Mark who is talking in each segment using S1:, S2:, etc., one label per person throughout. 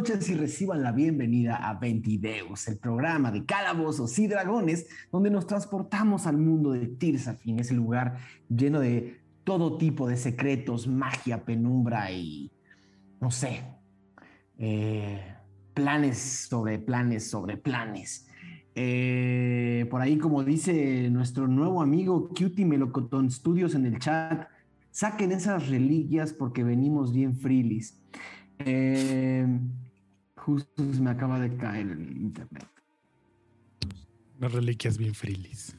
S1: noches y reciban la bienvenida a Ventideus, el programa de calabozos y dragones, donde nos transportamos al mundo de Tirsafin, ese lugar lleno de todo tipo de secretos, magia, penumbra y, no sé, eh, planes sobre planes sobre planes. Eh, por ahí, como dice nuestro nuevo amigo Cutie Melocotón Studios en el chat, saquen esas reliquias porque venimos bien frilis. Eh, justo se me acaba de caer el internet.
S2: Las reliquias bien frilis.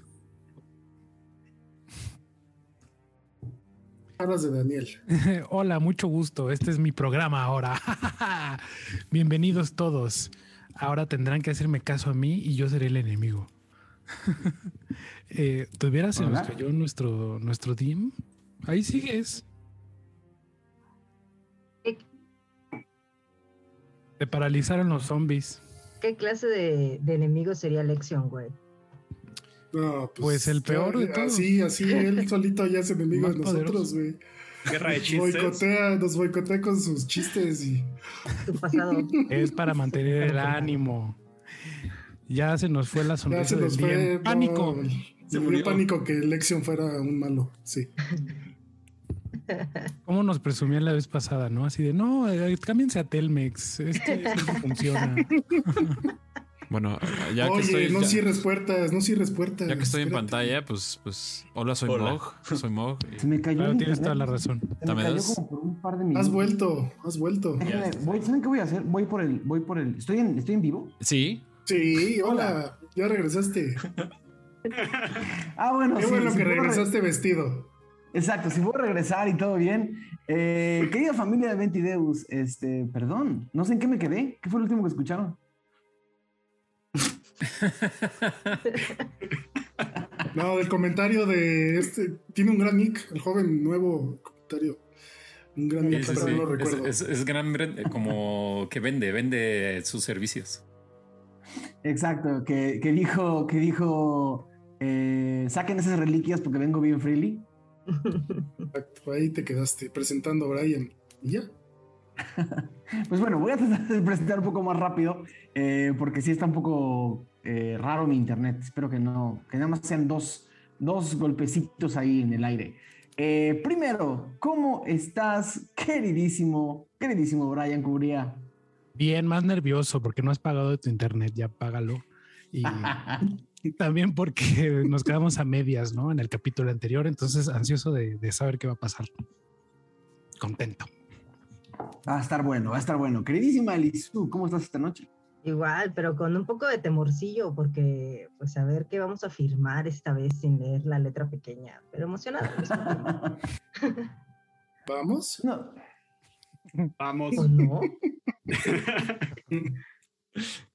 S3: Hablas de Daniel.
S2: Hola, mucho gusto. Este es mi programa ahora. Bienvenidos todos. Ahora tendrán que hacerme caso a mí y yo seré el enemigo. eh, ¿Tuvieras se nos
S1: Hola.
S2: cayó nuestro, nuestro team? Ahí sigues. Te paralizaron los zombies.
S4: qué clase de, de enemigo sería Lexion, güey?
S3: No,
S2: Pues el peor de todos.
S3: Así, así, él solito ya es enemigo de nosotros, güey.
S5: Guerra de chistes.
S3: boicotea, nos boicotea con sus chistes y
S4: Tu pasado.
S2: Es para mantener el ánimo. Ya se nos fue la
S3: ya
S2: sonrisa
S3: se
S2: del
S3: nos
S2: bien.
S3: fue. no,
S2: ¡Pánico!
S3: Se
S5: Se murió.
S3: pánico que Lexion fuera un malo, sí.
S2: ¿Cómo nos presumían la vez pasada, no? Así de, no, eh, cámbiense a Telmex. Este no funciona.
S6: Bueno, ya que
S3: Oye,
S6: estoy,
S3: no
S6: ya,
S3: cierres puertas, no cierres puertas.
S6: ya que estoy en pantalla, pues, pues, hola, soy
S5: Hola.
S6: Mog, soy Mog.
S1: Se me cayó
S2: Claro, tienes
S1: internet.
S2: toda la razón.
S1: Se me cayó como por un par de minutos.
S3: Has vuelto, has vuelto.
S1: Déjame, voy- ¿Saben qué voy a hacer? Voy por el, voy por el. Estoy en, estoy en vivo.
S6: Sí,
S3: Sí, hola, ya regresaste.
S1: Ah, bueno,
S3: Qué
S1: sí,
S3: bueno
S1: sí
S3: que
S1: re-
S3: regresaste vestido.
S1: Exacto, si puedo regresar y todo bien. Eh, querida familia de Ventideus, este, perdón, no sé en qué me quedé. ¿Qué fue lo último que escucharon?
S3: No, del comentario de este. Tiene un gran nick, el joven nuevo comentario. Un gran nick,
S6: sí, sí,
S3: pero
S6: sí.
S3: no lo recuerdo.
S6: es- es gran como que vende, vende sus servicios.
S1: Exacto, que, que dijo, que dijo, eh, saquen esas reliquias porque vengo bien freely.
S3: Exacto, Ahí te quedaste presentando a Brian. Y ya.
S1: Pues bueno, voy a tratar de presentar un poco más rápido eh, porque sí está un poco eh, raro mi internet. Espero que no, que nada más sean dos, dos golpecitos ahí en el aire. Eh, primero, ¿cómo estás, queridísimo, queridísimo Brian Cubría?
S2: Bien, más nervioso porque no has pagado tu internet, ya págalo. Y, y también porque nos quedamos a medias, ¿no? En el capítulo anterior, entonces ansioso de, de saber qué va a pasar. Contento.
S1: Va a estar bueno, va a estar bueno. Queridísima Elisu, ¿cómo estás esta noche?
S4: Igual, pero con un poco de temorcillo, porque pues a ver qué vamos a firmar esta vez sin leer la letra pequeña. Pero tiempo.
S3: Vamos.
S1: No,
S5: Vamos.
S4: ¿O no?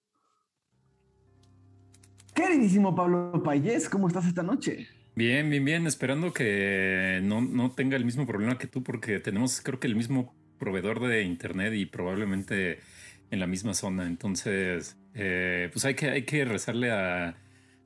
S1: queridísimo Pablo Payés, ¿cómo estás esta noche?
S6: Bien, bien, bien. Esperando que no, no tenga el mismo problema que tú, porque tenemos, creo que el mismo proveedor de internet y probablemente en la misma zona. Entonces, eh, pues hay que, hay que rezarle a,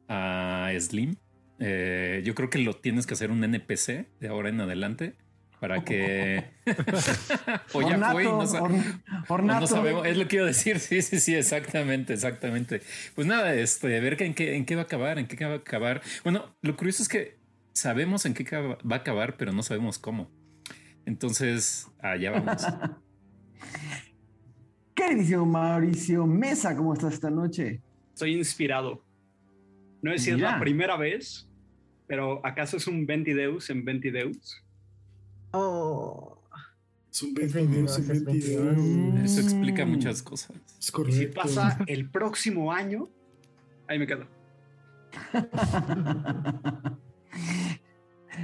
S6: a Slim. Eh, yo creo que lo tienes que hacer un NPC de ahora en adelante para que. o ya fue y no, sa-
S1: Orn-
S6: o
S1: Ornato.
S6: no sabemos. Es lo que iba a decir. Sí, sí, sí, exactamente, exactamente. Pues nada, este, ver que en qué, en qué va a acabar, en qué va a acabar. Bueno, lo curioso es que sabemos en qué va a acabar, pero no sabemos cómo. Entonces, allá vamos.
S1: Queridísimo Mauricio Mesa, ¿cómo estás esta noche?
S5: Estoy inspirado. No sé si es la primera vez, pero ¿acaso es un Ventideus en Ventideus?
S4: Oh,
S3: Es un
S4: Es
S3: 22,
S4: 22,
S3: un
S4: es
S3: 22.
S4: 22.
S6: Eso explica muchas cosas.
S3: Es
S5: Si
S3: correcto.
S5: pasa el próximo año, ahí me quedo.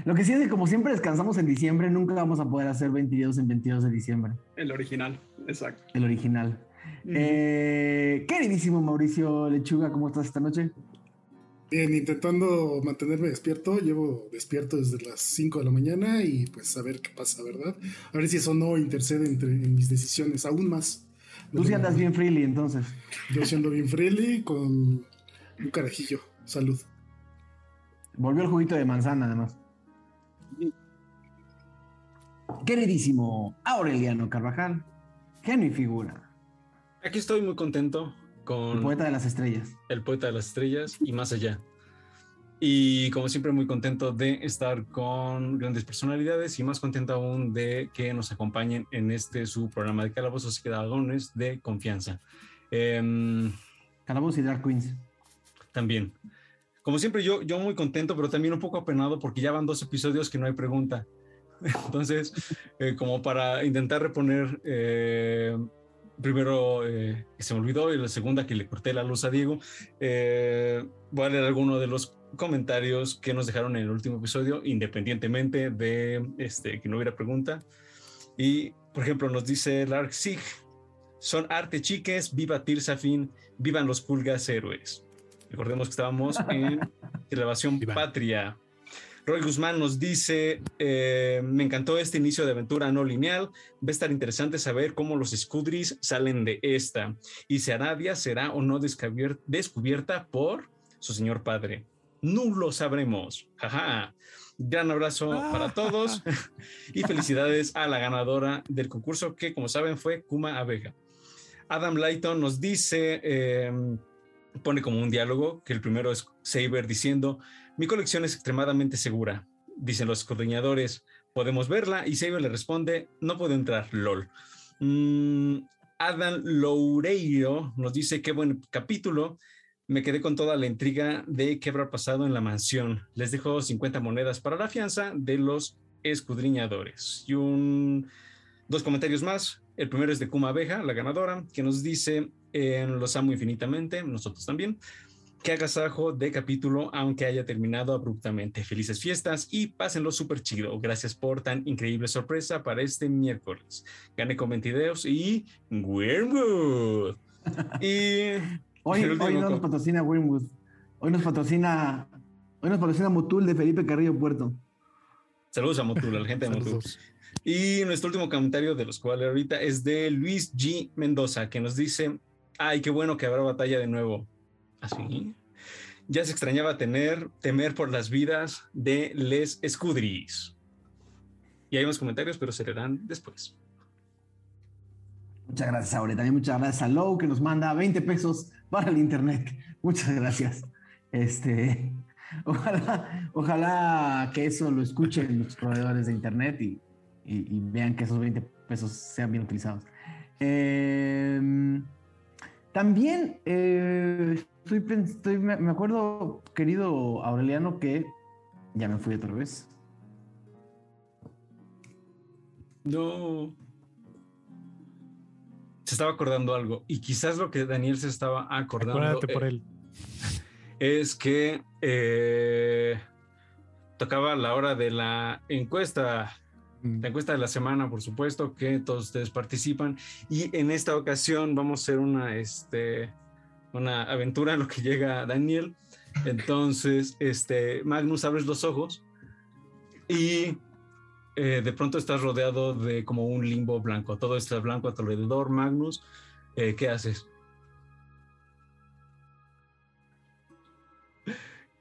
S1: Lo que sí es que como siempre descansamos en diciembre, nunca vamos a poder hacer 22 en 22 de diciembre,
S5: El original, exacto.
S1: el original. Eh, queridísimo Mauricio Lechuga, ¿cómo estás esta noche?
S3: Bien, intentando mantenerme despierto. Llevo despierto desde las 5 de la mañana y pues a ver qué pasa, ¿verdad? A ver si eso no intercede entre en mis decisiones aún más.
S1: Tú sí andas bien freely entonces.
S3: Yo siendo bien friendly con un carajillo. Salud.
S1: Volvió el juguito de manzana además. Queridísimo Aureliano Carvajal, genio y figura.
S7: Aquí estoy muy contento con
S1: El poeta de las estrellas.
S7: el poeta de las estrellas y más allá. Y como siempre, muy contento de estar con grandes personalidades y más contento aún de que nos acompañen en este su programa de calabozos y dragones de confianza. Em,
S1: Calabozos y Drag Queens.
S7: también. Como siempre, yo, yo muy contento, pero también un poco apenado porque ya van dos episodios que no hay pregunta. Entonces, eh, como para intentar reponer, eh, primero eh, que se me olvidó y la segunda que le corté la luz a Diego, eh, voy a leer alguno de los comentarios que nos dejaron en el último episodio, independientemente de este, que no hubiera pregunta. Y, por ejemplo, nos dice Lark Sig, son arte chiques, viva Tirsafin, vivan los pulgas héroes. Recordemos que estábamos en
S2: Viva.
S7: Patria. Roy Guzmán nos dice, eh, me encantó este inicio de aventura no lineal, va a estar interesante saber cómo los Scudris salen de esta y si Aradia será o no descubierta por su señor padre. No lo sabremos. Jaja. Gran abrazo para todos y felicidades a la ganadora del concurso que como saben fue Kuma Abeja. Adam Lighton nos dice, eh, pone como un diálogo, que el primero es Saber diciendo, mi colección es extremadamente segura, dicen los escudriñadores, podemos verla y Saber le responde, no puedo entrar, lol. Mm, Adam Loureiro nos dice, qué buen capítulo, me quedé con toda la intriga de qué habrá pasado en la mansión. Les dejo 50 monedas para la fianza de los escudriñadores. Y un, dos comentarios más. El primero es de Kuma Abeja, la ganadora, que nos dice, eh, los amo infinitamente, nosotros también. Que agasajo de capítulo, aunque haya terminado abruptamente. Felices fiestas y pásenlo súper chido. Gracias por tan increíble sorpresa para este miércoles. Gané con 20 videos y Wormwood. Y
S1: Hoy, hoy no nos patrocina Winwood. Hoy nos patrocina. Hoy nos patrocina Motul de Felipe Carrillo Puerto.
S7: saludos a Motul, a la gente de Motul. Y nuestro último comentario de los cuales ahorita es de Luis G. Mendoza, que nos dice, ay, qué bueno que habrá batalla de nuevo. Así. Ya se extrañaba tener, temer por las vidas de les escudris. Y hay más comentarios, pero se leerán después.
S1: Muchas gracias, Aure. También muchas gracias a Low que nos manda 20 pesos para el internet. Muchas gracias. Este, ojalá, ojalá que eso lo escuchen los proveedores de internet y, y- y vean que esos 20 pesos sean bien utilizados. Em, también eh, estoy, me acuerdo, querido Aureliano, que ya me fui otra vez.
S7: No. Se estaba acordando algo. Y quizás lo que Daniel se estaba acordando.
S2: Acuérdate por
S7: eh,
S2: él.
S7: es que eh, tocaba la hora de la encuesta. La encuesta de la semana, por supuesto, que todos ustedes participan. Y en esta ocasión vamos a hacer una, este, una aventura en lo que llega Daniel. Entonces, este, Magnus, abres los ojos y eh, de pronto estás rodeado de como un limbo blanco. Todo está blanco a tu alrededor, Magnus. Eh, ¿Qué haces?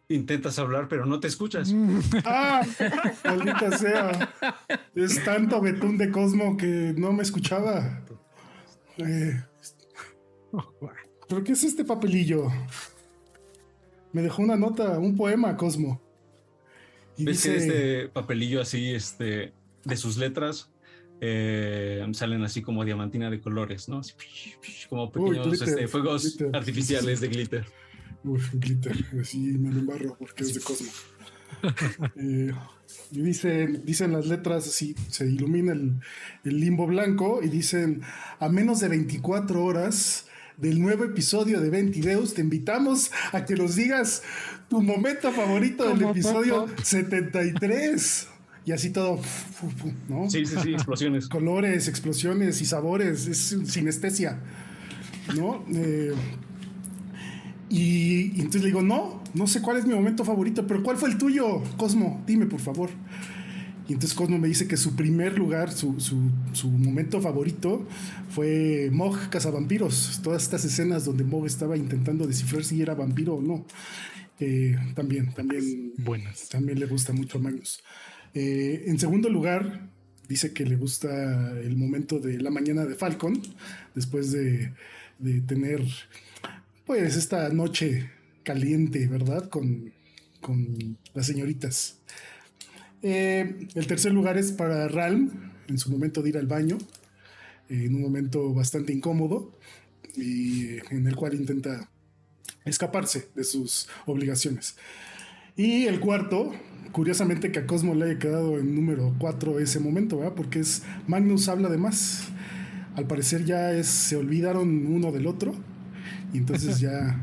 S7: Intentas hablar, pero no te escuchas.
S3: ¡Ah! Maldita sea. Es tanto betún de Cosmo que no me escuchaba. Eh, ¿Pero qué es este papelillo? Me dejó una nota, un poema, Cosmo. Y
S7: ¿Ves que este papelillo así, este, de sus letras, eh, salen así como diamantina de colores, ¿no? Así, como pequeños
S3: glitter,
S7: este, fuegos
S3: glitter.
S7: artificiales de glitter.
S3: Uf, glitter, así me lo embarro porque es de Cosmo. Eh, y dicen, dicen las letras así, se ilumina el, el limbo blanco y dicen, a menos de 24 horas del nuevo episodio de Ventideus, te invitamos a que nos digas tu momento favorito del episodio
S2: Popo.
S3: 73. Y así todo, ¿no?
S7: Sí, sí, sí, explosiones.
S3: colores, explosiones y sabores, es sinestesia, ¿no? Eh, y, y entonces le digo, no, no sé cuál es mi momento favorito, pero ¿cuál fue el tuyo, Cosmo? Dime, por favor. Y entonces Cosmo me dice que su primer lugar, su, su- su momento favorito fue Mog Cazavampiros. Todas estas escenas donde Mog estaba intentando descifrar si era vampiro o no. Eh, también, también
S2: Buenas.
S3: también le gusta mucho a Magnus. Eh, en segundo lugar, dice que le gusta el momento de la mañana de Falcon, después de, de tener pues esta noche caliente, ¿verdad? Con, con las señoritas. Eh, el tercer lugar es para Ralm, en su momento de ir al baño, en un momento bastante incómodo y en el cual intenta escaparse de sus obligaciones. Y el cuarto, curiosamente que a Cosmo le haya quedado en número 4 ese momento, ¿verdad? Porque es Magnus habla de más. Al parecer ya se olvidaron uno del otro y entonces ya,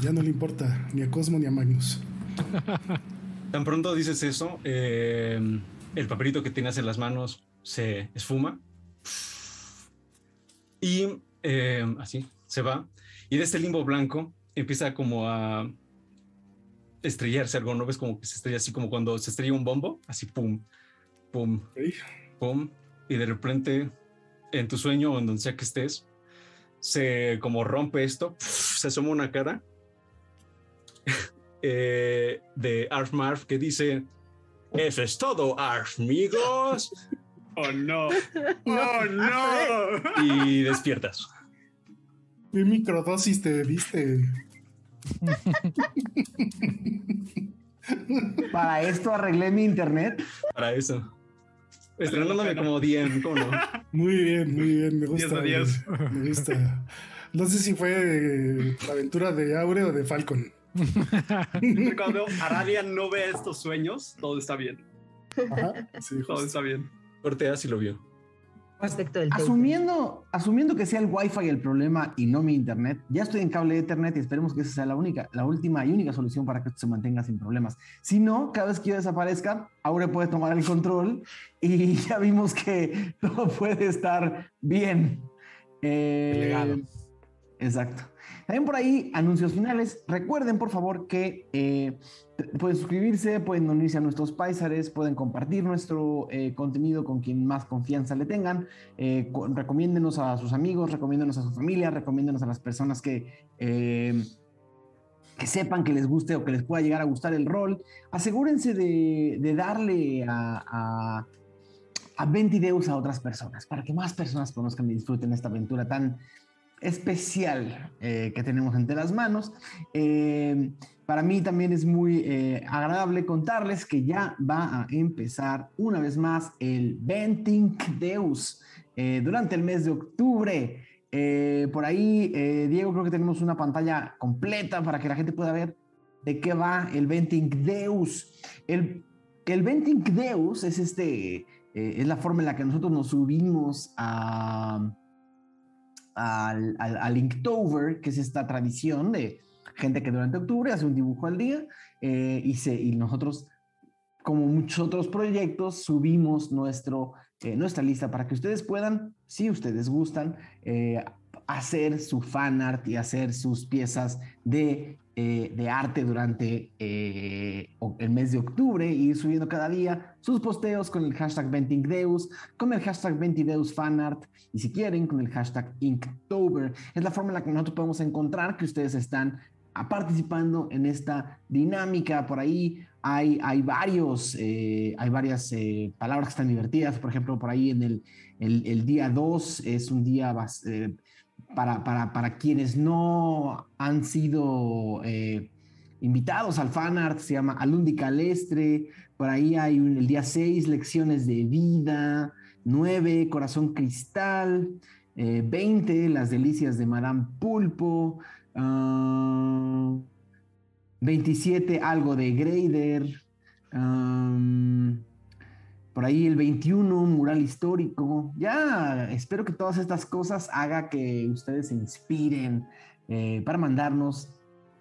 S3: ya no le importa ni a Cosmo ni a Magnus.
S7: Tan pronto dices eso, eh, el papelito que tienes en las manos se esfuma y eh, así se va. Y de este limbo blanco empieza como a estrellarse algo, ¿no ves? Como que se estrella así como cuando se estrella un bombo, así pum, pum, pum, y de repente en tu sueño o en donde sea que estés, se como rompe esto, se asoma una cara eh, de Arf Marf que dice, eso es todo, Arf, amigos.
S5: Oh no, oh no.
S7: Y despiertas.
S3: ¿Qué microdosis te diste?
S1: Para esto arreglé mi internet.
S7: Para eso. Estrenándome como DM, ¿cómo no?
S3: Muy bien, muy bien, me gusta.
S5: 10 de 10.
S3: Me gusta. No sé si fue eh, la aventura de Aure o de Falcon.
S5: Siempre Cuando Aradia no ve estos sueños, todo está bien.
S3: Ajá, sí,
S5: Todo está bien.
S7: Cortea si lo vio.
S4: Respecto del tape.
S1: Asumiendo, asumiendo que sea el Wi-Fi el problema y no mi internet, ya estoy en cable de Ethernet y esperemos que esa sea la única, la última y única solución para que esto se mantenga sin problemas. Si no, cada vez que yo desaparezca, Aure puede tomar el control y ya vimos que todo puede estar bien. Eh. Exacto. También por ahí, anuncios finales. Recuerden, por favor, que eh, pueden suscribirse, pueden unirse a nuestros paisares, pueden compartir nuestro eh, contenido con quien más confianza le tengan. Eh, co- recomiéndenos a sus amigos, recomiéndenos a su familia, recomiéndenos a las personas que, eh, que sepan que les guste o que les pueda llegar a gustar el rol. Asegúrense de, de darle a, a, a Ventideus a otras personas, para que más personas conozcan y disfruten esta aventura tan especial eh, que tenemos entre las manos. Eh, para mí también es muy eh, agradable contarles que ya va a empezar una vez más el Venting Deus durante el mes de octubre. Por ahí, Diego, creo que tenemos una pantalla completa para que la gente pueda ver de qué va el Venting Deus. El, el Venting Deus es este, es la forma en la que nosotros nos subimos a, al, al, Inktober, que es esta tradición de gente que durante octubre hace un dibujo al día eh, y, se, y nosotros, como muchos otros proyectos, subimos nuestro, eh, nuestra lista para que ustedes puedan, si ustedes gustan, eh, hacer su fan art y hacer sus piezas de, de arte durante el mes de octubre y ir subiendo cada día sus posteos con el hashtag VentingDeus, con el hashtag Ventideus fanart y si quieren con el hashtag Inktober. Es la forma en la que nosotros podemos encontrar que ustedes están ah, participando en esta dinámica. Por ahí hay, hay varios, eh, hay varias eh, palabras que están divertidas. Por ejemplo, por ahí en el, el, día 2 es un día eh, para, para, para quienes no han sido eh, invitados al fanart, se llama Alundi Calestre. Por ahí hay el día 6, lecciones de vida. 9, Corazón Cristal. eh, 20, Las Delicias de Madame Pulpo. ah, 27, algo de Grader. am, por ahí el 21, mural histórico. Ya espero que todas estas cosas haga que ustedes se inspiren eh, para mandarnos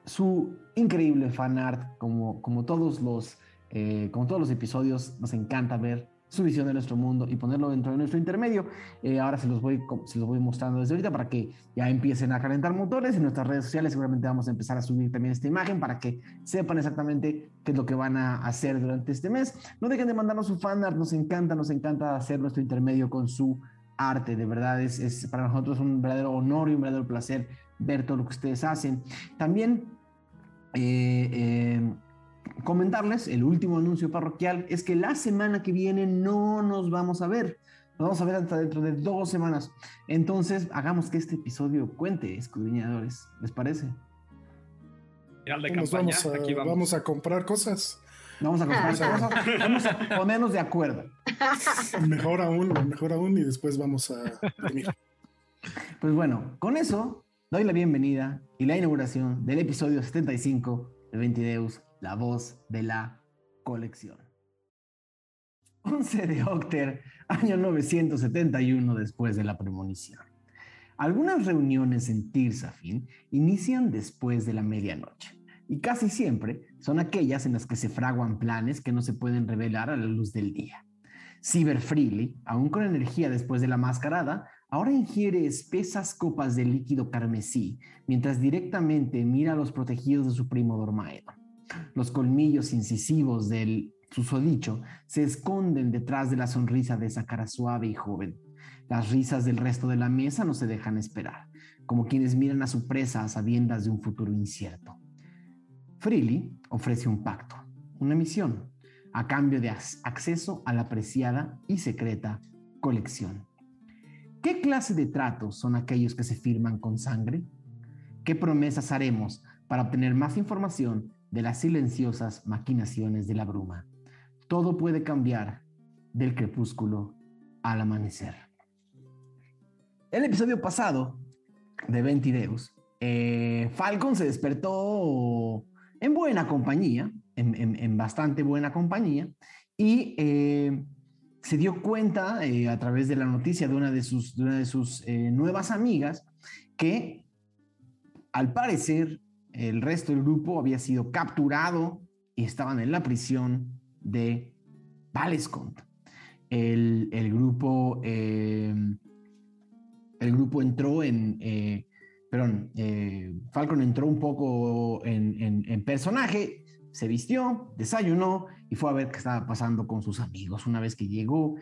S1: su increíble fan art, como, como, todos los, eh, todos los episodios. Nos encanta ver su visión de nuestro mundo y ponerlo dentro de nuestro intermedio. Eh, ahora se los, voy, se los voy mostrando desde ahorita para que ya empiecen a calentar motores. En nuestras redes sociales seguramente vamos a empezar a subir también esta imagen para que sepan exactamente qué es lo que van a hacer durante este mes. No dejen de mandarnos su fan art, nos encanta, nos encanta hacer nuestro intermedio con su arte. De verdad es, es para nosotros un verdadero honor y un verdadero placer ver todo lo que ustedes hacen. También... eh, eh, comentarles, el último anuncio parroquial es que la semana que viene no nos vamos a ver. Nos vamos a ver hasta dentro de dos semanas. Entonces, hagamos que este episodio cuente, escudriñadores. ¿Les parece?
S5: De
S3: Nos
S5: campaña,
S3: vamos, a,
S5: aquí vamos.
S3: vamos a comprar cosas.
S1: Vamos a, comprar cosas, vamos a ponernos de acuerdo.
S3: Mejor aún, mejor aún, y después vamos a dormir.
S1: Pues bueno, con eso doy la bienvenida y la inauguración del episodio 75 de Ventideus, la voz de la colección. 11 de Octer, año 971 después de la premonición. Algunas reuniones en Tirsafin inician después de la medianoche y casi siempre son aquellas en las que se fraguan planes que no se pueden revelar a la luz del día. Cyber Freely, aún con energía después de la mascarada, ahora ingiere espesas copas de líquido carmesí mientras directamente mira a los protegidos de su primo Dormaedo. Los colmillos incisivos del susodicho se esconden detrás de la sonrisa de esa cara suave y joven. Las risas del resto de la mesa no se dejan esperar, como quienes miran a su presa a sabiendas de un futuro incierto. Freely ofrece un pacto, una misión, a cambio de ac- acceso a la preciada y secreta colección. ¿Qué clase de tratos son aquellos que se firman con sangre? ¿Qué promesas haremos para obtener más información de las silenciosas maquinaciones de la bruma? Todo puede cambiar del crepúsculo al amanecer. El episodio pasado de Ventideus, eh, Falcon se despertó en buena compañía, en, bastante buena compañía, y eh, se dio cuenta eh, a través de la noticia de una de sus, de una de sus eh, nuevas amigas que al parecer el resto del grupo había sido capturado y estaban en la prisión de Valescont. El, el grupo, eh, el grupo entró en, perdón, Falcon entró un poco en- en personaje, se vistió, desayunó y fue a ver qué estaba pasando con sus amigos. Una vez que llegó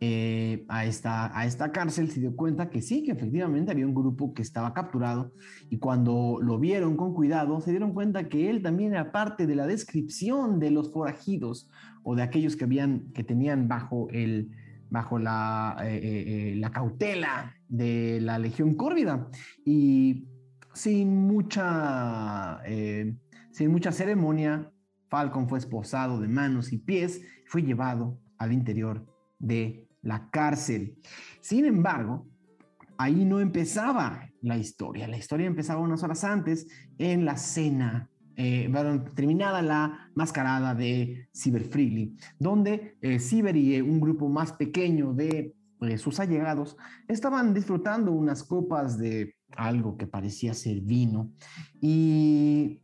S1: eh, a, esta, a esta cárcel, se dio cuenta que sí, que efectivamente había un grupo que estaba capturado y cuando lo vieron con cuidado, se dieron cuenta que él también era parte de la descripción de los forajidos o de aquellos que, habían, que tenían bajo, el, bajo la, eh, eh, la cautela de la Legión Córvida. Y sin mucha, sin mucha ceremonia, Falcon fue esposado de manos y pies, fue llevado al interior de la cárcel. Sin embargo, ahí no empezaba la historia. La historia empezaba unas horas antes en la cena, eh, terminada la mascarada de Cyber Freely, donde eh, Cyber y eh, un grupo más pequeño de eh, sus allegados estaban disfrutando unas copas de algo que parecía ser vino y,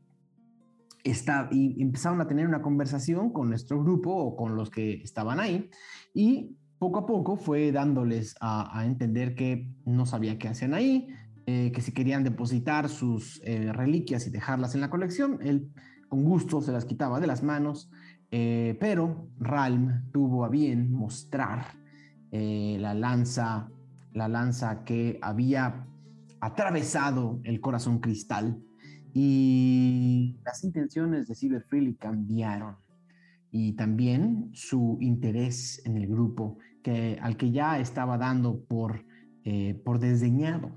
S1: está, y empezaron a tener una conversación con nuestro grupo o con los que estaban ahí y poco a poco fue dándoles a, entender que no sabía qué hacían ahí, eh, que si querían depositar sus eh, reliquias y dejarlas en la colección, él con gusto se las quitaba de las manos, eh, pero Ralm tuvo a bien mostrar la lanza, la lanza que había atravesado el corazón cristal y las intenciones de Cyber Freely cambiaron y también su interés en el grupo que, al que ya estaba dando por, eh, por desdeñado.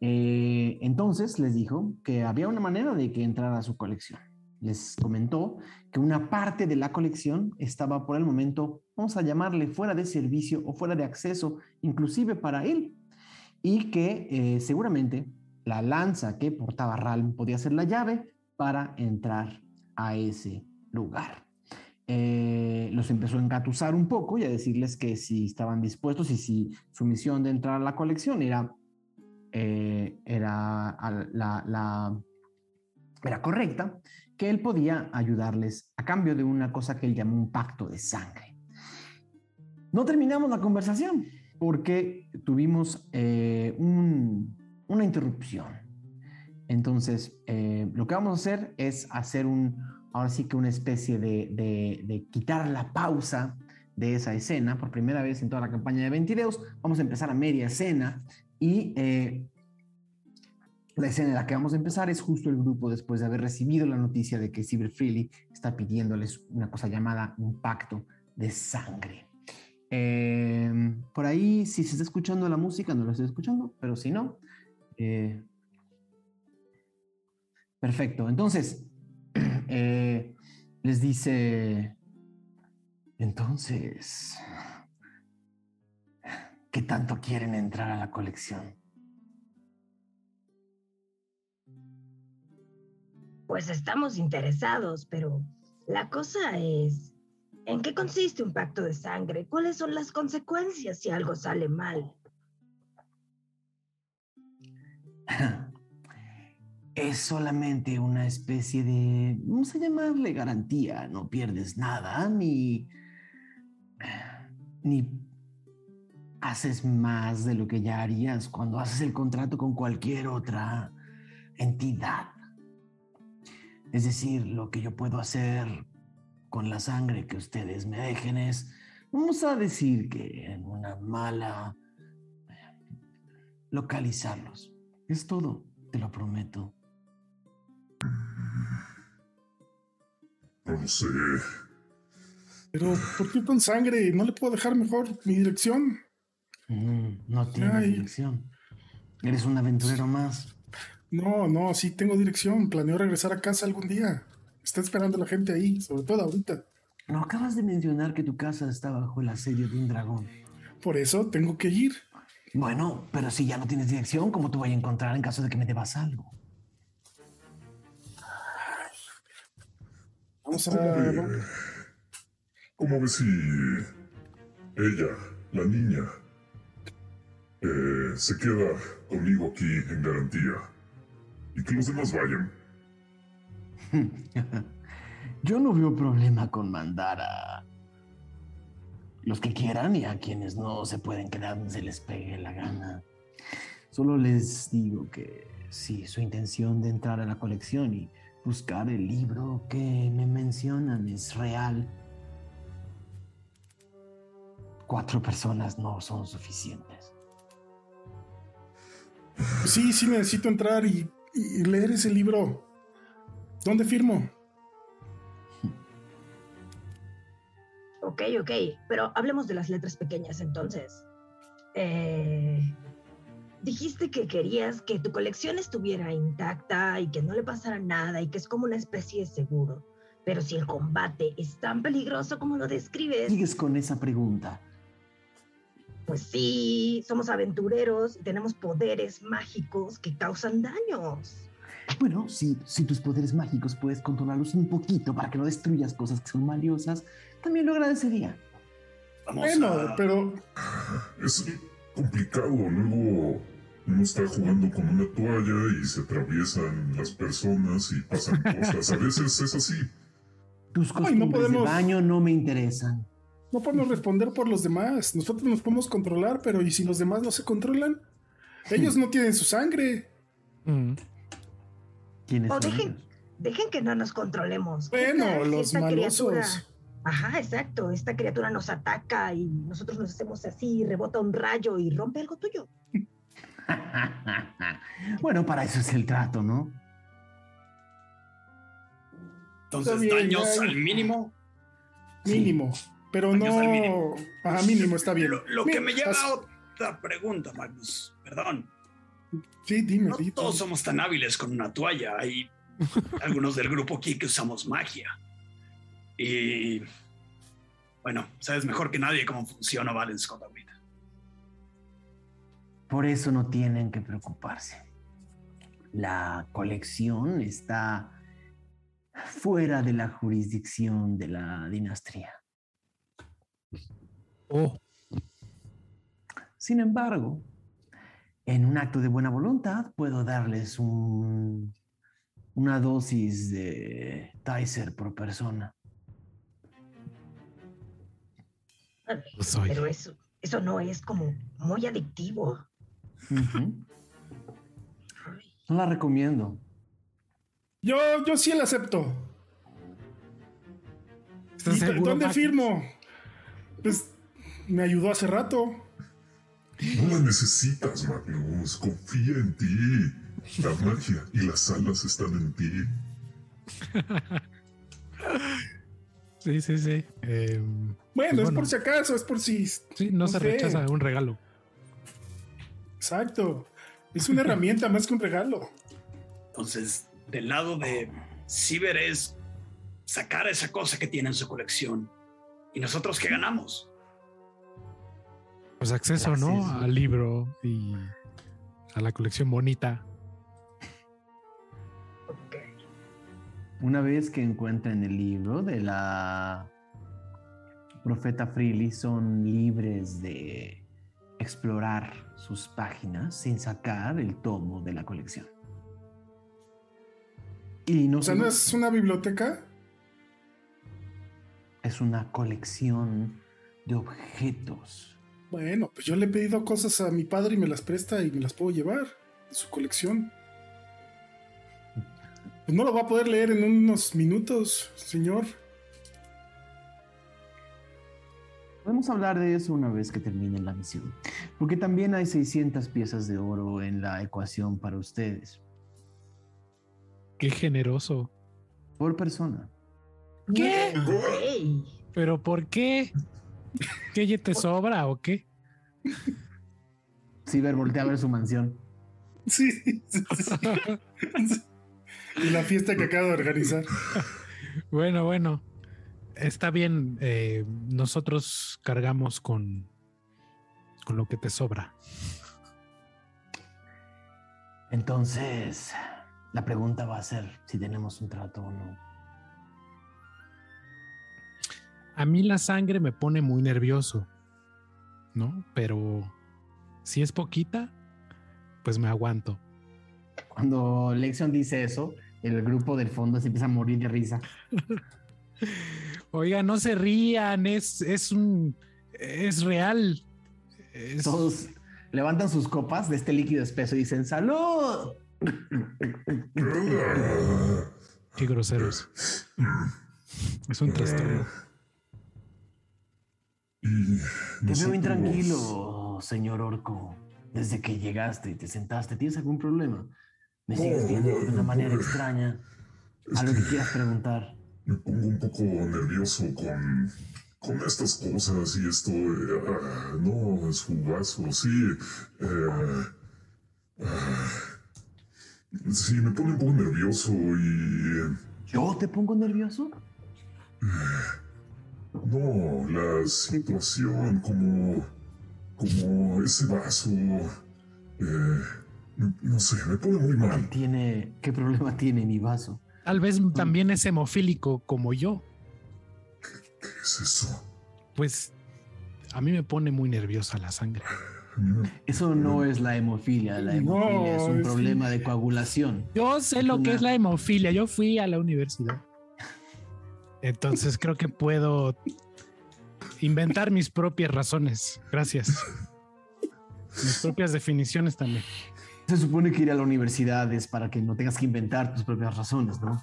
S1: Eh, entonces les dijo que había una manera de que entrara a su colección. Les comentó que una parte de la colección estaba por el momento, vamos a llamarle fuera de servicio o fuera de acceso, inclusive para él, y que eh, seguramente la lanza que portaba Ralm podía ser la llave para entrar a ese lugar. Eh, los empezó a engatusar un poco y a decirles que si estaban dispuestos y si su misión de entrar a la colección era, eh, era, la- era correcta, que él podía ayudarles a cambio de una cosa que él llamó un pacto de sangre. No terminamos la conversación porque tuvimos eh, un- una interrupción. Entonces, eh, lo que vamos a hacer es hacer un, ahora sí que una especie de, de- quitar la pausa de esa escena por primera vez en toda la campaña de Ventideus. Vamos a empezar a media escena y eh, La escena en la que vamos a empezar es justo el grupo después de haber recibido la noticia de que Cyber Freely está pidiéndoles una cosa llamada un pacto de sangre. Eh, por ahí, si se está escuchando la música, no lo estoy escuchando, pero si no. Eh, perfecto. Entonces, eh, les dice. Entonces. ¿Qué tanto quieren entrar a la colección?
S4: Pues estamos interesados, pero la cosa es, ¿en qué consiste un pacto de sangre? ¿Cuáles son las consecuencias si algo sale mal?
S1: Es solamente una especie de, vamos a llamarle garantía. No pierdes nada, ni, ni haces más de lo que ya harías cuando haces el contrato con cualquier otra entidad. Es decir, lo que yo puedo hacer con la sangre que ustedes me dejen es, vamos a decir que en una mala, localizarlos. Es todo, te lo prometo.
S8: No sé.
S3: Pero, ¿por qué con sangre? ¿No le puedo dejar mejor mi dirección?
S1: Mm, no tienes
S3: Ay.
S1: dirección. Eres un aventurero más.
S3: No, no, sí tengo dirección. Planeo regresar a casa algún día. Está esperando la gente ahí, sobre todo ahorita.
S1: No acabas de mencionar que tu casa está bajo el asedio de un dragón.
S3: Por eso tengo que ir.
S1: Bueno, pero si ya no tienes dirección, ¿cómo te voy a encontrar en caso de que me debas algo?
S3: Vamos
S8: ¿Cómo
S3: a...
S8: ve? ¿Cómo ve si ella, la niña, eh, se queda conmigo aquí en garantía? Y que los demás vayan.
S1: Yo no veo problema con mandar a los que quieran y a quienes no se pueden quedar se les pegue la gana. Solo les digo que si su intención de entrar a la colección y buscar el libro que me mencionan es real, cuatro personas no son suficientes.
S3: Sí, sí necesito entrar y, y leer ese libro. ¿Dónde firmo?
S4: Ok, ok, pero hablemos de las letras pequeñas entonces. Eh, dijiste que querías que tu colección estuviera intacta y que no le pasara nada y que es como una especie de seguro. Pero si el combate es tan peligroso como lo describes,
S1: Sigues con esa pregunta.
S4: pues sí, somos aventureros y tenemos poderes mágicos que causan daños.
S1: Bueno, si, si tus poderes mágicos puedes controlarlos un poquito para que no destruyas cosas que son valiosas, también lo agradecería.
S5: Vamos
S3: Bueno,
S5: a-
S3: pero
S8: Es complicado. Luego uno está jugando con una toalla y se atraviesan las personas y pasan cosas. A veces es así.
S1: Tus
S3: Ay, no
S1: costumbres
S3: podemos-
S1: de baño no me interesan.
S3: no podemos responder por los demás. Nosotros nos podemos controlar, pero ¿y si los demás no se controlan? Ellos no tienen su sangre.
S2: Mm.
S1: ¿Quiénes
S4: O
S1: son
S4: dejen, que no nos controlemos. ¿Qué
S3: Bueno, los malosos.
S4: criatura- Ajá, exacto. Esta criatura nos ataca y nosotros nos hacemos así, rebota un rayo y rompe algo tuyo.
S1: bueno, para eso es el trato, ¿no?
S5: Entonces,
S3: bien,
S5: daños
S3: ya.
S5: al mínimo.
S3: Mínimo. Pero
S5: Daños
S3: no.
S5: mínimo.
S3: Ajá, mínimo, está bien.
S5: Lo, lo que me lleva a otra pregunta, Magnus. Perdón.
S3: Sí, dime,
S5: No todos somos tan hábiles con una toalla. Hay algunos del grupo aquí que usamos magia. Y bueno, sabes mejor que nadie cómo funciona Valen Scott ahorita.
S1: Por eso no tienen que preocuparse. La colección está fuera de la jurisdicción de la dinastía.
S2: Oh,
S1: Sin embargo, en un acto de buena voluntad puedo darles un- una dosis de Tyser por persona.
S2: Lo soy.
S4: Pero eso, eso no es como muy adictivo.
S1: No la recomiendo.
S3: Yo, yo sí la acepto.
S2: ¿Estás
S3: ¿Y d-
S2: seguro,
S3: ¿Dónde firmo? Pues me ayudó hace rato.
S8: No la necesitas, Magnus. Confía en ti. La magia y las alas están en ti.
S2: Sí, sí, sí. Em,
S3: Bueno,
S2: Pues
S3: es por si acaso, es por si.
S2: sí, no,
S3: No
S2: se
S3: sé.
S2: rechaza un regalo.
S3: Exacto. Es una herramienta más que un regalo.
S5: Entonces, del lado de Ciber es sacar esa cosa que tiene en su colección. ¿Y nosotros qué ganamos?
S2: Pues acceso, ¿no?
S1: Acceso.
S2: Al libro y a la colección bonita.
S1: Una vez que encuentren el libro de la profeta Freely, son libres de explorar sus páginas sin sacar el tomo de la colección. Y no
S3: O sea, ¿no es una biblioteca?
S1: es una colección de objetos.
S3: Bueno, pues yo le he pedido cosas a mi padre y me las presta y me las puedo llevar de su colección. Pues no lo va a poder leer en unos minutos, señor.
S1: Podemos hablar de eso una vez que termine la misión, porque también hay 600 piezas de oro en la ecuación para ustedes,
S2: Qué generoso.
S1: por persona.
S2: ¿Qué? ¿Pero por qué? ¿Qué ya te sobra o qué?
S1: Ciber voltea a ver su mansión.
S3: Sí. sí, sí. y la fiesta que acabo de organizar.
S2: Bueno, bueno. Está bien. eh, nosotros cargamos con, con lo que te sobra.
S1: Entonces, la pregunta va a ser si tenemos un trato o no.
S2: A mí la sangre me pone muy nervioso, ¿no? Pero si es poquita, pues me aguanto.
S1: Cuando Lexion dice eso, el grupo del fondo se empieza a morir de risa.
S2: Oiga, no se rían, es, es un. Es real. Es-
S1: Todos levantan sus copas de este líquido espeso y dicen ¡Salud!
S2: Qué groseros. Es un trastorno.
S1: Te veo intranquilo, señor Orco. Desde que llegaste y te sentaste, ¿tienes algún problema? Me sigues viendo de una manera extraña.
S8: Es
S1: Algo que
S8: que
S1: quieras preguntar.
S8: me pongo un poco nervioso con, con estas cosas y esto. eh, ah, no, es jugazo, sí. eh, ah, sí, me pone un poco nervioso y.
S1: ¿Yo te pongo nervioso?
S8: No, la situación, como. como ese vaso. eh, no- sé, me pone muy
S1: ¿Qué,
S8: mal.
S1: tiene, ¿Qué problema tiene mi vaso?
S2: Tal vez también es hemofílico como yo.
S8: ¿Qué es eso?
S2: Pues a mí me pone muy nerviosa la sangre.
S1: Eso no es la hemofilia. La
S3: No,
S1: hemofilia es un problema de coagulación.
S2: Yo sé lo que es la hemofilia. Yo fui a la universidad. Entonces creo que puedo inventar mis propias razones. Gracias. Mis propias definiciones también.
S1: Se supone que ir a la universidad es para que no tengas que inventar tus propias razones, ¿no?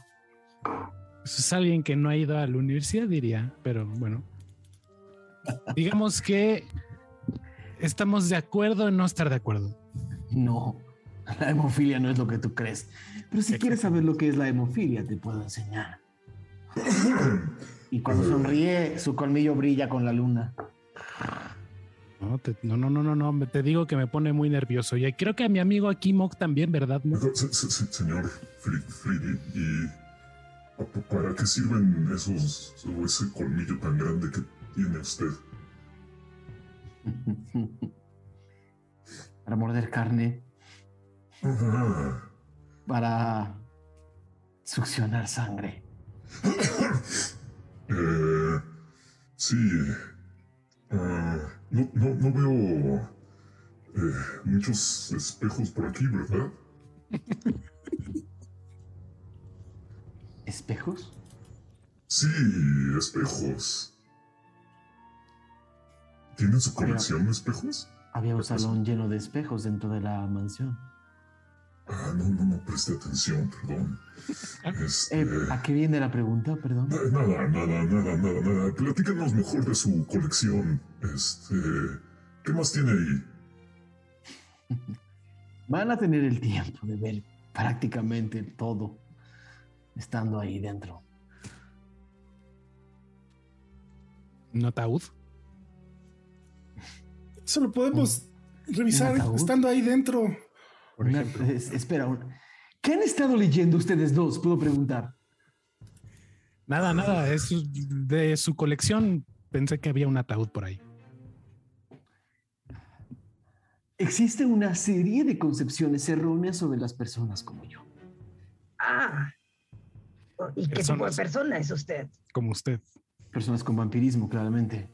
S2: Eso es alguien que no ha ido a la universidad, diría, pero bueno. Digamos que estamos de acuerdo en no estar de acuerdo.
S1: No, la hemofilia no es lo que tú crees. Pero si quieres saber lo que es la hemofilia, te puedo enseñar. Y cuando sonríe, su colmillo brilla con la luna.
S2: No, te- no, no, no, no, te digo que me pone muy nervioso. Y creo que a mi amigo aquí, Mok, también, ¿verdad?
S8: Se- se- se- señor Fridi, ¿y pa- pa- para qué sirven esos, o ese colmillo tan grande que tiene usted?
S1: Para morder carne,
S8: Ah,
S1: para succionar sangre.
S8: eh, sí. ah, no, no, no veo eh, muchos espejos por aquí, ¿verdad?
S1: ¿Espejos?
S8: Sí, espejos. ¿Tienen su colección de espejos?
S1: Había un salón lleno de espejos dentro de la mansión.
S8: Ah, no, no, no presté atención, perdón. Este...
S1: Eh, ¿A qué viene la pregunta? Perdón.
S8: Na- Nada, nada, nada, nada, nada. Platícanos mejor de su colección. Este. ¿Qué más tiene ahí?
S1: Van a tener el tiempo de ver prácticamente todo estando ahí dentro.
S2: ¿Un ataúd?
S3: Eso lo podemos revisar estando ahí dentro.
S2: Por
S1: Una-
S2: ejemplo.
S1: es- espera, ¿qué han estado leyendo ustedes dos? Puedo preguntar.
S2: Nada, nada. Es de su colección. Pensé que había un ataúd por ahí.
S1: Existe una serie de concepciones erróneas sobre las personas como yo.
S4: Ah. ¿Y qué tipo de persona es usted?
S2: Como usted.
S1: Personas con vampirismo, claramente.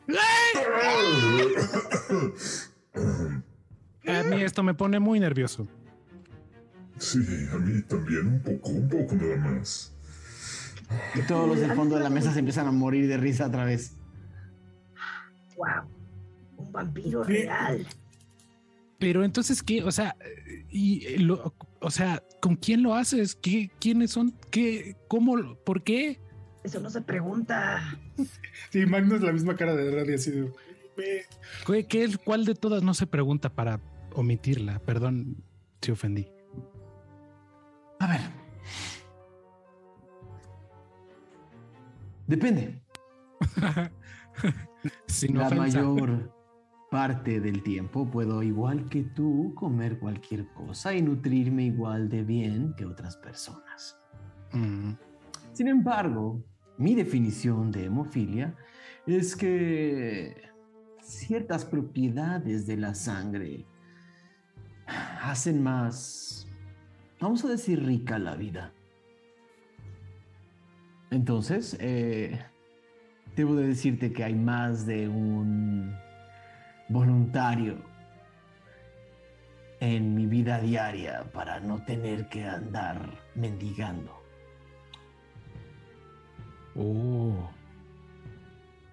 S2: A mí esto me pone muy nervioso.
S8: Sí, a mí también, un poco, un poco nada más.
S1: Y todos los del fondo de la mesa se empiezan a morir de risa otra vez.
S4: Wow. Un vampiro real.
S2: Pero entonces, ¿qué? O sea, y eh, lo- o sea, ¿con quién lo haces? ¿Qué, ¿Quiénes son? ¿Qué? ¿Cómo? ¿Por qué?
S4: Eso no se pregunta.
S3: Sí, Magnus la misma cara de radio así de.
S2: ¿Qué, ¿Cuál de todas no se pregunta para omitirla? Perdón si ofendí.
S1: A ver. Depende.
S2: Sin
S1: la
S2: ofensa.
S1: mayor parte del tiempo puedo, igual que tú, comer cualquier cosa y nutrirme igual de bien que otras personas.
S2: Mm,
S1: Sin embargo, mi definición de hemofilia es que ciertas propiedades de la sangre hacen más, vamos a decir, rica la vida. Entonces, eh, debo de decirte que hay más de un voluntario en mi vida diaria para no tener que andar mendigando.
S2: Oh.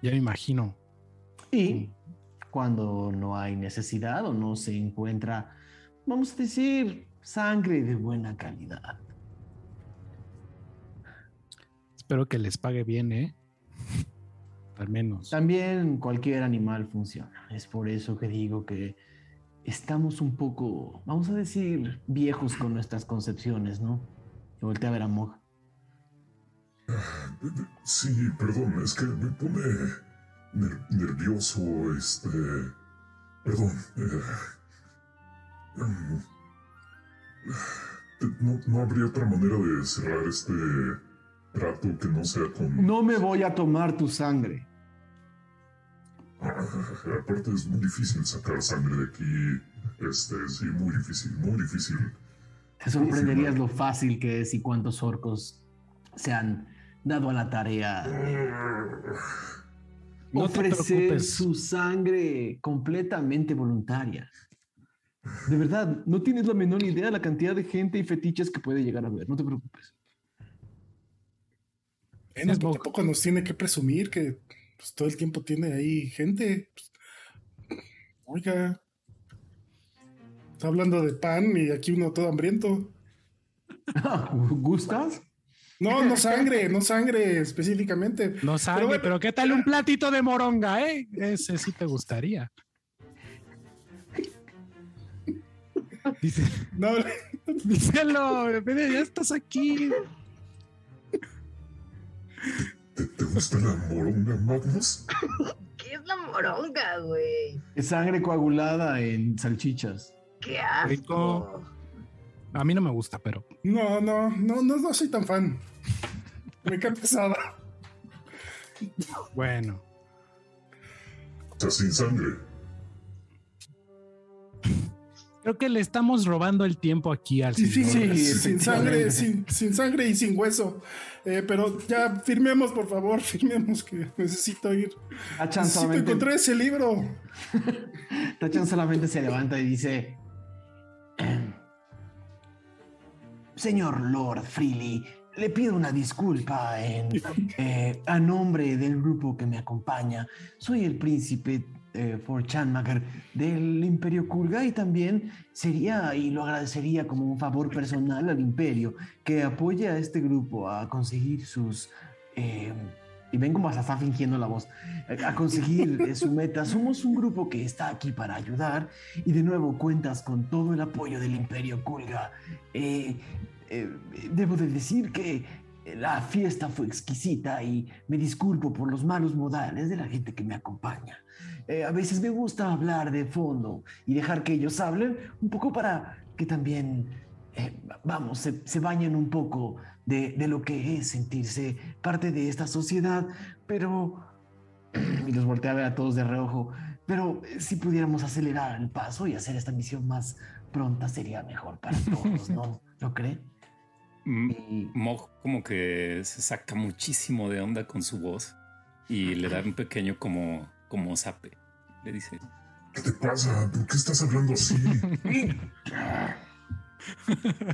S2: Ya me imagino.
S1: Y cuando no hay necesidad o no se encuentra, vamos a decir, sangre de buena calidad.
S2: Espero que les pague bien, ¿eh? Al menos.
S1: También cualquier animal funciona. Es por eso que digo que estamos un poco, vamos a decir, viejos con nuestras concepciones, ¿no? Y volteé a ver a Mog.
S8: Sí, perdón, es que me pone ner- nervioso, este... Perdón. eh, eh, no, no habría otra manera de cerrar este trato que no sea con...
S1: No me voy a tomar tu sangre.
S8: Ah, aparte es muy difícil sacar sangre de aquí. Este, sí, muy difícil, muy difícil.
S1: Te sorprenderías lo fácil que es y cuántos orcos se han dado a la tarea
S2: No te
S1: ofrecer
S2: preocupes.
S1: su sangre completamente voluntaria. De verdad, no tienes la menor idea de la cantidad de gente y fetiches que puede llegar a ver. No te preocupes.
S3: Bueno, pero tampoco nos tiene que presumir que pues, todo el tiempo tiene ahí gente. Pues, oiga. Está hablando de pan y aquí uno todo hambriento.
S1: ¿Gustas?
S3: No, no sangre, no sangre específicamente.
S2: No sabe,
S3: bueno.
S2: pero, ¿qué tal un platito de moronga, eh? Ese sí te gustaría. Dice,
S3: No,
S2: díselo, mira, ya estás aquí.
S8: ¿Te, te gusta la moronga, Magnus?
S4: ¿Qué es la moronga, güey?
S1: Es sangre coagulada en salchichas.
S4: ¡Qué asco!
S2: Rico. A mí no me gusta, pero
S3: no, no, no, no, no soy tan fan. Me cae pesada.
S2: bueno.
S8: Sea, sin sangre.
S2: Creo que le estamos robando el tiempo aquí al
S3: Sí, sí,
S2: señor.
S3: sí,
S1: Sí,
S3: sin sangre, sin sangre y sin hueso. Eh, pero ya firmemos, por favor, firmemos que necesito ir.
S1: Tachan
S3: Necesito
S1: solamente,
S3: encontrar ese libro.
S1: Tachan solamente se levanta y dice: "Em, Señor Lord Freely, le pido una disculpa en, eh, a nombre del grupo que me acompaña. Soy el príncipe eh, For Chanmaker del Imperio Kurga y también sería y lo agradecería como un favor personal al Imperio que apoye a este grupo a conseguir sus eh, y ven cómo hasta está fingiendo la voz, a conseguir eh, su meta. Somos un grupo que está aquí para ayudar y de nuevo cuentas con todo el apoyo del Imperio Kulga. Eh, eh, debo de decir que la fiesta fue exquisita y me disculpo por los malos modales de la gente que me acompaña. A veces me gusta hablar de fondo y dejar que ellos hablen un poco para que también, vamos, se, se bañen un poco de, de, lo que es sentirse parte de esta sociedad, pero... Y los volteé a ver a todos de reojo, pero si pudiéramos acelerar el paso y hacer esta misión más pronta sería mejor para todos, ¿no? ¿Lo cree?
S6: Y... Mog como que se saca muchísimo de onda con su voz y le da un pequeño como, como zape. Le dice...
S8: ¿Qué te pasa? ¿Por qué estás hablando así?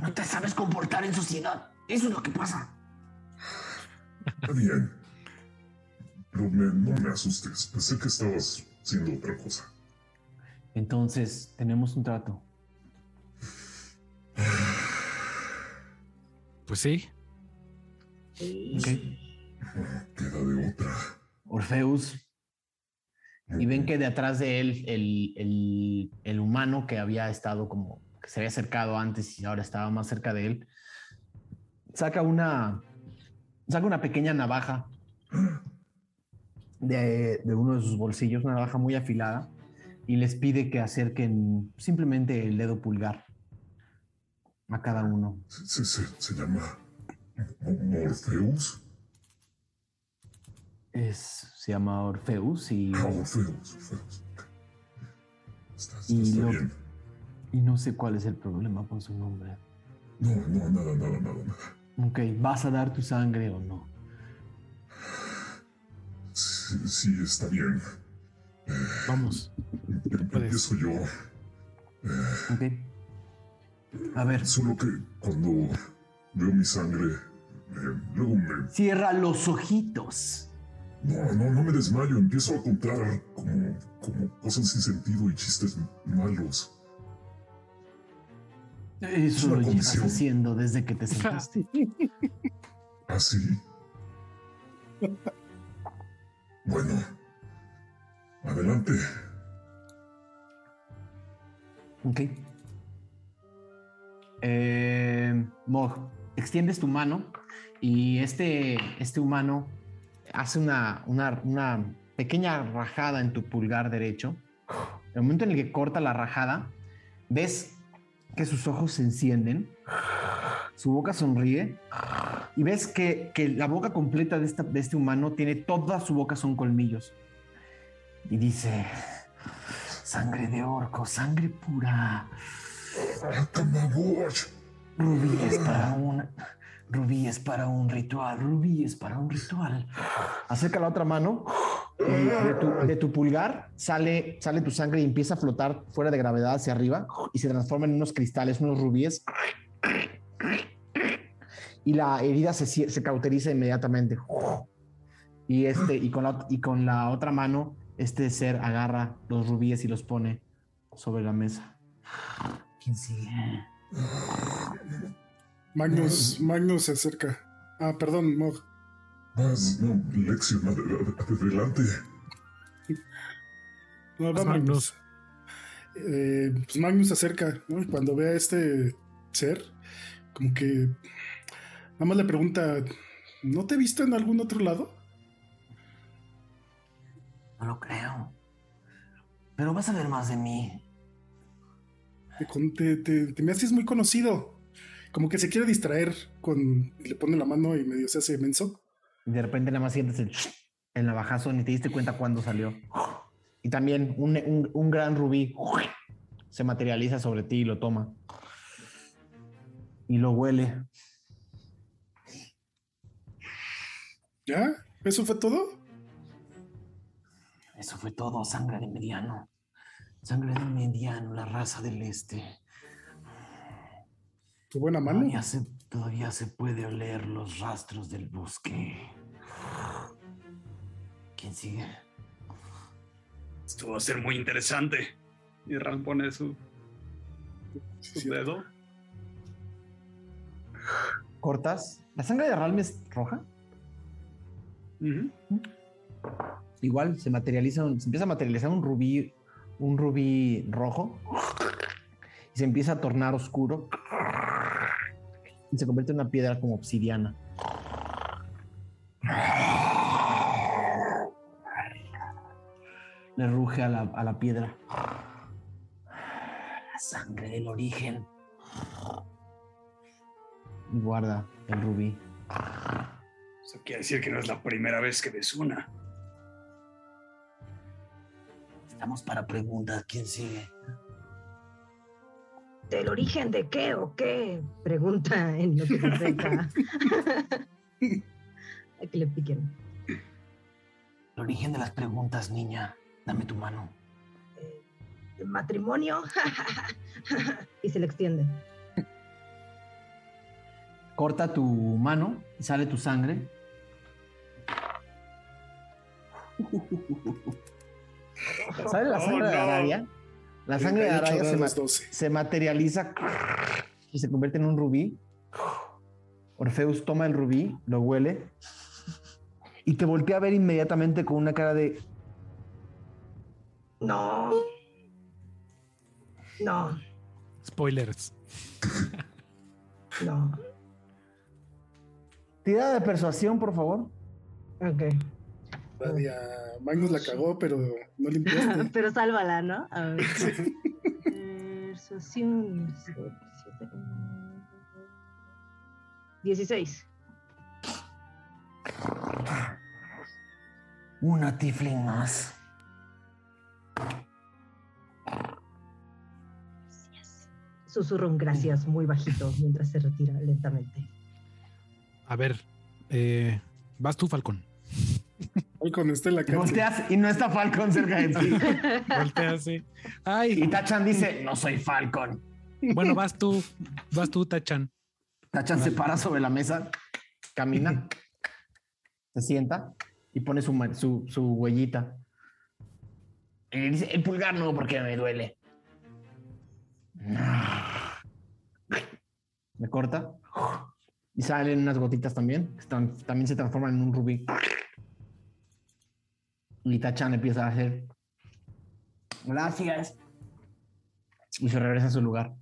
S1: no te sabes comportar en sociedad. Eso es lo que pasa.
S8: Está bien. Pero no me asustes. Pensé que estabas haciendo otra cosa.
S1: Entonces, tenemos un trato.
S2: Pues sí.
S1: Okay.
S8: Queda de otra.
S1: Orfeus. Y ven que de atrás de él, el, el, el humano que había estado como, que se había acercado antes y ahora estaba más cerca de él, saca una, saca una pequeña navaja de, uno de sus bolsillos, una navaja muy afilada, y les pide que acerquen simplemente el dedo pulgar a cada uno.
S8: Se, se, llama Morpheus.
S1: Es, se llama Orfeus y.
S8: Ah, Orfeus, Orfeus.
S1: y, y no sé cuál es el problema con su nombre.
S8: No, no, nada, nada, nada, nada.
S1: Ok, ¿vas a dar tu sangre o no?
S8: Sí, está bien.
S2: Vamos.
S8: Empiezo yo.
S1: ok. A ver.
S8: Solo que cuando veo mi sangre, luego me...
S1: Cierra los ojitos.
S8: No, no, no me desmayo. Empiezo a contar como, como cosas sin sentido y chistes malos.
S1: Eso lo llevas haciendo desde que te sentaste.
S8: ¿Ah, sí? Bueno, adelante.
S1: Ok. Eh, Mog, extiendes tu mano y este, este humano hace una, una, una pequeña rajada en tu pulgar derecho. El momento en el que corta la rajada, ves que sus ojos se encienden, su boca sonríe y ves que, la boca completa de, de este humano tiene toda su boca son colmillos. Y dice, sangre de orco, sangre pura. Rubíes para un rubíes para un ritual, rubíes para un ritual. Acerca la otra mano de tu, pulgar sale, sale tu sangre y empieza a flotar fuera de gravedad hacia arriba y se transforma en unos cristales, unos rubíes. Y la herida se, se cauteriza inmediatamente. Y, este, y, con la, y con la otra mano, este ser agarra los rubíes y los pone sobre la mesa. ¿Quién sigue?
S3: Magnus, Magnus se acerca. Ah, perdón, Mog.
S8: Más, no, Lexion, adelante.
S3: No, va Magnus. Eh, pues Magnus se acerca, ¿no? cuando ve a este ser, como que nada más le pregunta, ¿no te he visto en algún otro lado?
S1: No lo creo. Pero vas a ver más de mí.
S3: Te, te me haces muy conocido. Como que se quiere distraer con. Le pone la mano y medio se hace menso.
S1: Y de repente nada más sientes el, el navajazo, ni te diste cuenta cuándo salió. Y también un, un, gran rubí se materializa sobre ti y lo toma. Y lo huele.
S3: ¿Ya? ¿Eso fue todo?
S1: Eso fue todo, sangre de mediano. Sangre de mediano, la raza del este.
S3: Tu buena mano.
S1: Todavía se, todavía se puede oler los rastros del bosque. ¿Quién sigue?
S5: Esto va a ser muy interesante. Y Ram pone su, su dedo.
S1: ¿Cortas? ¿La sangre de Ralm es roja? Igual se materializa, un- se empieza a materializar un rubí, un rubí rojo y se empieza a tornar oscuro y se convierte en una piedra como obsidiana. Le ruge a la, a la piedra. La sangre del origen. Y guarda el rubí.
S5: Eso quiere decir que no es la primera vez que ves una.
S1: Estamos para preguntas. ¿Quién sigue?
S4: ¿Del origen de qué o qué? Pregunta en lo que se acerca. A que le piquen.
S1: El origen de las preguntas, niña. Dame tu mano.
S4: ¿El matrimonio? y se le extiende.
S1: Corta tu mano y sale tu sangre. ¿Sabes la
S5: Oh,
S1: sangre de
S5: no.
S1: Arabia? La sangre de
S3: 38
S1: Arabia se, ma-
S3: dados 12.
S1: se materializa y se convierte en un rubí. Orfeus toma el rubí, lo huele y te voltea a ver inmediatamente con una cara de
S4: No. No,
S2: Spoilers.
S4: no.
S1: tirada de persuasión, por favor.
S4: Ok.
S3: Nadia, Magnus la cagó, pero no limpiaste.
S4: Pero sálvala, ¿no? A ver. Persuasión. 16.
S1: Una tifling más.
S4: Susurra un gracias muy bajito mientras se retira lentamente.
S2: A ver, eh, vas tú, Falcón.
S3: Hoy con este en la
S1: Te
S3: cárcel.
S1: volteas y no está Falcon cerca de ti.
S2: Voltea así.
S1: Y
S2: Ay,
S1: Tachan dice, no soy Falcon.
S2: bueno, vas tú, vas tú, Tachan.
S1: Tachan se para sobre la mesa, camina, se sienta y pone su, su, su huellita. Y le dice, el pulgar no, porque me duele. Me corta y salen unas gotitas también, que están- también se transforman en un rubí. Y Tachan empieza a hacer gracias y se regresa a su lugar.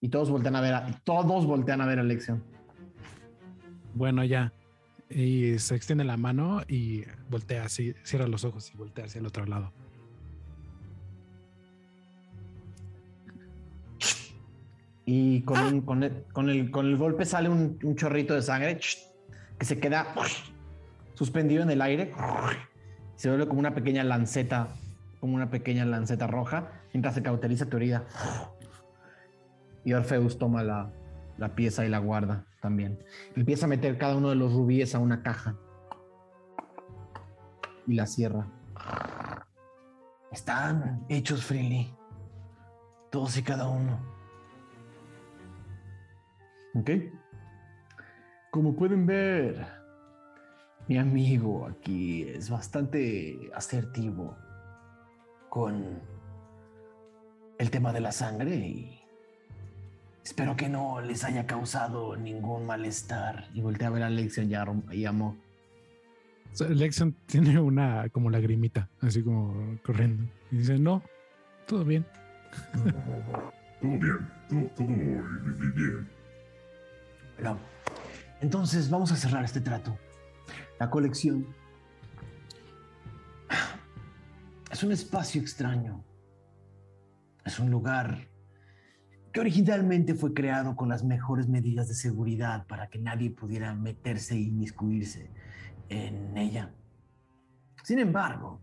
S1: Y todos voltean a ver a, todos voltean a ver a Lección.
S2: Bueno, ya. Y se extiende la mano y voltea así, cierra los ojos y voltea hacia el otro lado.
S1: Y con, un- con, el, con, el, con el golpe sale un, un chorrito de sangre que se queda suspendido en el aire. Se vuelve como una pequeña lanceta, como una pequeña lanceta roja, mientras se cauteriza tu herida. Y Orfeus toma la, la pieza y la guarda también. Empieza a meter cada uno de los rubíes a una caja. Y la cierra. Están hechos, Freely. Todos y cada uno. ¿Ok? Como pueden ver, mi amigo aquí es bastante asertivo con el tema de la sangre y espero que no les haya causado ningún malestar. Y voltea a ver a Lexion y
S2: sea, Lexion tiene una como lagrimita, así como corriendo. Y dice, no, todo bien.
S8: Todo bien, todo, todo bi- bi- bien.
S1: Bueno, entonces vamos a cerrar este trato. La colección es un espacio extraño. Es un lugar que originalmente fue creado con las mejores medidas de seguridad para que nadie pudiera meterse e inmiscuirse en ella. Sin embargo,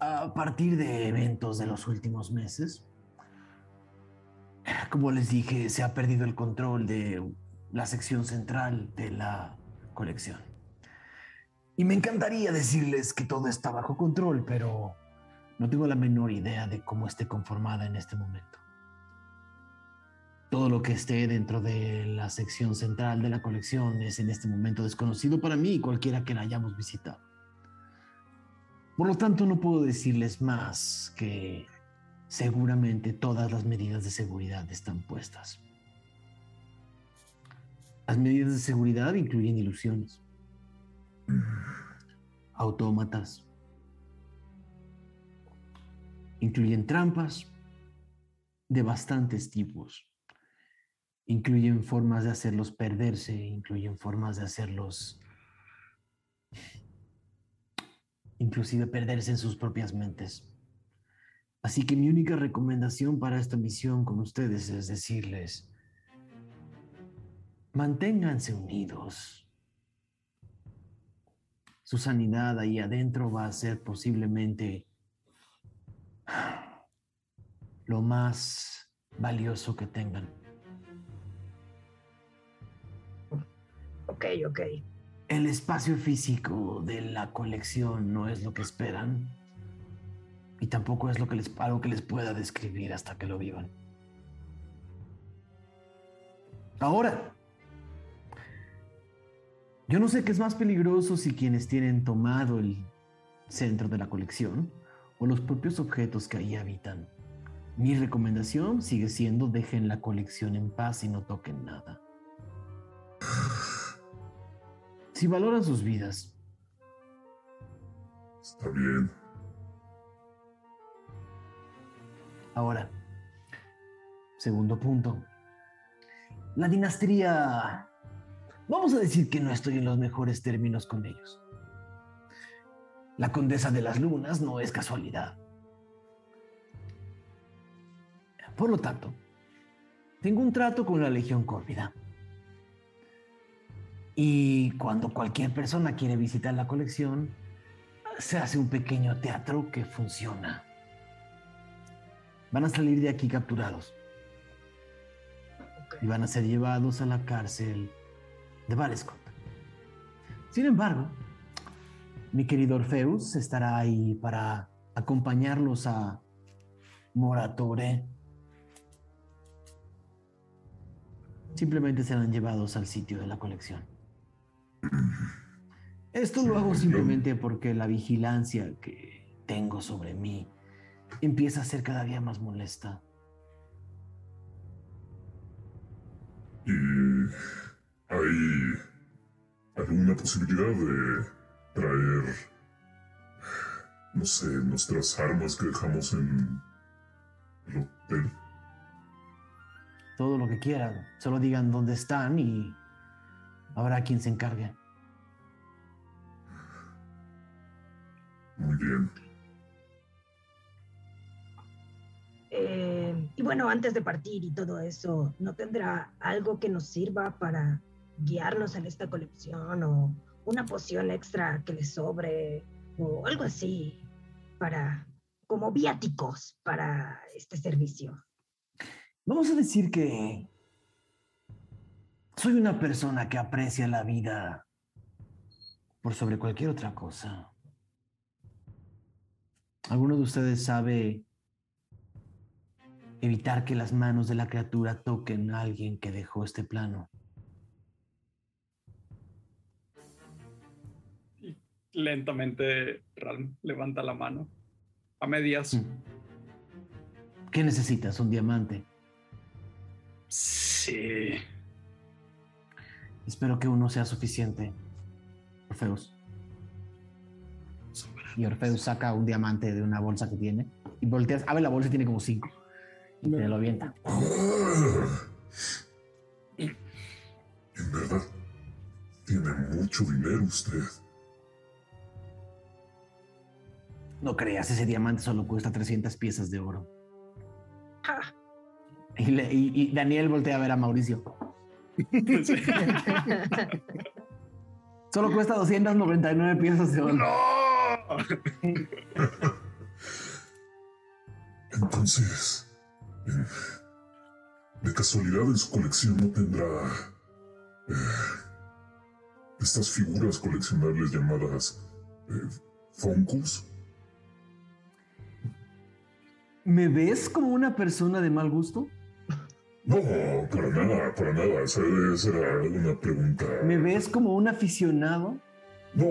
S1: a partir de eventos de los últimos meses, como les dije, se ha perdido el control de la sección central de la colección. Y me encantaría decirles que todo está bajo control, pero no tengo la menor idea de cómo esté conformada en este momento. Todo lo que esté dentro de la sección central de la colección es en este momento desconocido para mí y cualquiera que la hayamos visitado. Por lo tanto, no puedo decirles más que seguramente todas las medidas de seguridad están puestas. Las medidas de seguridad incluyen ilusiones. Autómatas. Incluyen trampas de bastantes tipos. Incluyen formas de hacerlos perderse, incluyen formas de hacerlos inclusive perderse en sus propias mentes. Así que mi única recomendación para esta misión con ustedes es decirles, manténganse unidos. Su sanidad ahí adentro va a ser posiblemente lo más valioso que tengan.
S4: Ok, ok.
S1: El espacio físico de la colección no es lo que esperan y tampoco es lo que les, algo que les pueda describir hasta que lo vivan. Ahora, yo no sé qué es más peligroso si quienes tienen tomado el centro de la colección o los propios objetos que ahí habitan. Mi recomendación sigue siendo dejen la colección en paz y no toquen nada. Si valoran sus vidas.
S8: Está bien.
S1: Ahora, segundo punto. La dinastía... Vamos a decir que no estoy en los mejores términos con ellos. La condesa de las lunas no es casualidad. Por lo tanto, tengo un trato con la Legión Córvida. Y cuando cualquier persona quiere visitar la colección, se hace un pequeño teatro que funciona. Van a salir de aquí capturados. Y van a ser llevados a la cárcel de Valescott. Sin embargo, mi querido Orfeus estará ahí para acompañarlos a Moratore. Simplemente serán llevados al sitio de la colección. Esto lo hago simplemente porque la vigilancia que tengo sobre mí empieza a ser cada día más molesta.
S8: ¿Y hay alguna posibilidad de traer, no sé, nuestras armas que dejamos en el hotel?
S1: Todo lo que quieran. Solo digan dónde están y habrá quien se encargue.
S8: Muy bien.
S4: Eh, y bueno, antes de partir y todo eso, ¿no tendrá algo que nos sirva para guiarnos en esta colección o una poción extra que le sobre o algo así para como viáticos para este servicio?
S1: Vamos a decir que soy una persona que aprecia la vida por sobre cualquier otra cosa. ¿Alguno de ustedes sabe evitar que las manos de la criatura toquen a alguien que dejó este plano?
S9: Lentamente Ralm levanta la mano. A medias.
S1: Mm. ¿Qué necesitas? Un diamante.
S5: Sí.
S1: Espero que uno sea suficiente. Orfeus. Y Orfeus saca un diamante de una bolsa que tiene. Y volteas, abre la bolsa y tiene como cinco. Y te lo avienta.
S8: En verdad, tiene mucho dinero usted.
S1: No creas, ese diamante solo cuesta 300 piezas de oro.
S4: Ah,
S1: Y, le- y- y Daniel voltea a ver a Mauricio. Solo cuesta 299 piezas de oro.
S8: Entonces, eh, de casualidad en su colección no tendrá eh, estas figuras coleccionables llamadas eh, Funkus.
S1: ¿Me ves como una persona de mal gusto?
S8: No, para nada, para nada. Esa, esa era una pregunta.
S1: ¿Me ves como un aficionado?
S8: No,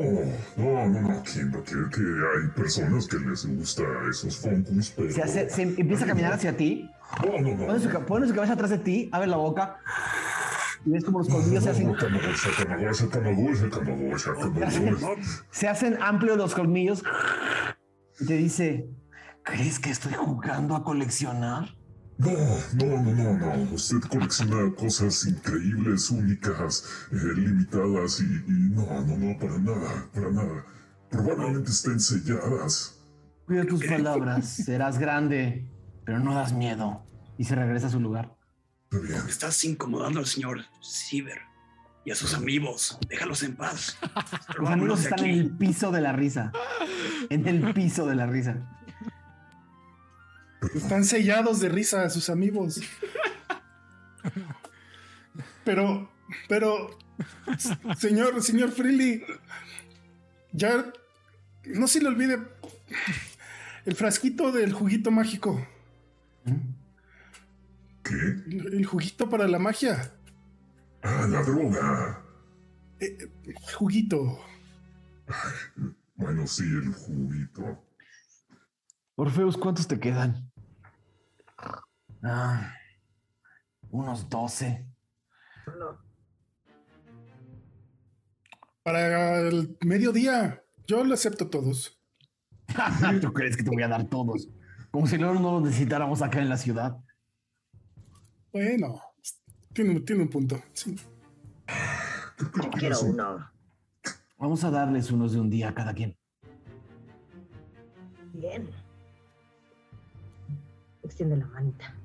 S8: no, no, no, Kimba, que, que hay personas que les gusta esos Funkus, pero.
S1: Se, hace- se empieza a caminar hacia ti,
S8: No, no, no.
S1: pone su, ca- pone su cabeza atrás de ti, abre la boca Y ves como los colmillos se hacen, se hacen amplios los colmillos. Y te dice, ¿crees que estoy jugando a coleccionar?
S8: No, no, no, no, no. Usted colecciona cosas increíbles, únicas, eh, limitadas y, y no, no, no, para nada, para nada. Probablemente estén selladas.
S1: Cuida tus palabras, serás grande, pero no das miedo. Y se regresa a su lugar.
S8: Está bien.
S5: Estás incomodando al señor Ciber y a sus amigos. Déjalos en paz.
S1: Los amigos están en el piso de la risa. En el piso de la risa.
S3: Están sellados de risa sus amigos. Pero, pero, señor, señor Freely, ya no se le olvide el frasquito del juguito mágico.
S8: ¿Qué?
S3: El, el juguito para la magia.
S8: Ah, la droga.
S3: Eh, eh, juguito.
S8: Bueno, sí, el juguito.
S1: Orfeus, ¿cuántos te quedan? Ah, unos 12.
S3: Para el mediodía. Yo lo acepto todos.
S1: ¿Tú crees que te voy a dar todos? Como si luego no los necesitáramos acá en la ciudad.
S3: Bueno, tiene, tiene un punto. Sí.
S4: Yo quiero uno.
S1: Vamos a darles unos de un día a cada quien.
S4: Bien. Extiende la manita.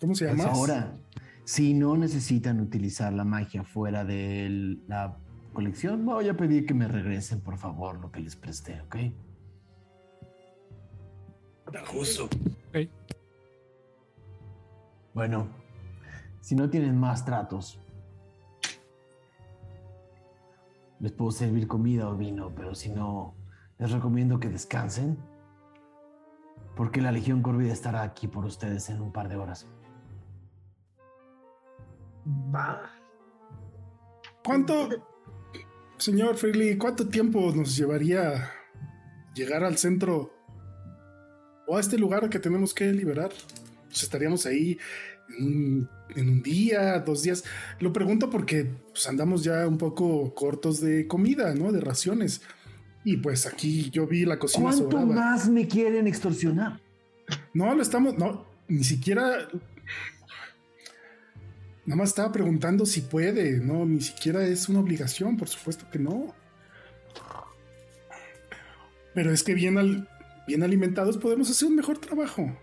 S3: ¿Cómo se
S1: Pues
S3: llama?
S1: ahora, si no necesitan utilizar la magia fuera de la colección, voy a pedir que me regresen, por favor, lo que les presté, ¿ok?
S5: Está justo.
S1: Bueno, si no tienen más tratos, les puedo servir comida o vino, pero si no, les recomiendo que descansen, porque la Legión Corvida estará aquí por ustedes en un par de horas.
S4: Va.
S3: ¿Cuánto, señor Freely, cuánto tiempo nos llevaría llegar al centro o a este lugar que tenemos que liberar? Pues estaríamos ahí en un, en un día, dos días. Lo pregunto porque pues, andamos ya un poco cortos de comida, ¿no? De raciones. Y pues aquí yo vi la cocina
S1: ¿Cuánto
S3: sobraba.
S1: más me quieren extorsionar?
S3: No, lo estamos, no, ni siquiera. Nada más estaba preguntando si puede, no, ni siquiera es una obligación, por supuesto que no. Pero es que bien, al- bien alimentados podemos hacer un mejor trabajo.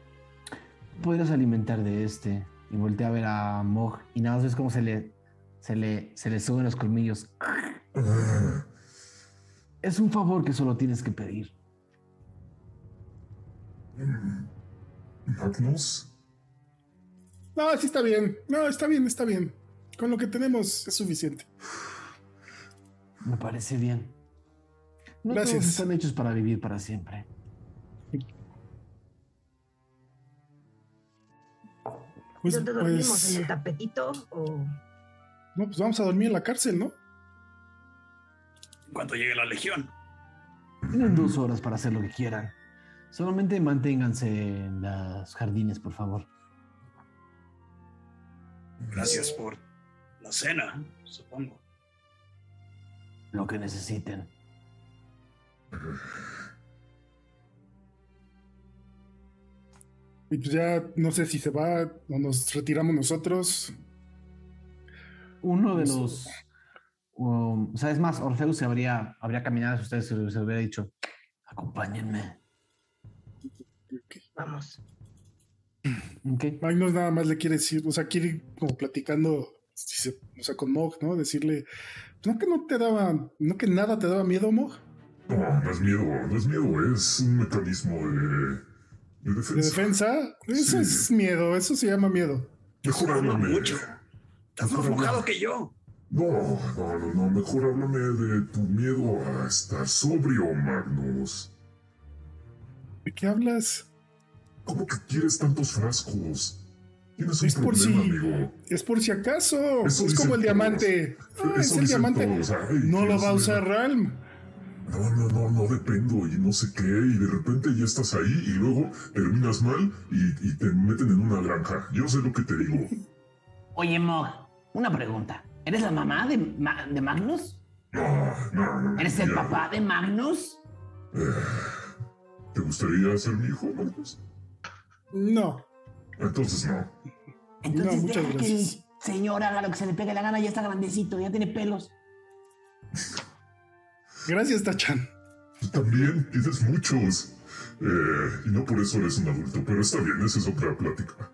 S1: Podrías alimentar de este. Y voltea a ver a Mog y nada más ves cómo se le, se le, se le suben los colmillos. Es un favor que solo tienes que pedir.
S8: Magnus,
S3: No, sí está bien, no, está bien, está bien. Con lo que tenemos es suficiente.
S1: Me parece bien. No
S3: Gracias.
S1: todos están hechos para vivir para siempre.
S3: Pues,
S4: ¿Dónde dormimos?
S3: pues-
S4: ¿En el tapetito? O...
S3: no, pues vamos a dormir en la cárcel, ¿no?
S5: En cuanto llegue la legión.
S1: Tienen dos horas para hacer lo que quieran. Solamente manténganse en los jardines, por favor.
S5: Gracias por la cena, supongo.
S1: Lo que necesiten.
S3: Y pues ya no sé si se va o nos retiramos nosotros.
S1: Uno de los. um, o sea, es más, Orfeus se habría, habría caminado si ustedes se, se hubiera dicho: Acompáñenme.
S4: Vamos.
S3: Magnus nada más le quiere decir, o sea, quiere ir como platicando, o sea, con Mog, ¿no? Decirle, no que no te daba, no que nada te daba miedo, Mog,
S8: no, no es miedo, no es miedo, es un mecanismo de, de defensa.
S3: de defensa. Eso
S8: Sí.
S3: es miedo, eso se llama miedo.
S8: Mejor háblame.
S5: mucho. Estás más mojado que yo.
S8: No, no, no, no, mejor háblame de tu miedo a estar sobrio, Magnus.
S3: ¿De qué hablas?
S8: ¿Cómo que quieres tantos frascos? Tienes un
S3: Es por
S8: problema,
S3: si-
S8: amigo.
S3: Es por si acaso,
S8: Eso
S3: es como el
S8: todos.
S3: diamante. Ah, es el diamante.
S8: Ay,
S3: No lo va a usar Ralm.
S8: No, no, no, no dependo y no sé qué, y de repente ya estás ahí y luego terminas mal y, y te meten en una granja. Yo sé lo que te digo.
S1: Oye, Mog, Una pregunta. ¿Eres la mamá de, Ma- de Magnus?
S8: No, no, no.
S1: ¿Eres el
S8: ya.
S1: papá de Magnus?
S8: ¿Te gustaría ser mi hijo, Magnus?
S3: No.
S8: Entonces no.
S1: Entonces
S3: No, muchas
S1: deja que el señor haga lo que se le pegue la gana, ya está grandecito, ya tiene pelos.
S3: Gracias, Tachan.
S8: Tú también tienes muchos. Eh, y no por eso eres un adulto, pero está bien, esa es otra plática.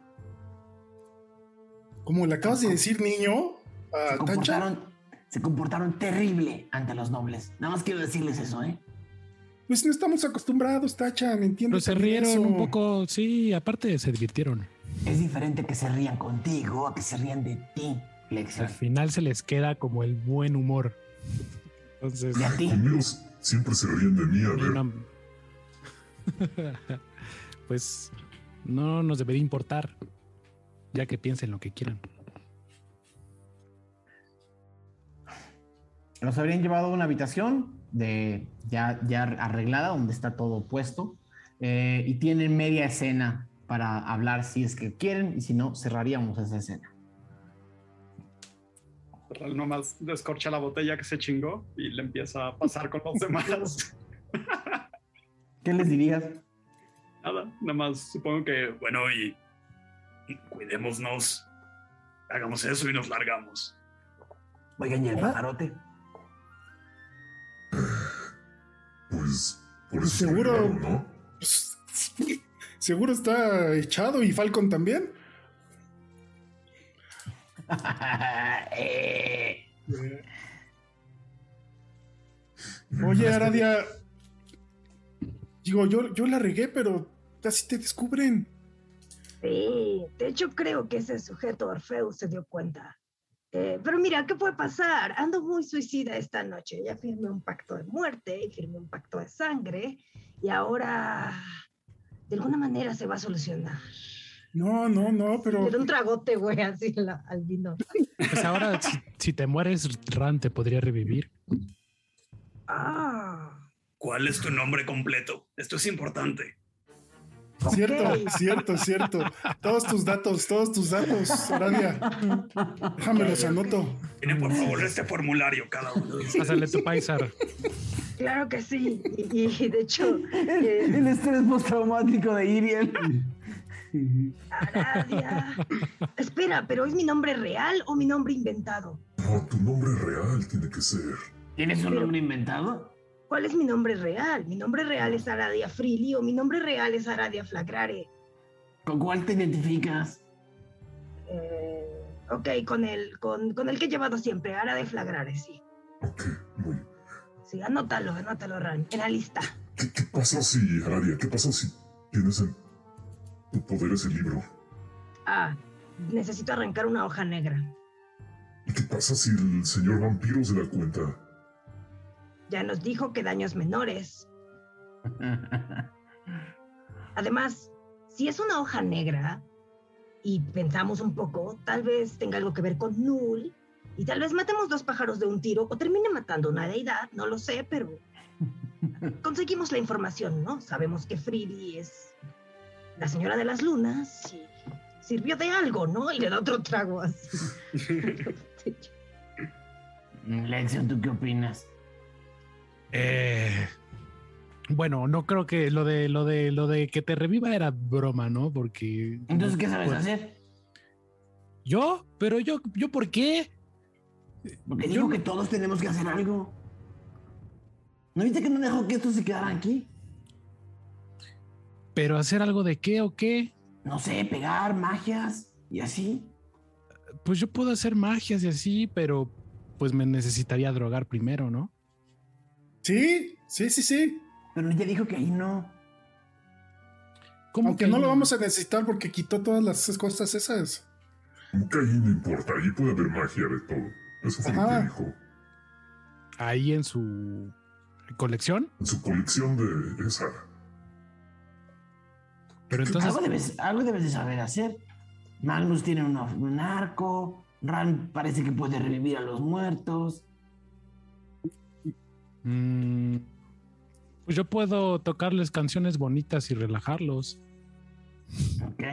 S3: Como le acabas de decir, niño,
S1: Se
S3: a Tachan.
S1: comportaron, se comportaron terrible ante los nobles. Nada más quiero decirles eso, ¿eh?
S3: Pues no estamos acostumbrados, Tachan, entiendo.
S2: Pero se rieron
S3: eso.
S2: un poco, sí, aparte se divirtieron.
S1: Es diferente que se rían contigo a que se rían de ti, Lexion.
S2: Al final se les queda como el buen humor. Entonces,
S1: De a ti.
S8: Conmigo siempre se ríen de mí, a
S2: y
S8: ver.
S2: no- pues no nos debería importar, ya que piensen lo que quieran.
S1: Los habrían llevado a una habitación de, ya, ya arreglada, donde está todo puesto. eh, y tienen media escena para hablar si es que quieren, y si no, cerraríamos esa escena.
S9: Nomás descorcha la botella que se chingó y le empieza a pasar con los demás.
S1: ¿Qué les dirías?
S9: Nada, nada más supongo que, bueno, y, y cuidémonos. Hagamos eso y nos largamos.
S1: Oigan, ¿y el pajarote?
S8: Pues por
S3: Pues
S8: eso
S3: seguro.
S8: arriesgaron, ¿no?
S3: Seguro está echado y Falcon también.
S1: Eh,
S3: Oye, Aradia. Digo, yo, yo la regué, pero casi te descubren.
S4: Sí, de hecho creo que ese sujeto Orfeo se dio cuenta. Eh, pero mira, ¿qué puede pasar? Ando muy suicida esta noche. Ya firmé un pacto de muerte y firmé un pacto de sangre y ahora de alguna manera se va a solucionar.
S3: No, no, no, pero.
S4: Da un tragote, güey, así la- al vino.
S2: Pues ahora, si, si te mueres, Ran te podría revivir.
S4: Ah,
S5: ¿Cuál es tu nombre completo? Esto es importante.
S3: Cierto, cierto, cierto. Todos tus datos, todos tus datos, Aradia. Déjame los anoto.
S5: Tiene por favor este formulario cada uno.
S2: Pásale tu paisar.
S4: Claro que sí. Y, y de hecho, eh,
S1: el estrés postraumático de Iriel.
S4: Aradia. Espera, ¿pero es mi nombre real o mi nombre inventado?
S8: No, tu nombre real tiene que ser.
S1: ¿Tienes un nombre inventado?
S4: ¿Cuál es mi nombre real? Mi nombre real es Aradia Freely o mi nombre real es Aradia Flagrare.
S1: ¿Con cuál te identificas?
S4: Eh, ok, con el, con, con el que he llevado siempre, Aradia Flagrare, sí.
S8: Ok, muy.
S4: Sí, anótalo, anótalo, Ran, en la lista.
S8: ¿Qué, qué pasa si, Aradia, qué pasa si tienes en tu poder ese libro?
S4: Ah, necesito arrancar una hoja negra.
S8: ¿Y qué pasa si el señor vampiro se da cuenta?
S4: Ya nos dijo que daños menores. Además, si es una hoja negra y pensamos un poco, tal vez tenga algo que ver con Null y tal vez matemos dos pájaros de un tiro o termine matando una deidad, no lo sé, pero conseguimos la información, ¿no? Sabemos que Freely es la señora de las lunas y sirvió de algo, ¿no? Y le da otro trago así.
S1: Lexion, ¿tú qué opinas?
S2: Eh, bueno, no creo que lo de lo de lo de que te reviva era broma, ¿no? Porque
S1: Entonces, ¿qué sabes
S2: Pues,
S1: hacer?
S2: yo, pero yo, yo, ¿por qué?
S1: Porque
S2: yo
S1: digo
S2: no-
S1: que todos tenemos que hacer algo. ¿No viste que no dejó que esto se quedara aquí?
S2: Pero hacer algo de qué o qué?
S1: No sé, pegar, magias y así.
S2: Pues yo puedo hacer magias y así, pero pues me necesitaría drogar primero, ¿no?
S3: Sí, sí, sí, sí.
S1: Pero ya dijo que ahí no.
S2: ¿Cómo
S3: Aunque
S2: que
S3: no lo vamos a necesitar porque quitó todas las cosas esas.
S8: Como que ahí no importa, ahí puede haber magia de todo. Eso fue lo que dijo.
S2: ahí en su colección?
S8: En su colección de esa.
S2: Pero entonces
S1: algo, debes, algo debes de saber hacer. Magnus tiene un, un arco. Ran parece que puede revivir a los muertos.
S2: Mm, pues yo puedo tocarles canciones bonitas y relajarlos.
S1: Ok.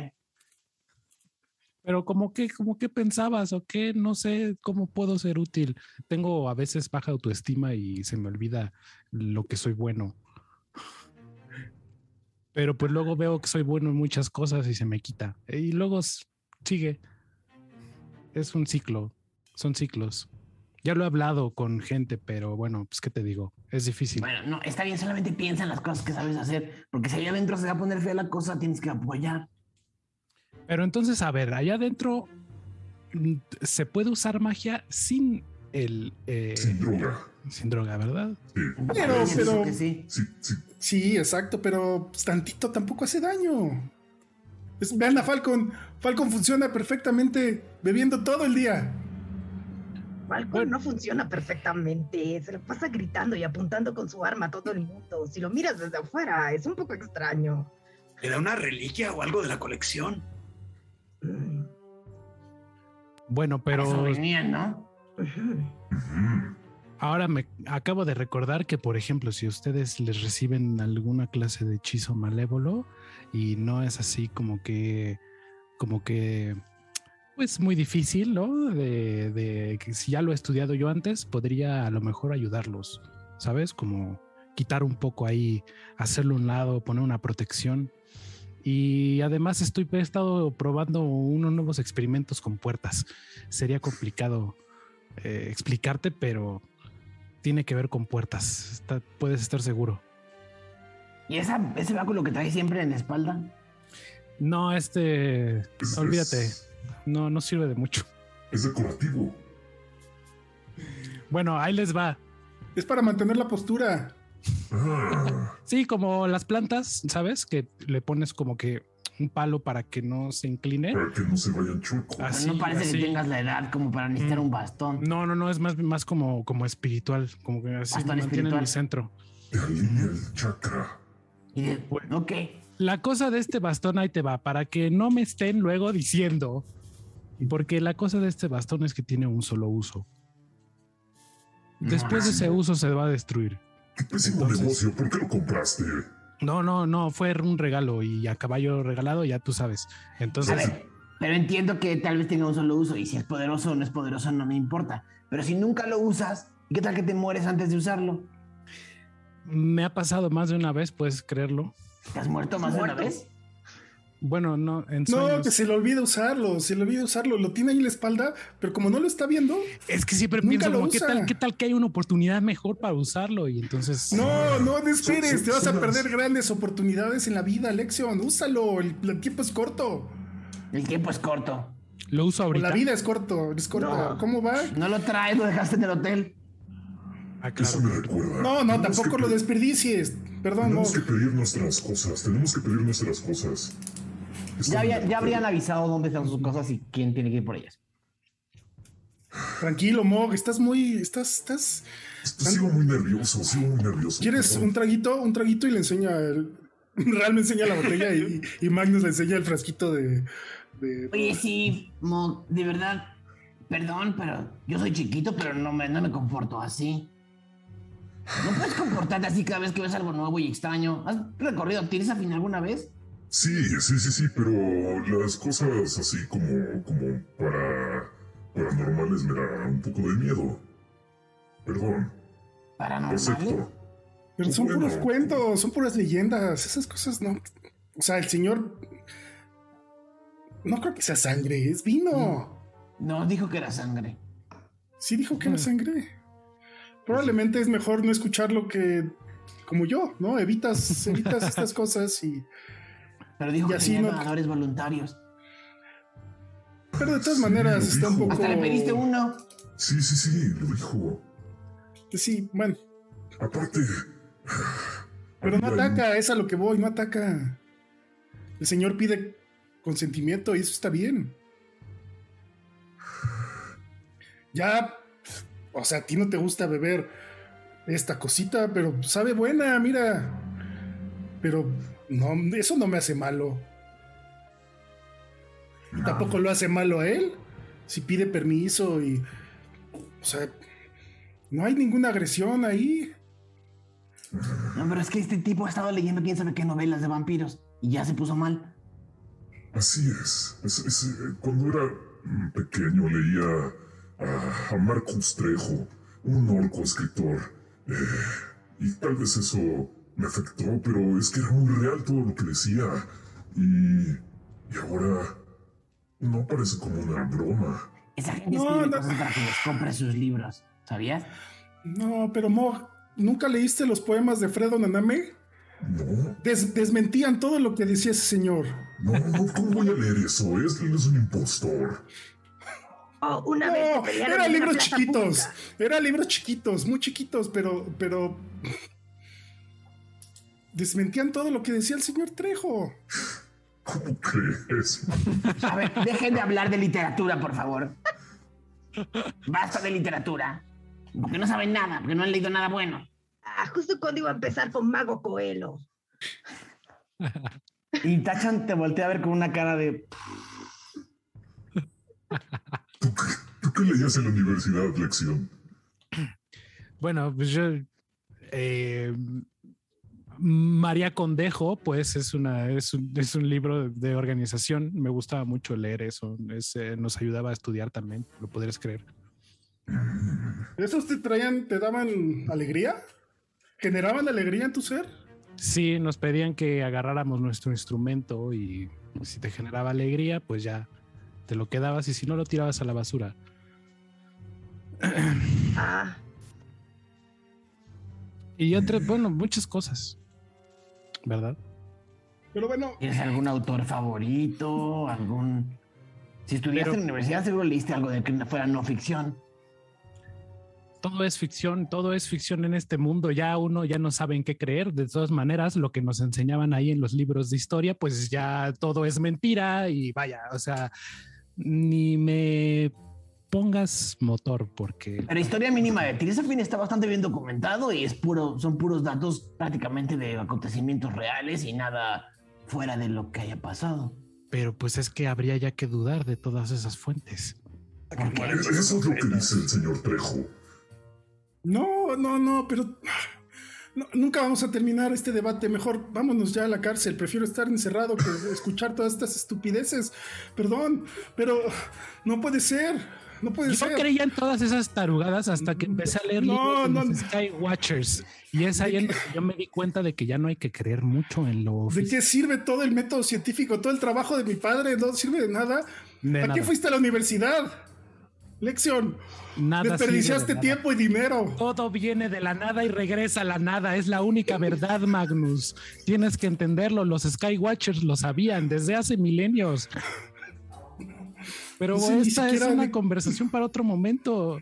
S2: Pero como que, como que pensabas o qué, no sé cómo puedo ser útil. Tengo a veces baja autoestima y se me olvida lo que soy bueno. Pero pues luego veo que soy bueno en muchas cosas y se me quita. Y luego sigue. Es un ciclo, son ciclos. Ya lo he hablado con gente, pero bueno, pues qué te digo, es difícil.
S1: Bueno, no, está bien, solamente piensa en las cosas que sabes hacer, porque si allá adentro se va a poner fea la cosa, tienes que apoyar.
S2: Pero entonces, a ver, allá adentro mm, se puede usar magia sin el... eh,
S8: Sin droga.
S2: sin droga, ¿verdad?
S8: Sí,
S3: Pero, pero-
S1: sí.
S8: sí, sí.
S3: Sí, exacto, pero pues, tantito tampoco hace daño. Es- vean a Falcon. Falcon funciona perfectamente bebiendo todo el día.
S4: Falcon no funciona perfectamente. Se le pasa gritando y apuntando con su arma a todo el mundo. Si lo miras desde afuera, es un poco extraño.
S5: ¿Le da una reliquia o algo de la colección?
S4: Mm,
S2: Bueno,
S1: Pero... Eso ¿no?
S2: ahora me acabo de recordar que, por ejemplo, si ustedes les reciben alguna clase de hechizo malévolo y no es así como que, como que, pues muy difícil, ¿no? De, de que si ya lo he estudiado yo antes, podría a lo mejor ayudarlos, ¿sabes? Como quitar un poco ahí, hacerlo a un lado, poner una protección. Y además estoy, he estado probando unos nuevos experimentos con puertas. Sería complicado eh, explicarte, pero tiene que ver con puertas. Está- puedes estar seguro.
S1: ¿Y esa, ese báculo que trae siempre en la espalda?
S2: No, este,
S8: Es-
S2: olvídate. No, no sirve de mucho.
S8: es decorativo.
S2: Bueno, ahí les va.
S3: Es para mantener la postura.
S8: Ah,
S2: Sí, como las plantas, ¿sabes? Que le pones como que un palo para que no se incline.
S8: para que no se vayan chuecos.
S1: Pero
S2: Así,
S1: no parece
S2: así.
S1: que tengas la edad como para necesitar
S2: Mm.
S1: un bastón.
S2: No, no, no, es más, más como, como espiritual, como que así
S1: Bastón
S2: mantiene en
S1: espiritual.
S2: mi centro.
S8: Te alinea el chakra.
S1: Y de, ok.
S2: La cosa de este bastón ahí te va, para que no me estén luego diciendo, porque la cosa de este bastón es que tiene un solo uso. Después de ese uso se va a destruir.
S8: Qué pésimo
S2: Entonces-
S8: negocio. ¿Por qué lo compraste?
S2: No, no, no, fue un regalo y a caballo regalado, ya tú sabes.
S1: A
S2: Entonces,
S1: ver, pero entiendo que tal vez tenga un solo uso y si es poderoso o no es poderoso no me importa. Pero si nunca lo usas, ¿y qué tal que te mueres antes de usarlo?
S2: me ha pasado más de una vez, puedes creerlo.
S1: ¿Te has muerto más de una vez?
S2: Bueno, no, en
S3: No, que se le olvida usarlo, se le olvida usarlo. Lo tiene ahí en la espalda, pero como no lo está viendo,
S2: Es que siempre pienso como, ¿qué tal, ¿qué tal que hay una oportunidad mejor para usarlo? Y entonces...
S3: no, no te
S8: Son-
S3: esperes,
S8: son-
S3: te vas a perder grandes oportunidades en la vida, Lexion. Úsalo, el, el tiempo es corto.
S1: El tiempo es corto.
S2: Lo uso ahorita.
S3: la vida es corto, es corta.
S1: No.
S3: ¿Cómo va?
S1: No lo traes, lo dejaste en el hotel.
S2: Ah,
S8: Eso me recuerda.
S3: No, no,
S8: Tenemos
S3: tampoco lo
S8: pe-
S3: desperdicies. Perdón, no.
S8: Tenemos que pedir nuestras cosas. Tenemos que pedir nuestras cosas.
S1: Ya, había- habrían avisado dónde están sus cosas y quién tiene que ir por ellas.
S3: Tranquilo, Mog, estás muy. Estás, estás.
S8: Sigo muy nervioso, sigo muy nervioso.
S3: ¿Quieres un traguito? Un traguito y le enseña. El... Real me enseña la botella y, y Magnus le enseña el frasquito de. de-
S1: Oye, sí, Mo, de verdad, perdón, pero yo soy chiquito, pero no me, no me comporto así. ¿No puedes comportarte así cada vez que ves algo nuevo y extraño? ¿Has recorrido Tirsafin alguna vez?
S8: Sí, sí, sí, sí, pero las cosas así como, como para paranormales me dan un poco de miedo. Perdón,
S1: Paranormal.
S3: Pero son
S8: Bueno.
S3: puros cuentos, son puras leyendas. Esas cosas no. O sea, el señor. No creo que sea sangre, es vino.
S1: No, dijo que era sangre.
S3: Sí dijo que era sangre. Probablemente es mejor no escucharlo que como yo, ¿no? Evitas, evitas estas cosas y.
S1: Pero dijo
S3: Y
S1: que tenía
S3: no-
S1: nadadores voluntarios.
S3: Pero de todas maneras está un poco.
S1: Hasta le pediste uno.
S8: Sí, sí, sí, lo dijo.
S3: Sí, bueno.
S8: Aparte.
S3: Pero no ataca, es a lo que voy, no ataca. El señor pide consentimiento y eso está bien. Ya, o sea, a ti no te gusta beber esta cosita, pero sabe buena, mira. Pero no, eso no me hace malo. Tampoco lo hace malo a él. Si pide permiso y. O sea, no hay ninguna agresión ahí.
S1: No, pero es que este tipo ha estado leyendo quién sabe qué novelas de vampiros y ya se puso mal.
S8: Así es. Es- es, eh, cuando era mm, pequeño leía a, a Marcus Trejo, un orco escritor. eh, y tal vez eso me afectó, pero es que era muy real todo lo que decía. Y, y ahora no parece como una broma.
S1: Esa gente
S3: No,
S1: escribe
S3: no.
S1: cosas para que les compre sus libros, ¿sabías?
S3: No, pero Mo, ¿nunca leíste los poemas de Fredo Naname?
S8: No,
S3: Des- desmentían todo lo que decía ese señor.
S8: no, no, ¿cómo voy a leer eso? Es, él es un impostor.
S4: Oh, una vez
S3: No,
S4: pelearon
S3: eran libros chiquitos. Eran libros chiquitos, muy chiquitos, pero, pero. Desmentían todo lo que decía el señor Trejo.
S8: ¿Cómo crees?
S1: A ver, dejen de hablar de literatura, por favor. Basta de literatura. Porque no saben nada, porque no han leído nada bueno.
S4: Ah, justo cuando iba a empezar con Mago Coelho.
S1: Y Tachan te voltea a ver con una cara de.
S8: ¿Tú qué, tú qué leías en la universidad, Lección?
S2: Bueno, pues yo. eh, María Condejo, pues es una es un, es un libro de organización. Me gustaba mucho leer eso. Es, eh, nos ayudaba a estudiar también. Lo podrías creer.
S3: ¿Esos te traían, te daban alegría? ¿Generaban alegría en tu ser?
S2: Sí, nos pedían que agarráramos nuestro instrumento y si te generaba alegría, pues ya te lo quedabas y si no lo tirabas a la basura.
S4: Ah,
S2: Y entre, bueno, muchas cosas, ¿verdad?
S3: Pero bueno,
S1: ¿Tienes algún autor favorito? ¿Algún.? Si estudiaste
S2: Pero-
S1: en la universidad, seguro leíste algo de que fuera no ficción.
S2: Todo es ficción, todo es ficción en este mundo. Ya uno ya no sabe en qué creer. De todas maneras, lo que nos enseñaban ahí en los libros de historia, pues ya todo es mentira y vaya, o sea, ni me pongas motor porque
S1: Pero historia mínima de Tirsa Fin está bastante bien documentado y es puro, son puros datos prácticamente de acontecimientos reales y nada fuera de lo que haya pasado.
S2: pero pues es que habría ya que dudar de todas esas fuentes.
S8: Eso es lo que dice el señor Trejo.
S3: no, no, no, pero. no, nunca vamos a terminar este debate. Mejor vámonos ya a la cárcel. Prefiero estar encerrado que escuchar todas estas estupideces. Perdón, pero no puede ser. No puede
S2: Yo
S3: ser.
S2: creía en todas esas tarugadas hasta que empecé a leer
S3: No,
S2: los. Sky Watchers. Y es ahí en donde yo me di cuenta de que ya no hay que creer mucho en lo
S3: ¿De qué sirve todo el método científico? Todo el trabajo de mi padre no sirve de nada.
S2: De
S3: ¿A qué fuiste a la universidad? Lección.
S2: Nada
S3: Desperdiciaste
S2: de nada.
S3: tiempo y dinero.
S2: Todo viene de la nada y regresa a la nada. Es la única verdad, Magnus. Tienes que entenderlo. Los Skywatchers lo sabían desde hace milenios. Pero
S3: No sé, ni
S2: esta es una
S3: de-
S2: conversación para otro momento.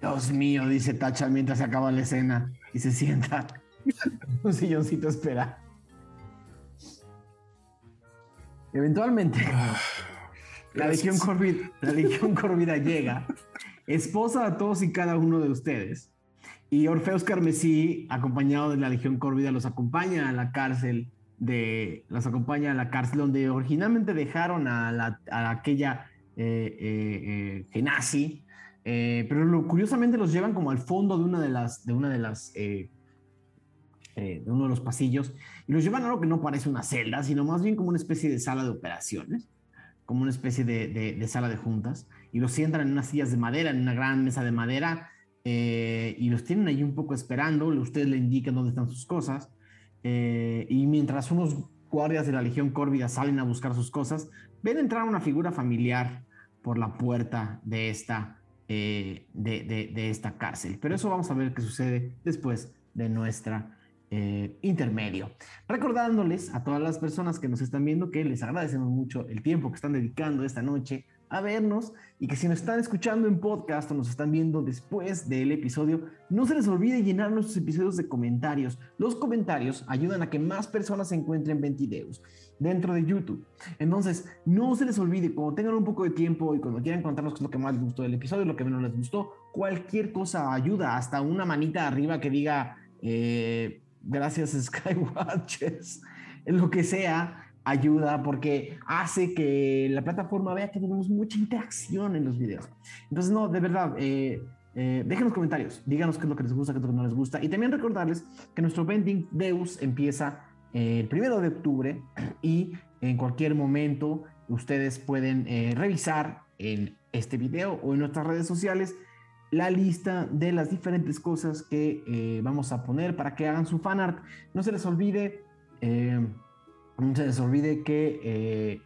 S1: Dios mío, dice Tacha mientras se acaba la escena y se sienta en un silloncito a esperar. Eventualmente, la Legión, Corvid, la Legión Corvida llega, esposa a todos y cada uno de ustedes. Y Orfeus Carmesí, acompañado de la Legión Corvida, los acompaña a la cárcel de, los acompaña a la cárcel donde originalmente dejaron a, la, a aquella eh, eh, eh, eh, pero lo- curiosamente los llevan como al fondo de una de las, de una de las, de uno de los pasillos y los llevan a algo que no parece una celda, sino más bien como una especie de sala de operaciones, como una especie de, sala de juntas y los sientan en unas sillas de madera, en una gran mesa de madera y los tienen ahí un poco esperando. Ustedes le indican dónde están sus cosas eh, y mientras unos guardias de la Legión Córvida salen a buscar sus cosas, ven entrar una figura familiar por la puerta de esta, eh, de, de- esta cárcel. Pero eso vamos a ver qué sucede después de nuestra eh, intermedio. Recordándoles a todas las personas que nos están viendo que les agradecemos mucho el tiempo que están dedicando esta noche a vernos y que si nos están escuchando en podcast o nos están viendo después del episodio, no se les olvide llenar nuestros episodios de comentarios. Los comentarios ayudan a que más personas se encuentren Ventideus dentro de YouTube. Entonces, no se les olvide, cuando tengan un poco de tiempo y cuando quieran contarnos qué es lo que más les gustó del episodio, lo que menos les gustó, cualquier cosa ayuda, hasta una manita arriba que diga eh, gracias Skywatches, lo que sea, ayuda porque hace que la plataforma vea que tenemos mucha interacción en los videos. Entonces, no, de verdad, eh, eh, déjenos comentarios, díganos qué es lo que les gusta, qué es lo que no les gusta. Y también recordarles que nuestro Vending Deus empieza eh, el primero de octubre y en cualquier momento ustedes pueden eh, revisar en este video o en nuestras redes sociales la lista de las diferentes cosas que eh, vamos a poner para que hagan su fanart. No se les olvide, eh, no se les olvide que eh,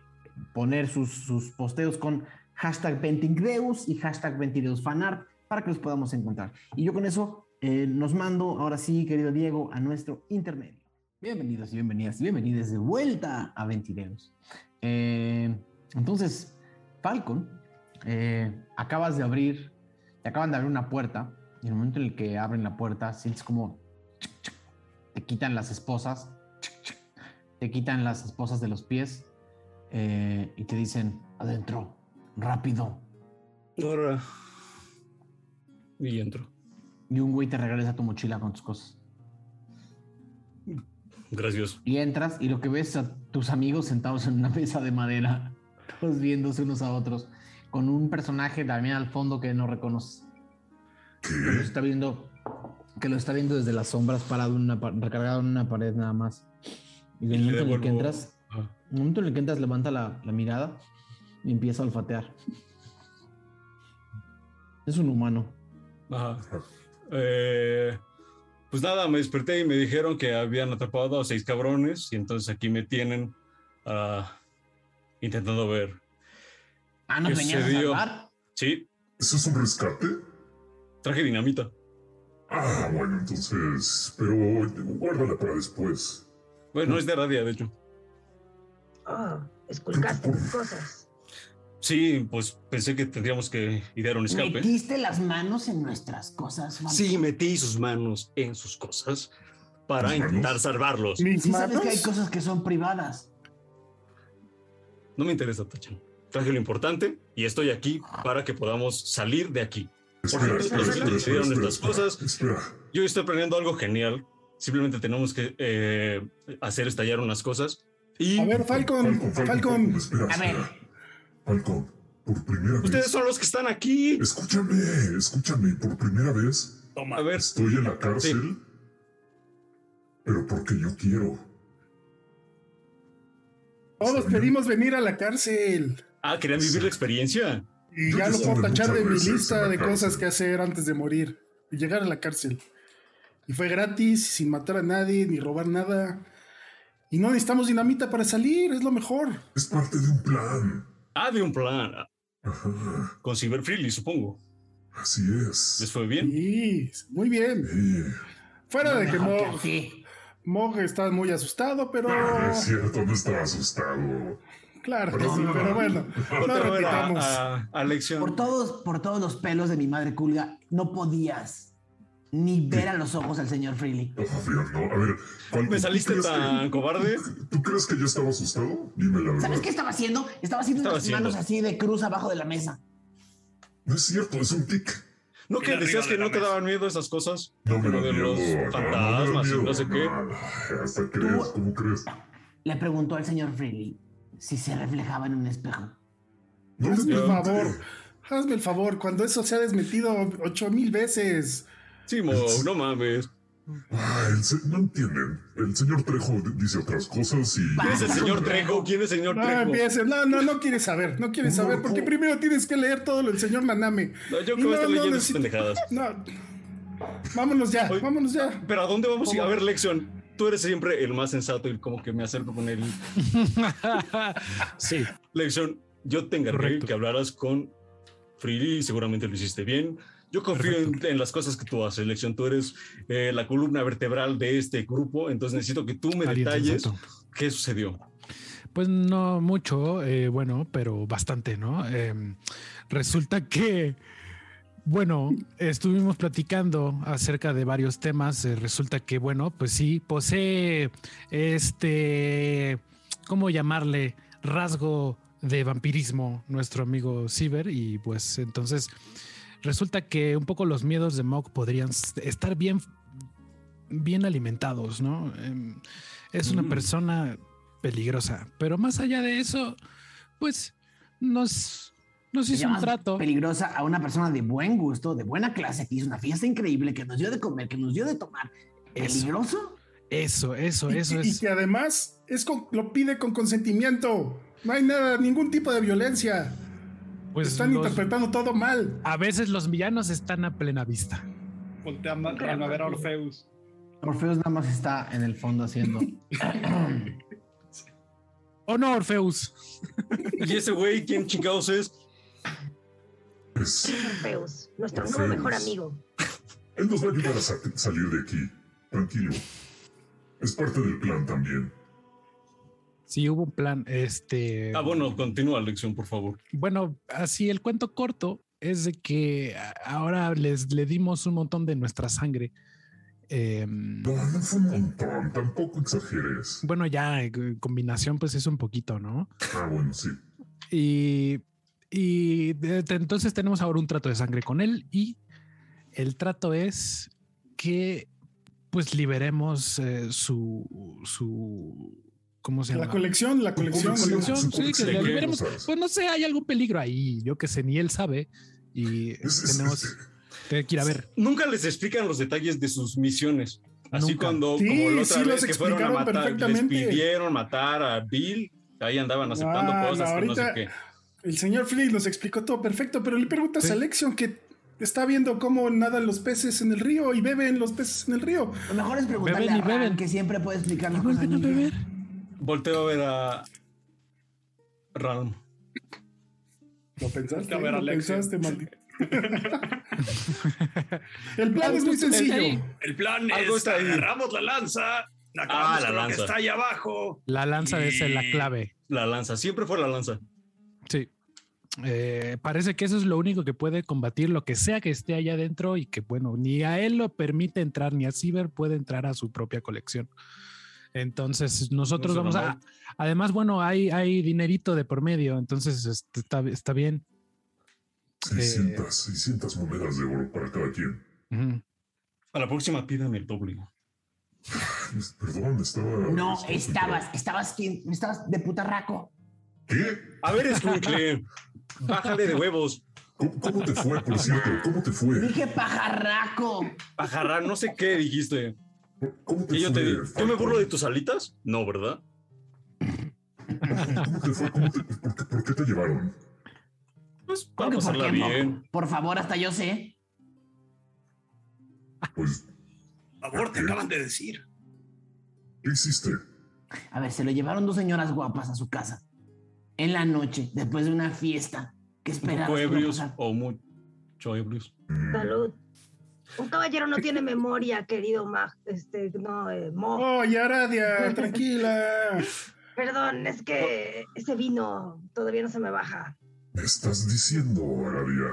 S1: poner sus, sus posteos con hashtag Ventingdeus y hashtag Ventideus fanart para que los podamos encontrar. Y yo con eso eh, nos mando, ahora sí, querido Diego, a nuestro intermedio. Bienvenidos y bienvenidas y bienvenidas de vuelta a Ventideus. Eh, entonces, Falcon, eh, acabas de abrir, te acaban de abrir una puerta y en el momento en el que abren la puerta, sientes como te quitan las esposas, te quitan las esposas de los pies eh, y te dicen, adentro, rápido.
S7: Ahora. Y entro.
S1: Y un güey te regresa tu mochila con tus cosas.
S7: Gracias.
S1: Y entras y lo que ves a tus amigos sentados en una mesa de madera, todos viéndose unos a otros, con un personaje también al fondo que no reconoces. Que lo está viendo, que lo está viendo desde las sombras, parado en una, recargado en una pared nada más. Y en el
S7: Y le
S1: momento en el que entras,
S7: Ah.
S1: en el momento en el que entras, levanta la, la mirada y empieza a olfatear. Es un humano.
S7: Ajá. Eh, pues nada, me desperté y me dijeron que habían atrapado a seis cabrones y entonces aquí me tienen ah, intentando ver.
S1: Ah, ¿nos
S7: ¿Qué
S1: venías a
S7: sucedió?
S1: salvar?
S7: Sí,
S8: ¿Eso es un rescate?
S7: traje dinamita.
S8: Ah, bueno, entonces. Pero guárdala para después.
S7: Bueno, es de radia, de hecho.
S4: Oh, esculcaste mis cosas.
S7: Sí, pues pensé que tendríamos que idear un escape.
S1: Metiste las manos en nuestras cosas. Falcon.
S7: Sí, metí sus manos en sus cosas para intentar salvarlos.
S3: Mis
S1: Sí sabes que hay cosas que son privadas.
S7: No me interesa, Tachan. Traje lo importante y estoy aquí para que podamos salir de aquí.
S8: Espera,
S7: Por
S8: espera, espera,
S7: nos
S8: espera,
S7: cosas. Yo estoy planeando algo genial. Simplemente tenemos que eh, hacer estallar unas cosas. Y
S3: A ver, Falcon, Falcon.
S8: espera,
S1: A ver.
S8: Falcon, por primera
S7: ustedes
S8: vez.
S7: son los que están aquí.
S8: Escúchame, escúchame, por primera vez
S5: Toma.
S7: A ver,
S8: estoy en la cárcel. Pero porque yo quiero.
S3: Todos pedimos venir a la cárcel.
S7: ah, querían vivir la experiencia.
S3: Y
S8: Yo
S3: ya lo puedo tachar de mi lista de cosas que hacer antes de morir. Y llegar a la cárcel. Y fue gratis, sin matar a nadie, ni robar nada. Y no necesitamos dinamita para salir, es lo mejor.
S8: Es parte de un plan.
S7: Ah, de un plan.
S8: Ajá,
S7: Con Cyber Freely, supongo.
S8: así
S7: ¿Les
S8: es.
S7: fue bien?
S3: Sí, muy bien.
S8: Sí.
S3: Fuera de que
S1: Mejor
S3: Mog, está muy asustado, pero.
S8: Ah, es cierto, no estaba asustado.
S3: Claro que sí, pero bueno. No repitamos.
S7: a, a, a lección.
S1: Por todos, por todos los pelos de mi madre Culga, no podías ni ver a los ojos al señor Freely.
S8: No. A ver, Falcon,
S7: ¿Me
S8: ¿tú
S7: saliste
S8: crees
S7: tan
S8: que-
S7: cobarde?
S8: ¿Tú crees que yo estaba asustado? Dime la verdad.
S1: ¿Sabes qué estaba haciendo? Estaba haciendo
S7: Estaba
S1: unas
S7: haciendo.
S1: manos así de cruz abajo de la mesa.
S8: No es cierto, es un tic.
S7: ¿No que decías
S5: de
S7: que no te
S5: mesa.
S7: daban miedo esas cosas?
S8: No me da
S7: de
S8: miedo.
S7: los
S8: no, no me
S7: fantasmas sé qué.
S8: no, Hasta crees, ¿cómo crees?
S1: Le preguntó al señor Freely si se reflejaba en un espejo.
S8: No
S3: Hazme
S8: le
S3: el
S8: pregunté.
S3: favor. Hazme el favor, cuando eso se ha desmentido ocho mil veces.
S7: Sí, Mo, no mames.
S8: Ah, el se- no entienden. El señor Trejo dice otras cosas y.
S7: ¿Quién es el señor Trejo? ¿Quién es el señor
S3: No
S7: Trejo?
S3: empieces. No, no, no quieres saber. No quieres saber porque primero tienes que leer todo lo del señor Naname.
S7: No, yo
S3: Y
S7: que voy a estar
S3: no, no
S7: leyendo esas pendejadas.
S3: No. Vámonos ya,
S7: Oye.
S3: vámonos ya.
S7: Pero ¿a dónde vamos? a ir? A ver, Lexion, tú eres siempre el más sensato y como que me acerco con él.
S2: sí,
S7: Lexion, yo te encargué que hablaras con Freely seguramente lo hiciste bien. Yo confío en, en las cosas que tú haces, Lexion. Tú eres eh, la columna vertebral de este grupo, entonces necesito que tú me
S2: alguien
S7: detalles
S2: sensato.
S7: qué sucedió.
S2: Pues no mucho, eh, bueno, pero bastante, ¿no? Em, resulta que, bueno, estuvimos platicando acerca de varios temas. eh, resulta que, bueno, pues sí, posee este, ¿cómo llamarle? Rasgo de vampirismo nuestro amigo Ciber y pues entonces resulta que un poco los miedos de Mog podrían estar bien, bien alimentados, ¿no? Em, es una
S7: Mm.
S2: persona peligrosa, pero más allá de eso, pues nos, nos hizo un trato.
S1: peligrosa a una persona de buen gusto, de buena clase, que hizo una fiesta increíble, que nos dio de comer, que nos dio de tomar.
S2: Eso.
S1: ¿Peligroso?
S2: Eso, eso, eso
S3: y,
S2: es.
S3: Y que además es con- lo pide con consentimiento. No hay nada, ningún tipo de violencia.
S2: Pues
S3: Están
S2: los-
S3: interpretando todo mal.
S2: a veces los villanos están a plena vista.
S9: Voltea a, ver a Orfeus.
S1: Orfeus nada más está en el fondo haciendo.
S2: ¿O no, Orfeus?
S7: ¿Y ese güey quién chingados es?
S8: Es,
S4: Orfeus, nuestro nuevo mejor amigo.
S8: él nos va a ayudar a sa- salir de aquí. Tranquilo. Es parte del plan también.
S2: Sí, hubo un plan. Este.
S7: Ah, bueno, continúa, lección, por favor.
S2: Bueno, así el cuento corto es de que a- ahora les le dimos un montón de nuestra sangre. Em,
S8: No, no fue un montón. Tampoco exageres.
S2: bueno, ya en combinación, pues es un poquito, ¿no?
S8: Ah, bueno, sí.
S2: Y, y de- de- entonces tenemos ahora un trato de sangre con él y el trato es que pues liberemos eh, su, su, ¿cómo se
S3: La
S2: llama?
S3: colección, la colección.
S8: colección.
S2: Colección, sí, que
S8: colección
S2: la
S8: cosas.
S2: Pues no sé, hay algún peligro ahí, yo que sé, ni él sabe y tenemos que ir a ver.
S7: Nunca les explican los detalles de sus misiones. Así
S2: Nunca.
S7: cuando,
S3: Sí,
S7: como la otra
S3: sí los
S7: vez que fueron a
S3: explicaron
S7: matar, les
S3: perfectamente.
S7: pidieron matar a Bill, ahí andaban aceptando
S3: Ah,
S7: cosas,
S3: no,
S7: que no sé qué.
S3: El señor Flynn nos explicó todo perfecto, pero le preguntas
S2: Sí.
S3: a Lexion que está viendo cómo nadan los peces en el río y beben los peces en el río.
S1: Lo mejor es preguntarle
S2: Beben y
S1: a Ran,
S2: beben.
S1: que siempre puede explicar las cosas.
S7: Volteo a ver a Ram.
S3: Lo pensaste,
S9: A ver,
S3: lo pensaste, maldito. el plan es muy sencillo.
S9: El plan
S7: Algo
S9: es
S7: está ahí.
S9: agarramos la lanza, acabamos
S7: Ah, la
S9: con lo que
S7: lanza.
S9: está ahí abajo.
S2: La lanza es la clave.
S7: La lanza, siempre fue la lanza.
S2: Sí. Eh, parece que eso es lo único que puede combatir lo que sea que esté allá adentro y que, bueno, ni a él lo permite entrar, ni a Ciber puede entrar a su propia colección. Entonces, nosotros
S7: No
S2: vamos a. Además, bueno, hay, hay dinerito de por medio, entonces este, está, está bien.
S8: 600, 600 monedas de oro para cada quien.
S7: A la próxima pídame el doble.
S8: Perdón, estaba.
S1: No,
S8: estaba-
S1: estabas, estabas, ¿quién? estabas de putarraco.
S8: ¿Qué?
S7: A ver, Squinkle, bájale de huevos.
S8: ¿Cómo, cómo te fue, por cierto? ¿Cómo te fue?
S1: Dije pajarraco.
S7: Bajarra, no sé qué dijiste.
S8: ¿Cómo te
S7: Y yo
S8: fue?
S7: te digo, ¿yo me burlo de tus alitas? No, ¿verdad?
S8: ¿Cómo te fue? ¿Cómo te- por, qué, por qué te llevaron?
S7: Pues
S1: ¿Cómo
S7: para pasarla bien.
S1: Por favor, hasta yo sé.
S8: Pues,
S9: Por favor, te acaban de decir.
S8: ¿qué hiciste?
S1: A ver, se lo llevaron dos señoras guapas a su casa. En la noche, después de una fiesta. ¿Qué esperabas?
S7: poco ebrios o mucho ebrios.
S8: Mm,
S4: Salud. Un caballero no tiene memoria, querido Mag. Este, no, eh, Mo.
S3: Oh, y Aradia, tranquila.
S4: Perdón, es que ese vino todavía no se me baja.
S8: ¿Me estás diciendo, Aradia,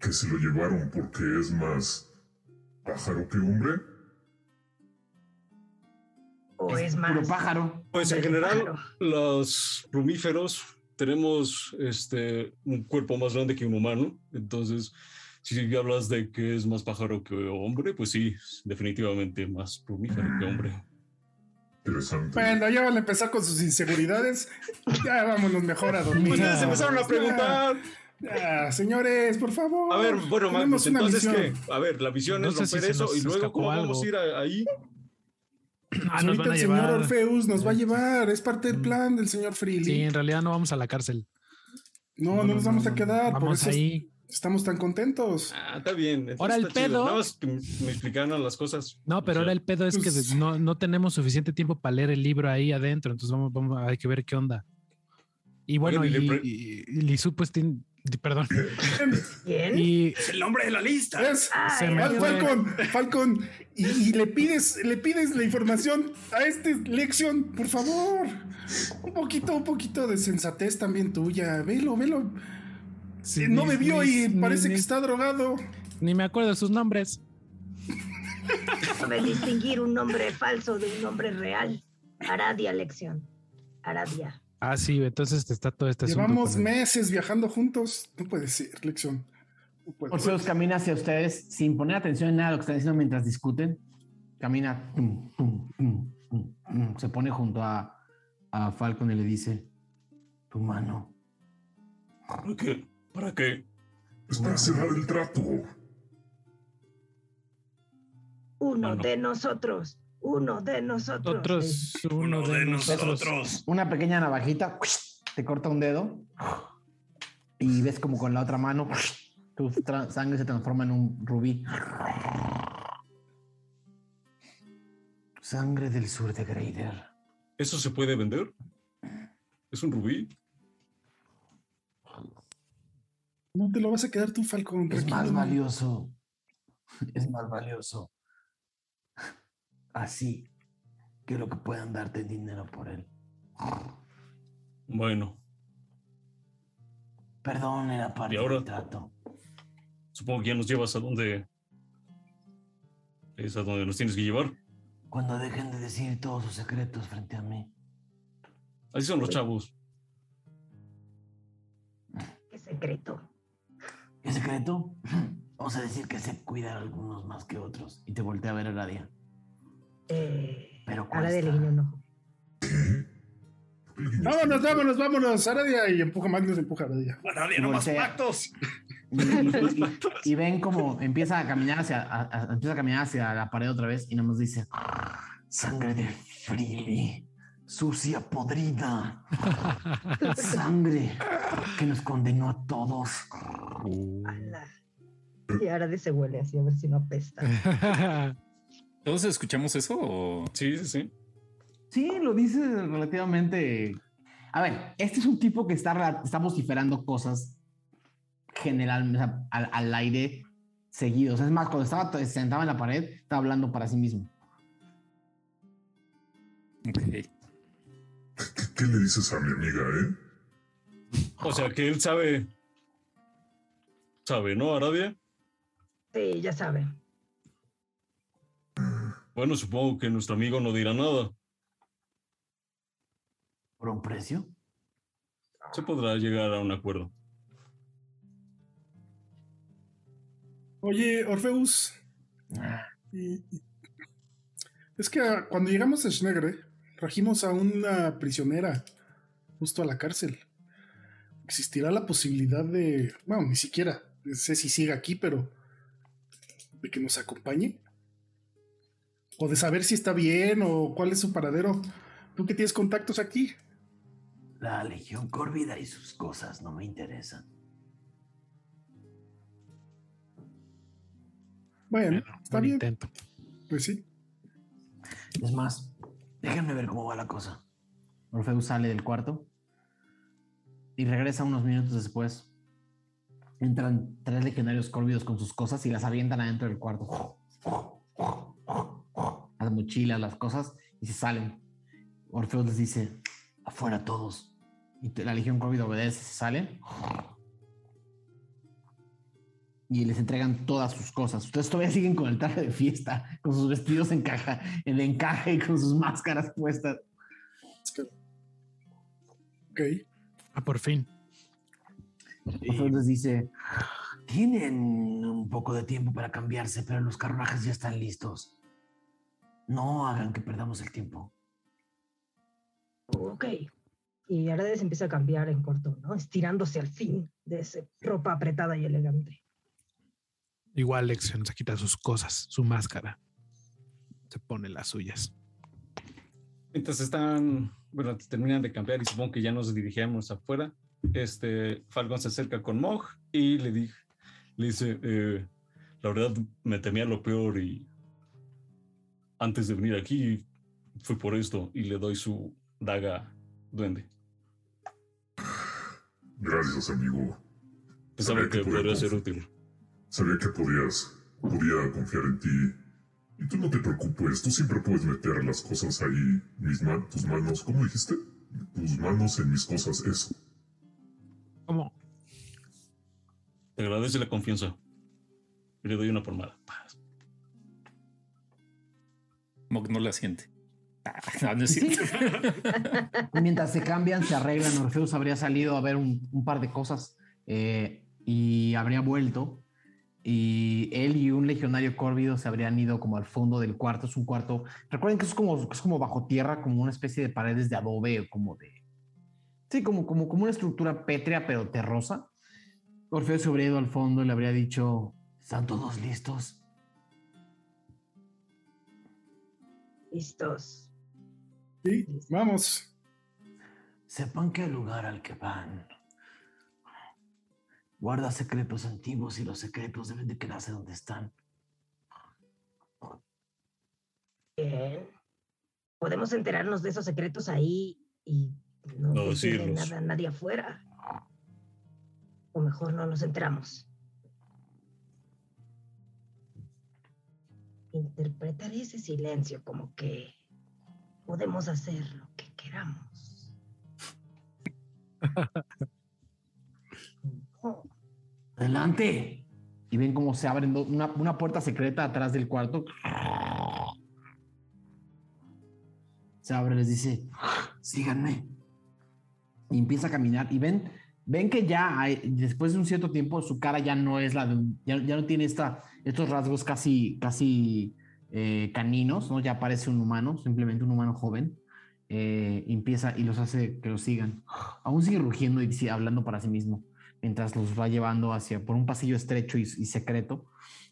S8: que se lo llevaron porque es más pájaro que hombre?
S4: O es, más.
S1: Puro pájaro.
S7: Pues en general,
S4: pájaro.
S7: los plumíferos tenemos este un cuerpo más grande que un humano. Entonces, si hablas de que es más pájaro que hombre, pues sí, definitivamente más plumífero que hombre.
S8: Interesante.
S3: Bueno, ya van a empezar con sus inseguridades. Ya vámonos mejor a dormir.
S7: Pues ustedes empezaron a preguntar.
S3: Ya, señores, por favor.
S7: A ver, bueno,
S3: una
S7: entonces qué? A ver, la visión
S2: No
S7: es
S2: si
S7: romper
S2: se
S7: eso y luego cómo
S2: algo.
S7: vamos a ir a- ahí.
S2: Ah, nos
S3: ahorita
S2: van a
S3: el señor. Orfeus nos va a llevar. Es parte del plan del señor Freely.
S2: Sí, en realidad no vamos a la cárcel.
S3: no, no, nos vamos a quedar. por
S2: Vamos
S3: eso
S2: ahí.
S3: Estamos tan contentos.
S7: Ah, está bien. entonces
S2: Ahora el
S7: está chido.
S2: pedo.
S7: Nada más que me explicaran las cosas.
S2: No, pero
S7: O sea,
S2: ahora el pedo es que
S3: pues-
S2: no, no tenemos suficiente tiempo para leer el libro ahí adentro, entonces vamos, vamos hay que ver qué onda. Y bueno,
S7: y
S2: y, y- Lizu, pues tiene, perdón.
S4: ¿Quién?
S2: Y
S9: Es el nombre de la lista.
S3: Es
S4: Ay,
S2: se me
S3: Fal-. Falcon, Falcon, y, y le pides, le pides la información a este lección, por favor. Un poquito, un poquito de sensatez también tuya. Velo, velo.
S2: Sí,
S3: Eh, no
S2: ni-
S3: bebió
S2: ni-
S3: y parece
S2: ni-
S3: que está drogado.
S2: Ni me acuerdo de sus nombres.
S4: Sabe distinguir un nombre falso de un nombre real. Aradia, lección. Aradia.
S2: Ah, sí, entonces está todo este
S3: Llevamos meses viajando juntos. No puede ser, lección. No ser.
S1: camina hacia ustedes sin poner atención en nada de lo que están diciendo mientras discuten. Camina, tum, tum, tum, tum, tum. se pone junto a, a Falcon y le dice: Tu mano.
S7: ¿Para qué? ¿Para qué?
S8: Es para cerrar el trato.
S4: Uno
S7: Bueno.
S4: de nosotros Uno de nosotros.
S2: Otros, uno,
S5: Uno
S2: de,
S5: de
S2: nosotros.
S5: nosotros.
S1: Una pequeña navajita te corta un dedo y ves como con la otra mano tu sangre se transforma en un rubí. Sangre del sur de Greider.
S7: ¿Eso se puede vender? ¿Es un rubí?
S3: No te lo vas a quedar tú, Falcón.
S1: Es
S3: tranquilo.
S1: más valioso. Es más valioso. Así que lo que puedan darte en dinero por él.
S7: Bueno,
S1: Perdón, era parte
S7: ¿Y ahora?
S1: del trato.
S7: supongo que ya nos llevas a donde... Es a donde nos tienes que llevar.
S1: Cuando dejen de decir todos sus secretos frente a mí.
S7: Así son los chavos.
S4: Qué secreto.
S1: ¿Qué secreto? Vamos a decir que sé cuidar a algunos más que otros. Y te volteé a ver a Aradia.
S4: Eh,
S1: Pero
S4: ahora de le
S1: cuesta.
S4: guiñó un ojo.
S3: Vámonos, vámonos, vámonos. Aradia y empuja Magnus, empuja a Aradia.
S5: Aradia, no más pactos.
S1: Y, y- y- y ven como empieza a caminar hacia, a- a- empieza a caminar hacia la pared otra vez y nada más dice sangre de Freely, sucia, podrida, sangre que nos condenó a todos.
S4: Y ahora de se huele así a ver si no apesta.
S6: ¿Todos escuchamos eso o...?
S7: Sí, sí, sí.
S1: Sí, lo dice relativamente. A ver, este es un tipo que está, está vociferando cosas sea, al, al aire seguidos. Es más, cuando estaba sentado en la pared, estaba hablando para sí mismo.
S6: Ok.
S8: ¿Qué, qué le dices a mi amiga, eh?
S7: O sea que él sabe... ¿Sabe, no, Aradia?
S4: Sí, ya sabe.
S7: Bueno, supongo que nuestro amigo no dirá nada.
S1: ¿Por un precio?
S7: Se podrá llegar a un acuerdo.
S3: Oye, Orfeus. y- y- Es que ah, cuando llegamos a Schnegre, trajimos a una prisionera justo a la cárcel. ¿Existirá la posibilidad de. Bueno, ni siquiera sé si sigue aquí, pero. de que nos acompañe? O de saber si está bien o cuál es su paradero. Tú que tienes contactos aquí.
S1: La Legión Córvida y sus cosas no me interesan.
S3: Bueno,
S2: Bueno,
S3: está bien.
S2: intento.
S3: Pues sí.
S1: Es más, déjenme ver cómo va la cosa. Orfeus sale del cuarto y regresa unos minutos después. Entran tres legionarios córvidos con sus cosas y las avientan adentro del cuarto. Las mochilas, las cosas, y se salen. Orfeus les dice, afuera todos. Y la legión córvida obedece, se sale. Y les entregan todas sus cosas. Ustedes todavía siguen con el traje de fiesta, con sus vestidos en caja, en encaje y con sus máscaras puestas.
S3: Ok.
S2: Ah, por fin.
S1: Les dice, tienen un poco de tiempo para cambiarse, pero los carruajes ya están listos. No hagan que perdamos el tiempo.
S4: Ok. Y ahora se empieza a cambiar en corto, ¿no? Estirándose al fin de esa ropa apretada y elegante.
S2: Igual Lexion se quita sus cosas, su máscara. Se pone las suyas.
S7: Mientras están, bueno, terminan de cambiar y supongo que ya nos dirigíamos afuera, este, Falcon se acerca con Mog y le, di- le dice, eh, la verdad me temía lo peor y antes de venir aquí fue por esto y le doy su daga duende.
S8: Gracias, amigo.
S7: Pensaba que podría ser útil.
S8: Sabía que podías, podía confiar en ti. Y tú no te preocupes, tú siempre puedes meter las cosas ahí, mis ma- tus manos, ¿cómo dijiste? Tus manos en mis cosas, eso.
S2: ¿Cómo?
S7: Te agradece la confianza. Le doy una palmada. Paz.
S6: Mog no la siente. Ah, no, no.
S1: Mientras se cambian, se arreglan. Orfeus habría salido a ver un, un par de cosas eh, y habría vuelto. Y él y un legionario córvido se habrían ido como al fondo del cuarto. Es un cuarto. Recuerden que es como, es como bajo tierra, como una especie de paredes de adobe como de. Sí, como, como, como una estructura pétrea, pero terrosa. Orfeo se habría ido al fondo y le habría dicho: ¿Están todos listos?
S4: Listos.
S3: Sí, vamos.
S1: Sepan que el lugar al que van guarda secretos antiguos y los secretos deben de quedarse donde están.
S4: Bien. Podemos enterarnos de esos secretos ahí y no,
S7: No
S4: decirle
S7: decirlos.
S4: nada a nadie afuera. O mejor no nos enteramos. Interpretaré ese silencio como que podemos hacer lo que queramos. Oh,
S1: Adelante. Y ven cómo se abren do- una, una puerta secreta atrás del cuarto. Se abre, les dice, síganme. Y empieza a caminar. Y ven, ven que ya después de un cierto tiempo su cara ya no es la de un- ya, ya no tiene esta, estos rasgos casi, casi eh, caninos, ¿no? Ya parece un humano, simplemente un humano joven. Eh, empieza y los hace que los sigan. Aún sigue rugiendo y dice- hablando para sí mismo mientras los va llevando hacia por un pasillo estrecho y, y secreto.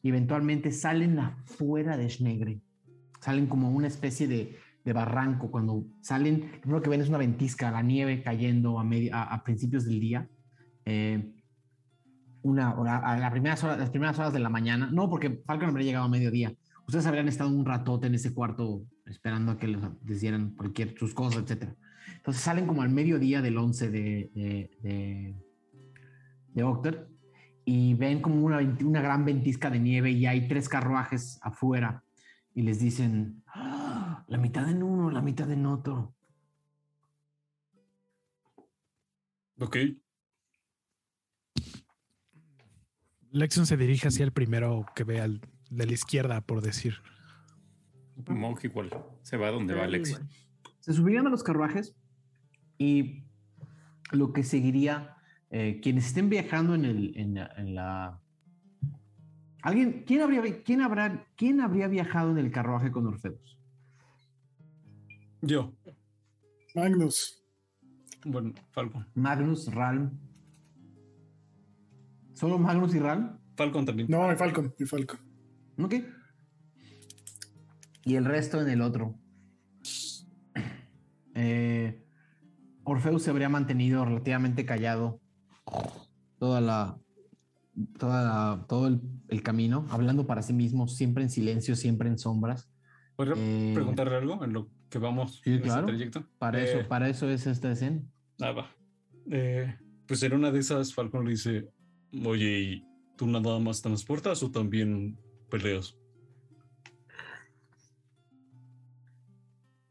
S1: Y eventualmente salen afuera de Schnegre. Salen como una especie de, de barranco. Cuando salen, lo primero que ven es una ventisca, la nieve cayendo a, media- a, a principios del día. Eh, una hora, a las primeras, horas, las primeras horas de la mañana. No, porque Falcon habría llegado a mediodía. Ustedes habrían estado un ratote en ese cuarto esperando a que les, dieran cualquier sus cosas, etcétera. Entonces salen como al mediodía del 11 de, de, de, de Octer y ven como una, una gran ventisca de nieve y hay tres carruajes afuera y les dicen, "Ah, la mitad en uno, la mitad en otro.
S7: Ok.
S2: Lexion se dirige hacia el primero que ve al de la izquierda, por decir.
S6: Monk igual. Se va donde va
S4: igual.
S1: Se subirían a los carruajes y lo que seguiría, eh, quienes estén viajando en, el, en, la- en la... ¿Alguien, quién, habría, quién, habrá, ¿Quién habría viajado en el carruaje con Orfeus?
S7: Yo.
S3: Magnus.
S7: Bueno, Falcon.
S1: Magnus, Ralm. ¿Solo Magnus y Ralm?
S7: Falcon también.
S3: No, el Falcon, el Falcon.
S1: Ok. Y el resto en el otro. Eh, Orfeus se habría mantenido relativamente callado toda la, toda la- todo el, el camino, hablando para sí mismo, siempre en silencio, siempre en sombras.
S7: ¿Podría
S1: Eh,
S7: preguntarle algo en lo que vamos
S1: Sí,
S7: en este
S1: claro.
S7: trayecto?
S1: Para
S7: Eh,
S1: eso, para eso es esta escena.
S7: Ah, va. Eh, pues en una de esas, Falcon le dice: Oye, ¿y tú nada más transportas o también peleas?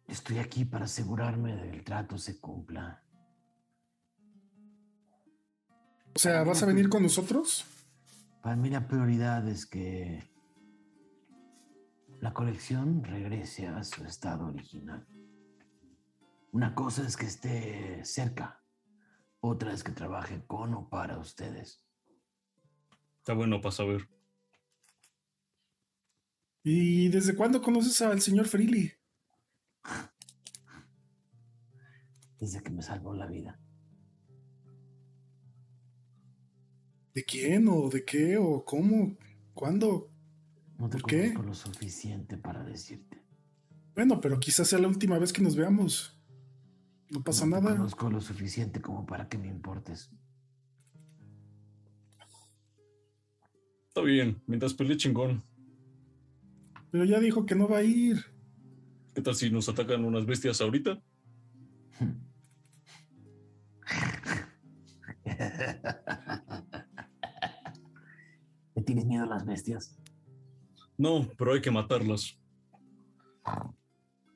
S1: Estoy aquí para asegurarme de que el trato se cumpla.
S3: O sea, ¿vas a venir con nosotros?
S1: Para mí la prioridad es que la colección regrese a su estado original. Una cosa es que esté cerca, otra es que trabaje con o para ustedes.
S7: Está bueno para saber.
S3: ¿Y desde cuándo conoces al señor Freely?
S1: Desde que me salvó la vida.
S3: ¿De quién o de qué o cómo? ¿Cuándo?
S1: No te
S3: ¿Por qué?
S1: conozco lo suficiente para decirte.
S3: Bueno, pero quizás sea la última vez que nos veamos. No pasa
S1: no te
S3: nada.
S1: conozco lo suficiente como para que me importes.
S7: Está bien, mientras pelee chingón.
S3: Pero ya dijo que no va a ir.
S7: ¿Qué tal si nos atacan unas bestias ahorita?
S1: ¿Le tienes miedo a las bestias?
S7: No, pero hay que matarlas.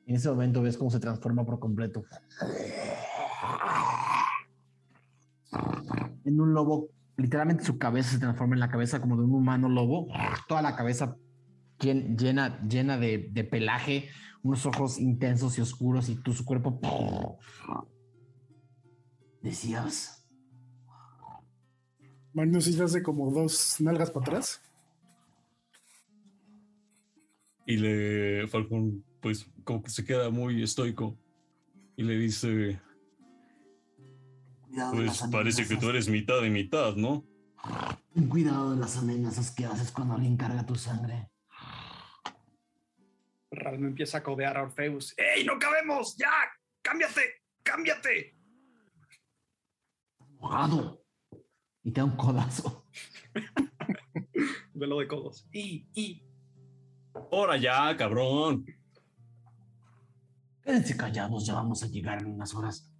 S1: En ese momento ves cómo se transforma por completo. En un lobo, literalmente su cabeza se transforma en la cabeza como de un humano lobo. Toda la cabeza llen- llena, llena de, de pelaje, unos ojos intensos y oscuros y tú su cuerpo... Decías,
S3: Magnus ya hace como dos nalgas para atrás.
S7: Y le Falcon, pues, como que se queda muy estoico. Y le dice:
S1: cuidado de
S7: Pues parece que tú eres mitad y mitad, ¿no?
S1: Ten cuidado de las amenazas que haces cuando alguien carga tu sangre.
S5: Ral me empieza a codear a Orfeus. ¡Ey, no cabemos! ¡Ya! ¡Cámbiate! ¡Cámbiate!
S1: Mojado. Y te da un codazo.
S5: Velo de codos. Y, y.
S7: Ahora ya, cabrón.
S1: Quédense callados, ya vamos a llegar en unas horas.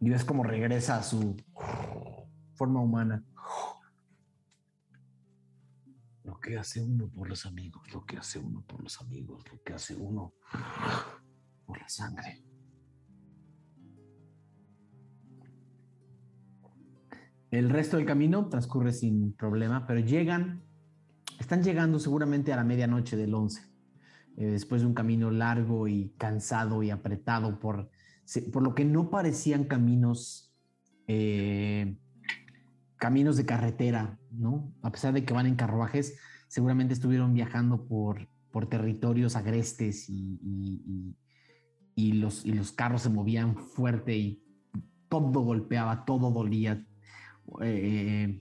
S1: Y ves cómo regresa a su forma humana. Lo que hace uno por los amigos, lo que hace uno por los amigos, lo que hace uno por la sangre. El resto del camino transcurre sin problema, pero llegan, están llegando seguramente a la medianoche del 11, eh, después de un camino largo y cansado y apretado por, por lo que no parecían caminos, eh, caminos de carretera, ¿no? A pesar de que van en carruajes, seguramente estuvieron viajando por, por territorios agrestes y, y- y- y los, los carros se movían fuerte y todo golpeaba, todo dolía, eh,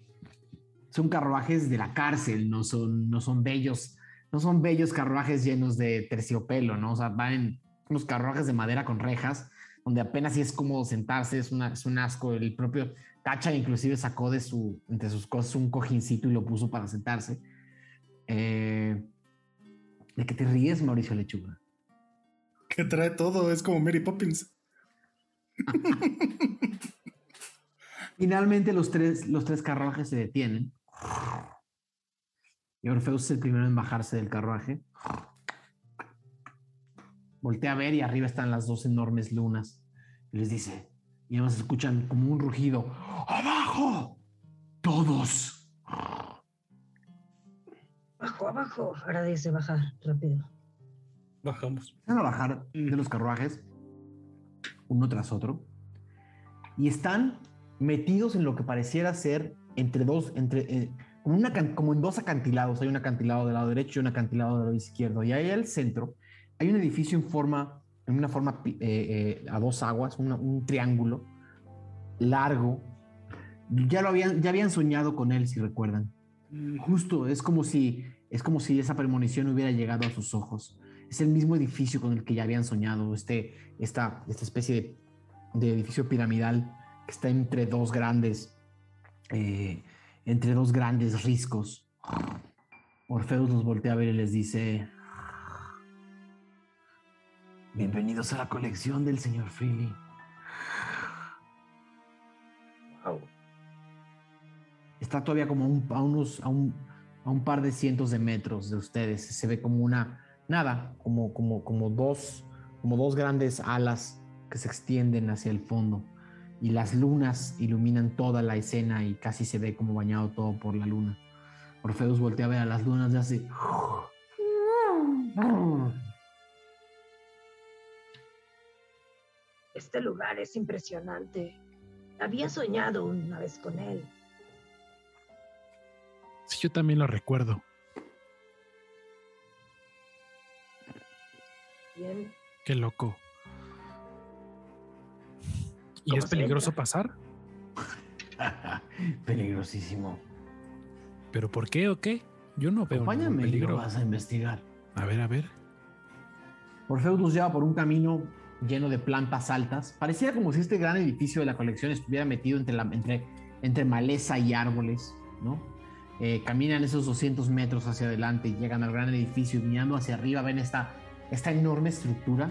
S1: son carruajes de la cárcel, no son, no son bellos, no son bellos carruajes llenos de terciopelo, ¿no? O sea, van en unos carruajes de madera con rejas, donde apenas sí es cómodo sentarse, es, una, es un asco. El propio Tacha inclusive sacó de su, entre sus cosas un cojincito y lo puso para sentarse. Eh, ¿De qué te ríes, Mauricio Lechuga?
S3: Que trae todo, es como Mary Poppins.
S1: Finalmente los tres, los tres carruajes se detienen. Y Orfeus es el primero en bajarse del carruaje. Voltea a ver y arriba están las dos enormes lunas. Y les dice, y además escuchan como un rugido. ¡Abajo! ¡Todos!
S4: Abajo, abajo. Ahora dice bajar rápido.
S7: Bajamos.
S1: Van a bajar de los carruajes, uno tras otro, y están metidos en lo que pareciera ser entre dos, entre, eh, como, una, como en dos acantilados. Hay un acantilado del lado derecho y un acantilado del lado izquierdo. Y ahí al centro hay un edificio en forma, en una forma eh, eh, a dos aguas, una- un triángulo largo. Ya lo habían, ya habían soñado con él, si recuerdan. Justo, es como si, es como si esa premonición hubiera llegado a sus ojos. Es el mismo edificio con el que ya habían soñado, este, esta, esta especie de, de edificio piramidal que está entre dos grandes, eh, entre dos grandes riscos. Orfeus los voltea a ver y les dice: Bienvenidos a la colección del señor Freely.
S4: Wow.
S1: está todavía como a, un- a unos a un, a un par de cientos de metros de ustedes. Se ve como una nada, como como como dos como dos grandes alas que se extienden hacia el fondo y las lunas iluminan toda la escena y casi se ve como bañado todo por la luna. Orfeus voltea a ver a las lunas y hace
S4: Este lugar es impresionante. Había soñado una vez con él.
S2: Sí, yo también lo recuerdo.
S4: Bien.
S2: Qué loco. ¿Y
S4: ¿Cómo
S2: es peligroso pasar?
S1: peligrosísimo.
S2: ¿Pero por qué o qué? Yo no veo ningún
S1: Acompáñame y lo
S2: peligro.
S1: vas a investigar.
S2: A ver, a ver.
S1: Orfeus los lleva por un camino lleno de plantas altas. Parecía como si este gran edificio de la colección estuviera metido entre, la- entre, entre maleza y árboles, ¿no? Eh, caminan esos 200 metros hacia adelante y llegan al gran edificio y mirando hacia arriba ven esta, esta enorme estructura,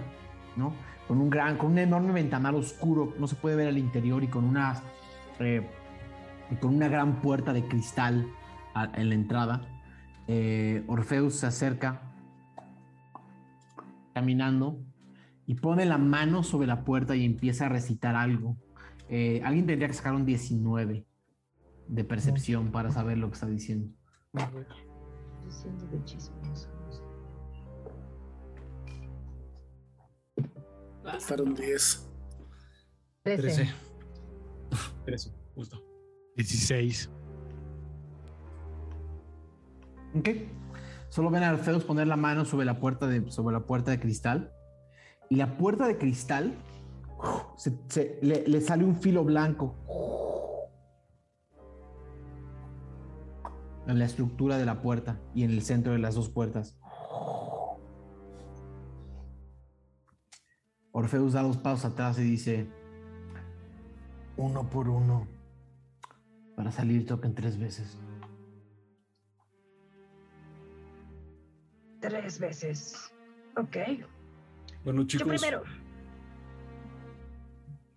S1: ¿no? Con un gran, con un enorme ventanal oscuro, no se puede ver al interior y con una, eh, y con una gran puerta de cristal a- en la entrada. Eh, Orfeus se acerca caminando y pone la mano sobre la puerta y empieza a recitar algo. Eh, alguien tendría que sacar un 19 de percepción para saber lo que está diciendo.
S4: Diciendo de chismosos.
S3: Fueron 10.
S4: Trece.
S2: Trece.
S7: Eso, justo.
S2: 16.
S1: ¿Ok? Solo ven a Orfeus poner la mano sobre la puerta de, sobre la puerta de cristal. Y la puerta de cristal se- se- le, le sale un filo blanco. En la estructura de la puerta y en el centro de las dos puertas. Orfeus da dos pasos atrás y dice, uno por uno, para salir toquen tres veces.
S4: Tres veces. Ok.
S7: Bueno,
S4: Yo
S7: chicos.
S4: primero.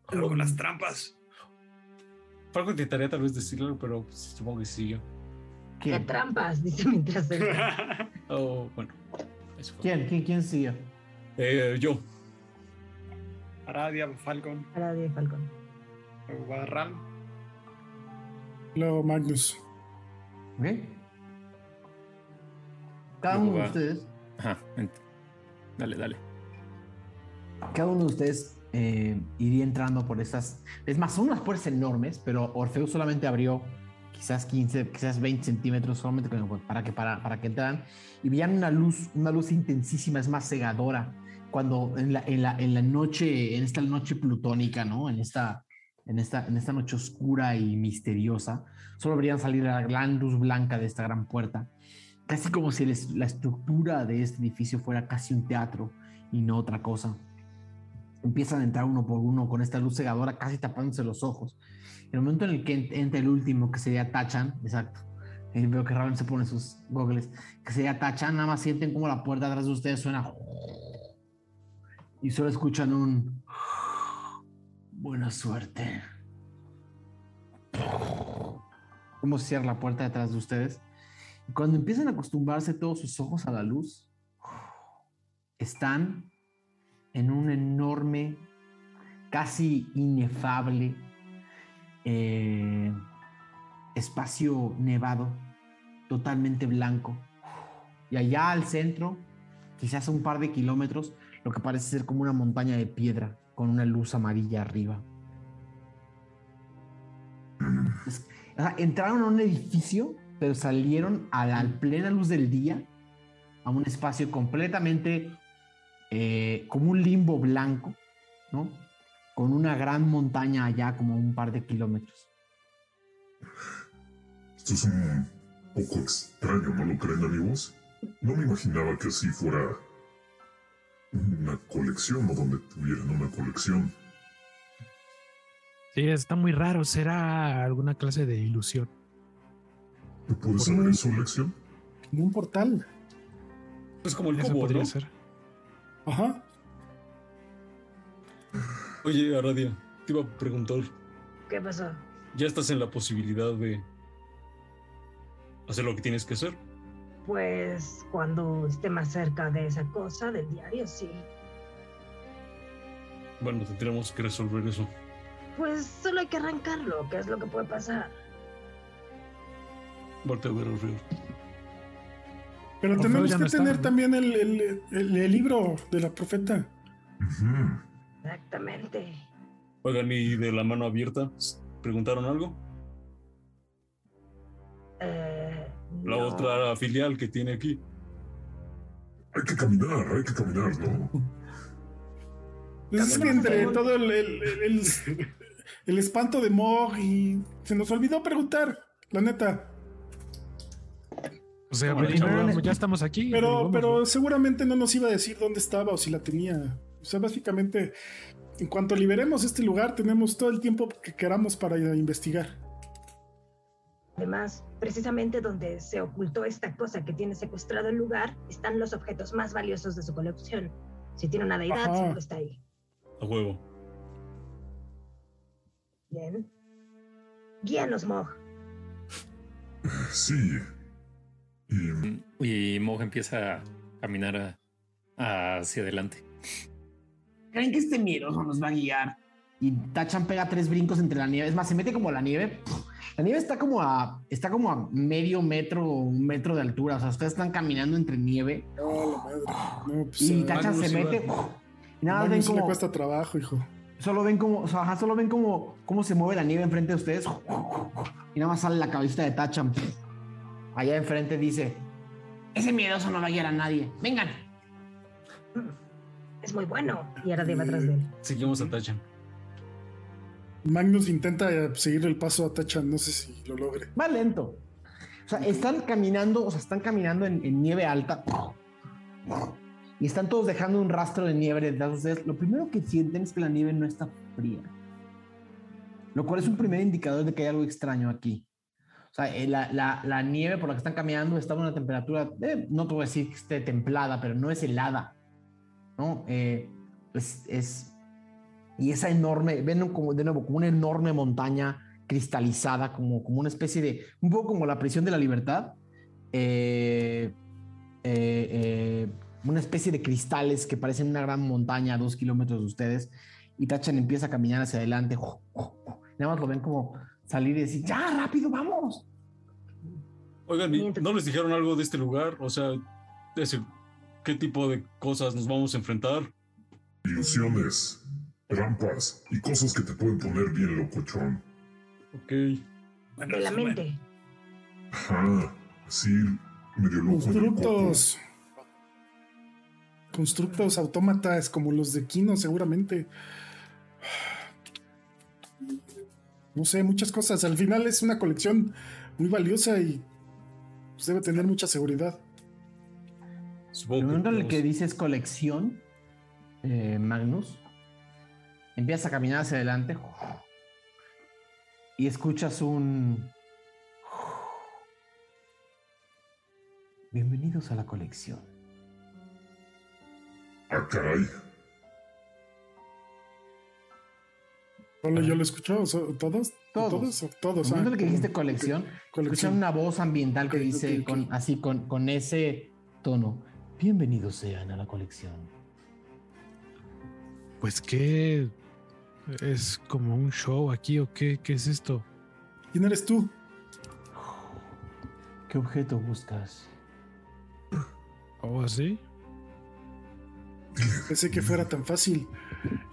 S5: Algo con las trampas.
S7: Falco intentaría tal vez decirlo, pero supongo que sí yo.
S4: ¿Qué
S1: ¿Quién?
S4: trampas? Dice mientras.
S7: Oh, bueno. Eso fue.
S1: ¿Quién? ¿Quién, quién sigue?
S7: Eh, yo.
S9: Aradia, Falcon,
S4: Para de Falcón.
S9: Guadarrán.
S3: Luego Magnus.
S1: ¿Ok? Cada uno de
S6: Va.
S1: ustedes,
S6: Ajá. Dale, dale.
S1: cada uno de ustedes eh, iría entrando por estas. Es más, son unas puertas enormes, pero Orfeus solamente abrió quizás 15, quizás 20 centímetros solamente para que, para, para que entraran y veían una luz, una luz intensísima, es más cegadora. Cuando en la, en la, en la noche, en esta noche plutónica, ¿no? En esta, en esta, en esta noche oscura y misteriosa, solo verían salir la gran luz blanca de esta gran puerta. Casi como si les- la estructura de este edificio fuera casi un teatro y no otra cosa empiezan a entrar uno por uno con esta luz cegadora casi tapándose los ojos. En el momento en el que ent- entra el último, que sería Tachan, exacto, y veo que Raven se pone sus goggles, que sería Tachan, nada más sienten como la puerta atrás de ustedes suena y solo escuchan un buena suerte. Cómo se cierra la puerta detrás de ustedes. Y cuando empiezan a acostumbrarse todos sus ojos a la luz, están en un enorme, casi inefable eh, espacio nevado, totalmente blanco. Y allá al centro, quizás a un par de kilómetros, lo que parece ser como una montaña de piedra con una luz amarilla arriba. Sea, entraron a un edificio, pero salieron a la plena luz del día a un espacio completamente eh, como un limbo blanco, ¿no? Con una gran montaña allá, como un par de kilómetros.
S8: Esto es un poco extraño, ¿no lo creen, amigos? No me imaginaba que así fuera una colección o donde tuvieran una colección.
S2: Sí, está muy raro. Será alguna clase de ilusión.
S8: ¿Me puedes saber
S3: un-
S8: eso, Lección?
S3: En un portal.
S7: Es como el
S2: Eso
S7: cubo,
S2: podría
S7: ¿no?
S2: ser.
S3: Ajá.
S7: Oye, Aradia, te iba a preguntar.
S4: ¿Qué pasó?
S7: ¿Ya estás en la posibilidad de hacer lo que tienes que hacer?
S4: Pues cuando esté más cerca de esa cosa del diario, sí.
S7: Bueno, tendremos que resolver eso.
S4: Pues solo hay que arrancarlo, que es lo que puede pasar.
S7: Voltea a ver al río.
S3: Pero tenemos que
S2: no
S3: tener también el, el- el- el libro de la profeta.
S4: Exactamente.
S7: Oigan, y de la mano abierta, ¿preguntaron algo? La
S4: no.
S7: otra filial que tiene aquí.
S8: Hay que caminar, hay que caminar, ¿no?
S3: Es que entre todo el, el- el- el- espanto de Mog y se nos olvidó preguntar, la neta.
S2: O sea, pues ya estamos aquí.
S3: Pero,
S2: vamos,
S3: pero seguramente no nos iba a decir dónde estaba o si la tenía. O sea, básicamente, en cuanto liberemos este lugar, tenemos todo el tiempo que queramos para ir a investigar.
S4: Además, precisamente donde se ocultó esta cosa que tiene secuestrado el lugar, están los objetos más valiosos de su colección. Si tiene una deidad,
S3: Ajá.
S4: seguro está ahí.
S7: A huevo.
S4: Bien. Guíanos, Mog.
S8: Sí. Y
S6: Y Mog empieza a caminar a- hacia adelante.
S1: ¿Creen que este miedoso nos va a guiar? Y Tachan pega tres brincos entre la nieve. Es más, se mete como la nieve. La nieve está como a, está como a medio metro o un metro de altura. O sea, ustedes están caminando entre nieve.
S3: Oh, la madre. No, pues,
S1: Y
S3: a
S1: Tachan
S7: Magnus
S1: se
S7: iba-
S1: mete. Y nada ven como.
S3: cuesta trabajo, hijo.
S1: Solo ven como. O sea, ajá, solo ven como cómo se mueve la nieve enfrente de ustedes. Y nada más sale la cabecita de Tachan. Allá enfrente dice: Ese miedoso no va a guiar a nadie. Vengan.
S4: Es muy bueno. Y ahora va atrás de él.
S7: Seguimos a Tachan.
S3: Magnus intenta eh, seguir el paso a Tachan, no sé si lo logre.
S1: Va lento. O sea, están caminando, o sea, están caminando en, nieve alta. y están todos dejando un rastro de nieve detrás de lo primero que sienten es que la nieve no está fría. Lo cual es un primer indicador de que hay algo extraño aquí. O sea, eh, la, nieve por la que están caminando está a una temperatura, eh, no te voy decir que esté templada, pero no es helada. ¿no? Eh, es, y esa enorme, ven como, de nuevo como una enorme montaña cristalizada, como, como una especie de, un poco como la prisión de la libertad. Eh, eh, eh, una especie de cristales que parecen una gran montaña a dos kilómetros de ustedes. Y Tachan empieza a caminar hacia adelante. Nada más lo ven como salir y decir, ya, rápido, vamos.
S7: Oigan, ¿y ¿no les dijeron algo de este lugar? O sea, decir, ¿qué tipo de cosas nos vamos a enfrentar?
S8: Ilusiones, trampas y cosas que te pueden poner bien locochón.
S7: Ok.
S4: De la mente.
S8: Ajá, sí, medio loco.
S3: Constructos. Constructos autómatas como los de Kino, seguramente. No sé, muchas cosas. Al final es una colección muy valiosa y pues, debe tener mucha seguridad.
S1: El
S7: Supongo tenemos-
S1: que dices colección, eh, Magnus, empiezas a caminar hacia adelante y escuchas un... Bienvenidos a la colección.
S8: Ah, caray.
S3: Solo yo lo escucho, o sea, ¿todos?
S1: Todos.
S3: ¿Todos?
S1: El
S3: Todos. ah,
S1: que dijiste colección,
S3: colección.
S1: escuchan una voz ambiental que
S3: Ok,
S1: dice
S3: ok, ok.
S1: con, así con, con ese tono. Bienvenidos sean a la colección.
S2: Pues qué es como un show aquí o qué, qué es esto?
S3: ¿Quién eres tú?
S1: ¿Qué objeto buscas?
S2: ¿O así?
S3: Pensé que fuera tan fácil.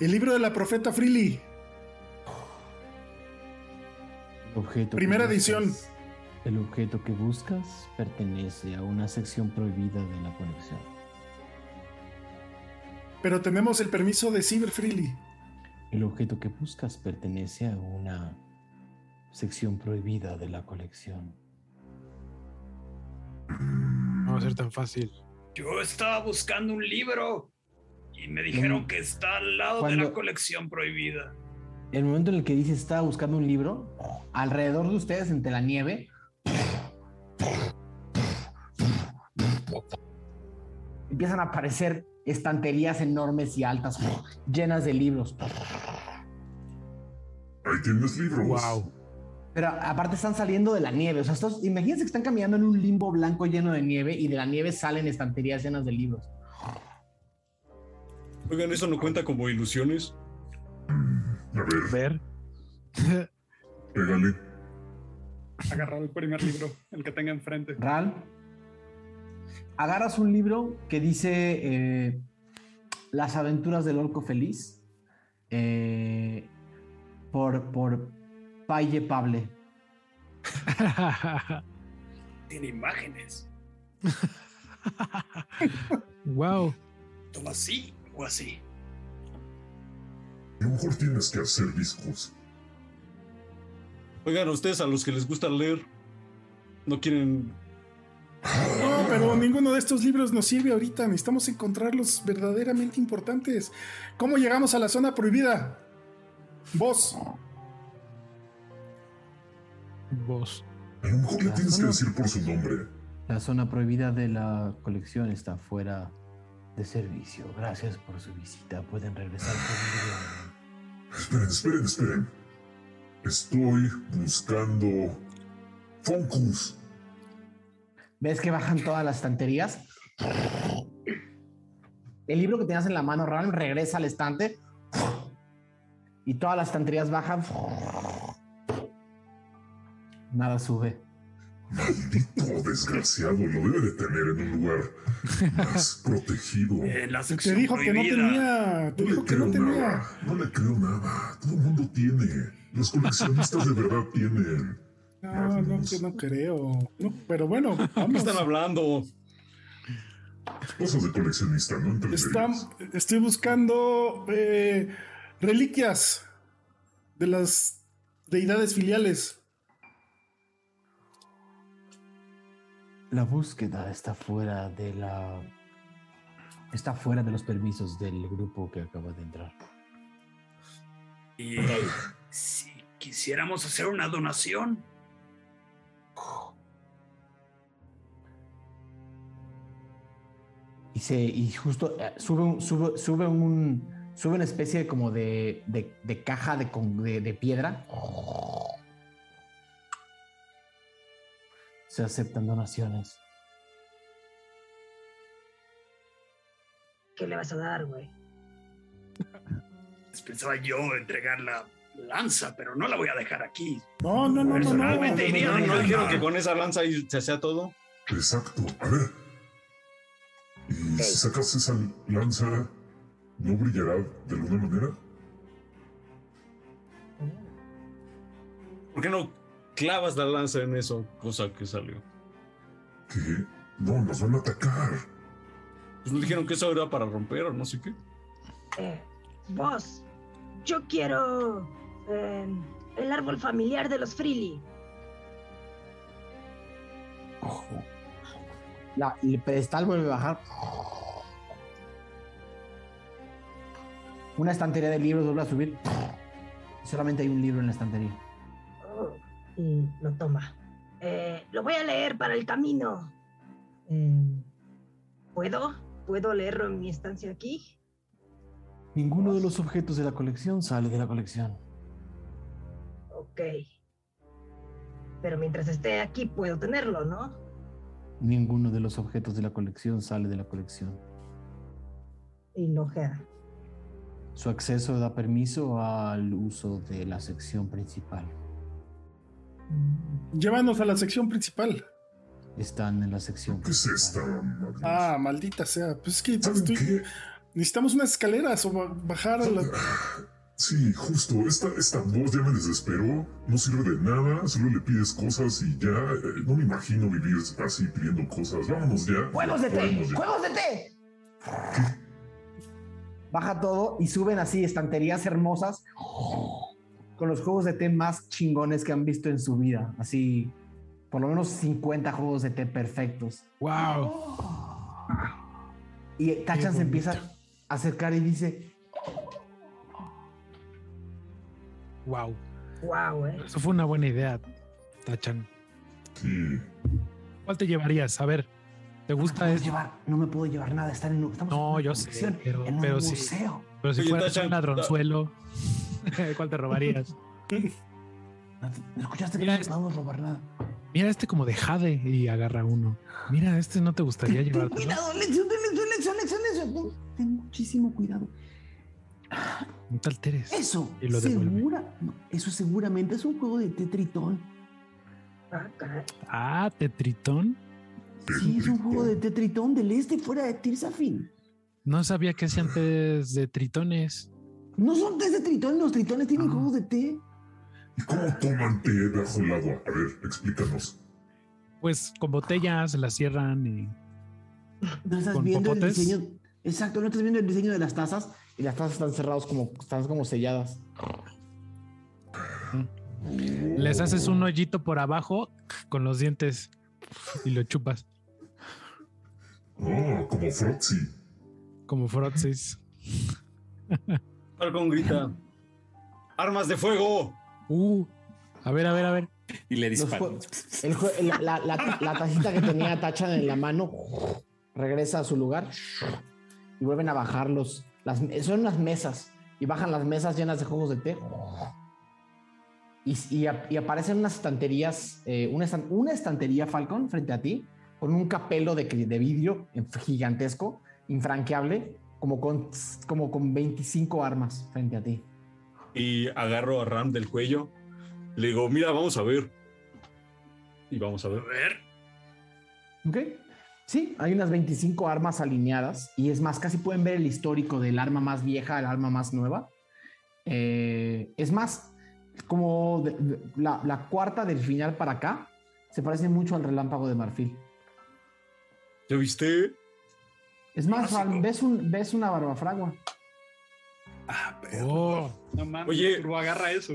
S3: El libro de la profeta Freely.
S1: El objeto que
S3: Primera
S1: buscas-
S3: edición.
S1: El objeto que buscas pertenece a una sección prohibida de la colección.
S3: Pero tenemos el permiso de Cyber Freely.
S1: El objeto que buscas pertenece a una sección prohibida de la colección.
S2: No va a ser tan fácil.
S5: Yo estaba buscando un libro y me dijeron
S1: Mm.
S5: que está al lado de la colección prohibida.
S1: El momento en el que dices estaba buscando un libro, alrededor de ustedes, entre la nieve, empiezan a aparecer estanterías enormes y altas, llenas de libros.
S8: Ahí tienes libros.
S2: Wow.
S1: Pero aparte están saliendo de la nieve. O sea, estos, imagínense que están caminando en un limbo blanco lleno de nieve y de la nieve salen estanterías llenas de libros.
S7: Oigan, ¿eso no cuenta como ilusiones?
S8: A ver,
S2: Ver.
S8: pégale.
S9: Agarrar el primer libro, el que tenga enfrente.
S1: Ral, agarras un libro que dice eh, Las aventuras del orco feliz eh, por, por Paye Pable.
S5: Tiene imágenes.
S2: wow.
S5: Toma así o así.
S8: A lo mejor tienes que hacer discos.
S7: Oigan, a ustedes a los que les gusta leer, no quieren.
S3: No, pero ninguno de estos libros nos sirve ahorita. Necesitamos encontrar los verdaderamente importantes. ¿Cómo llegamos a la zona prohibida? Vos.
S2: Vos.
S8: A lo mejor le tienes que decir por su nombre.
S1: La zona prohibida de la colección está fuera de servicio. Gracias por su visita. Pueden regresar por
S8: Esperen, esperen, esperen. Estoy buscando Focus.
S1: ¿Ves que bajan todas las estanterías? El libro que tenías en la mano, Ral, regresa al estante y todas las estanterías bajan. Nada sube.
S8: Maldito desgraciado, lo debe de tener en un lugar más protegido.
S5: La
S3: Te dijo que no tenía. Te
S8: No
S3: dijo
S8: le
S3: que no
S8: creo
S3: tenía.
S8: nada, no le creo nada. Todo el mundo tiene. Los coleccionistas de verdad tienen.
S3: No, no, que no creo. No, pero bueno,
S7: ¿Qué
S3: vamos.
S7: están hablando?
S8: Cosas de coleccionista, no
S3: Está- estoy buscando eh, reliquias de las deidades filiales.
S1: La búsqueda está fuera de la Está fuera de los permisos del grupo que acaba de entrar.
S5: Y si quisiéramos hacer una donación,
S1: Y, se, y justo eh, sube, un- sube, sube, un, sube una especie como de, de, de caja de, con- de, de piedra. Se aceptan donaciones.
S4: ¿Qué le vas a dar, güey?
S5: pensaba yo entregar la lanza, pero no la voy a dejar aquí.
S3: No, no, no, no, no.
S5: Personalmente
S3: no,
S5: iría
S3: no, no,
S7: ¿No
S3: no,
S7: dijeron que con esa lanza ahí se hacía todo?
S8: Exacto. A ver. ¿Y si sacas esa lanza, no brillará de alguna manera?
S7: ¿Por qué no clavas la lanza en eso? Cosa que salió.
S8: ¿Qué? No, nos van a atacar.
S7: Pues nos dijeron que eso era para romper o no sé qué.
S4: Eh, vos, yo quiero eh, el árbol familiar de los Freely.
S1: La, el pedestal vuelve a bajar. Una estantería de libros vuelve a subir. Solamente hay un libro en la estantería.
S4: Oh, y lo toma. Eh, lo voy a leer para el camino. Eh, ¿Puedo? ¿Puedo leerlo en mi estancia aquí?
S1: Ninguno de los objetos de la colección sale de la colección.
S4: Ok. Pero mientras esté aquí puedo tenerlo, ¿no?
S1: Ninguno de los objetos de la colección sale de la colección.
S4: Y lo ojea.
S1: Su acceso da permiso al uso de la sección principal.
S3: Llévanos a la sección principal.
S1: Están en la sección
S8: ¿Qué es esta?
S1: principal.
S3: Ah, maldita sea. Pues es que
S8: ¿Saben
S3: estoy-
S8: qué?
S3: necesitamos unas escaleras o ba- bajar a la.
S8: Sí, justo. Esta, esta voz ya me desesperó. No sirve de nada. Solo le pides cosas y ya. eh, no me imagino vivir así pidiendo cosas. Vámonos ya.
S1: ¡Juegos de té! ¡Juegos de té! Baja todo y suben así estanterías hermosas con los juegos de té más chingones que han visto en su vida. Así, por lo menos 50 juegos de té perfectos.
S2: Wow.
S1: Y Tachan se empieza a acercar y dice,
S2: Wow.
S4: Wow, eh.
S2: Eso fue una buena idea, Tachan.
S8: Sí.
S2: ¿Cuál te llevarías? A ver, ¿te
S1: no,
S2: gusta
S1: puedo
S2: esto?
S1: llevar, no me puedo llevar nada, están en, estamos
S2: No,
S1: en una
S2: yo sé, pero-
S1: en un
S2: pero sí.
S1: museo.
S2: Pero si
S7: Oye,
S2: fueras un ladronzuelo, ¿cuál te robarías?
S1: ¿No escuchaste que
S2: Mira,
S1: no podemos robar nada?
S2: Mira este como de jade y agarra uno. Mira, este no te gustaría llevar.
S1: cuidado, lección, lección, lección, lección, lección. Ten, muchísimo cuidado.
S2: No te alteres.
S1: Eso,
S2: Y lo
S1: segura, no, eso seguramente es un juego de Tetritón.
S4: Ah, caray.
S2: Ah, tetritón.
S1: Sí, es un juego de Tetritón del este fuera de Tirsafin.
S2: No sabía que hacían tés de tritones.
S1: No son tés de Tritón, los Tritones tienen
S2: Ah.
S1: juegos de té.
S8: ¿Y cómo toman té bajo el agua? A ver, explícanos.
S2: Pues con botellas las cierran y
S1: No estás
S2: ¿Con
S1: viendo el diseño. Exacto, no estás viendo el diseño de las tazas y las tazas están cerradas como, están como selladas.
S2: les haces un hoyito por abajo con los dientes y lo chupas
S8: Oh, como Frotzy.
S2: como frotsis.
S7: Falcon grita: ¡Armas de fuego!
S2: Uh, a ver, a ver, a ver.
S6: Y le
S1: Los
S6: disparan.
S1: la, la- la- la tacita que tenía Tachan en la mano regresa a su lugar y vuelven a bajarlos. Las, son unas mesas y bajan las mesas llenas de juegos de té. Y, y ap- y aparecen unas estanterías, eh, una, una estantería Falcon frente a ti, con un capelo de, vidrio gigantesco, infranqueable, como con, como con 25 armas frente a ti.
S7: Y agarro a Ram del cuello. Le digo: Mira, vamos a ver. Y vamos a ver,
S1: ¿Ok? Sí, hay unas 25 armas alineadas y es más, casi pueden ver el histórico del arma más vieja al arma más nueva. Eh, es más, como de- de- la, la cuarta del final para acá se parece mucho al relámpago de marfil.
S7: ¿Ya viste?
S1: Es más, ves, un, ves una barbafragua.
S3: Ah, perro.
S2: Oh,
S9: No mames,
S7: Oye.
S9: Turbo, agarra eso.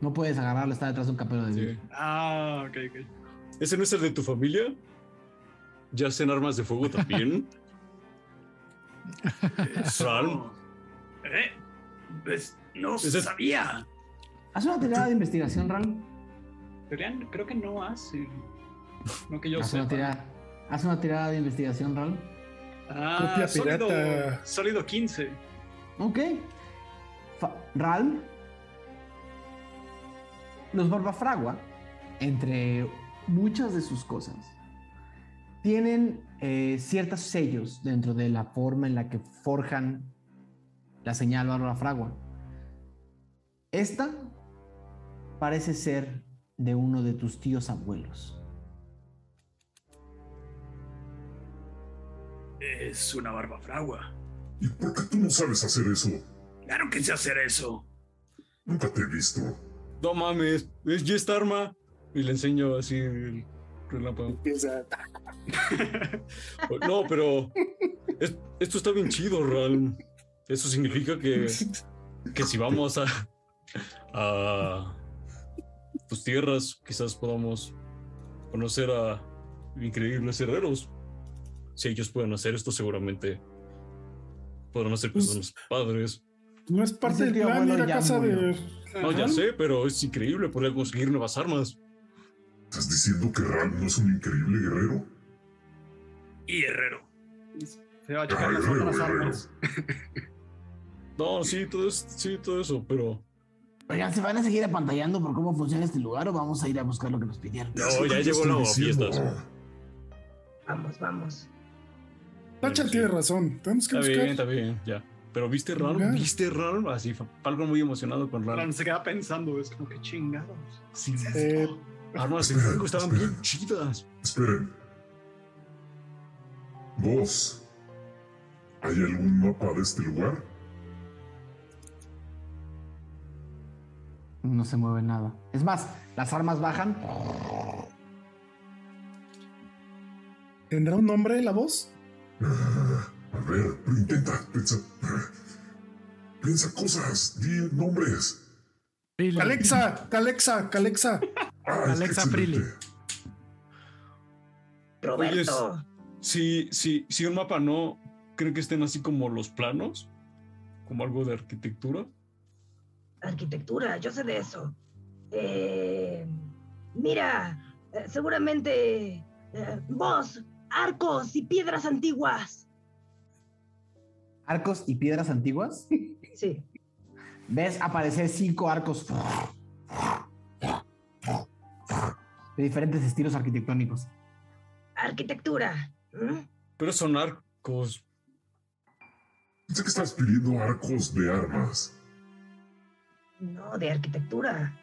S1: No puedes agarrarlo, está detrás de un capelo de
S7: Sí.
S1: vidrio.
S9: Ah, ok, ok.
S7: ¿Ese no es el de tu familia? ¿Ya hacen armas de fuego también?
S5: Eso- ¿Eh? Pues no
S7: Ese es-
S5: sabía.
S1: Haz una tirada de investigación, Ral.
S9: Creo que no hace. No que yo
S1: Haz una,
S9: sepa.
S1: tirada, haz una tirada de investigación, Ral.
S9: Ah,
S3: Copia
S9: sólido, sólido 15.
S1: Ok. Fa- Ral. Los Barbafragua, entre muchas de sus cosas, tienen eh, ciertos sellos dentro de la forma en la que forjan la señal Barbafragua. Esta parece ser de uno de tus tíos abuelos.
S5: Es una barba fragua.
S8: ¿Y por qué tú no sabes hacer eso?
S5: Claro que sé hacer eso.
S8: Nunca te he visto.
S7: No mames, es Jest Arma. Y le enseño así el relámpago.
S3: Empieza.
S7: No, pero es- esto está bien chido, Ral. Eso significa que, que si vamos a, a tus tierras, quizás podamos conocer a increíbles herreros. Si ellos pueden hacer esto, seguramente podrán hacer
S3: Pues-
S7: cosas más padres.
S3: No es parte del plan ir a casa
S1: murió.
S3: de.
S7: No, ya sé, pero es increíble poder conseguir nuevas armas.
S8: ¿Estás diciendo que Ram no es un increíble guerrero?
S5: Y herrero.
S9: Se va a checar
S8: Ay,
S9: las otras armas.
S7: No, sí, todo, es, sí, todo eso, pero
S1: Oigan, ¿se van a seguir apantallando por cómo funciona este lugar o vamos a ir a buscar lo que nos pidieron?
S7: No, ya llegó la fiestas.
S4: Vamos, vamos.
S3: Tacha
S7: Sí.
S3: tiene razón. Tenemos que
S7: está
S3: buscar.
S7: bien, está bien, ya. Pero viste raro, viste raro, así, algo muy emocionado con raro.
S9: Se queda pensando, es como que chingados.
S7: Sí,
S3: Eh,
S7: armas de fuego estaban bien chidas.
S8: Esperen. Vos. ¿Hay algún mapa de este lugar?
S1: No se mueve nada. Es más, las armas bajan.
S3: ¿Tendrá un nombre la voz?
S8: A ver, pero intenta. Piensa. Piensa cosas. Di nombres.
S2: Prilly.
S3: Calexa, Calexa, Calexa.
S8: Ah,
S2: Alexa
S8: excelente.
S2: Prilly.
S4: Roberto.
S7: Si, si, si un mapa no, ¿creen que estén así como los planos? Como algo de arquitectura.
S4: Arquitectura, yo sé de eso. Eh, mira, eh, seguramente eh, vos, arcos y piedras antiguas.
S1: Arcos y piedras antiguas.
S4: Sí.
S1: Ves aparecer cinco arcos de diferentes estilos arquitectónicos.
S4: Arquitectura.
S7: Pero son arcos.
S8: Pensé que estabas pidiendo arcos de armas.
S4: No, de arquitectura.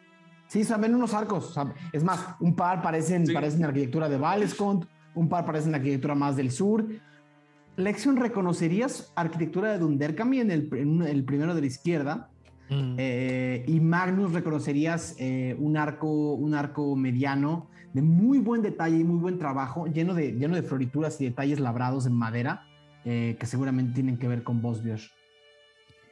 S1: Sí, saben unos arcos. es más, un par parecen,
S7: Sí.
S1: parecen arquitectura de Valescont, un par parecen arquitectura más del sur. Lexion, ¿reconocerías arquitectura de Dunderkami en el, en el primero de la izquierda?
S2: Mm.
S1: Eh, y Magnus reconocerías eh, un arco, un arco mediano de muy buen detalle y muy buen trabajo, lleno de, lleno de florituras y detalles labrados en madera, eh, que seguramente tienen que ver con Bosbiosh.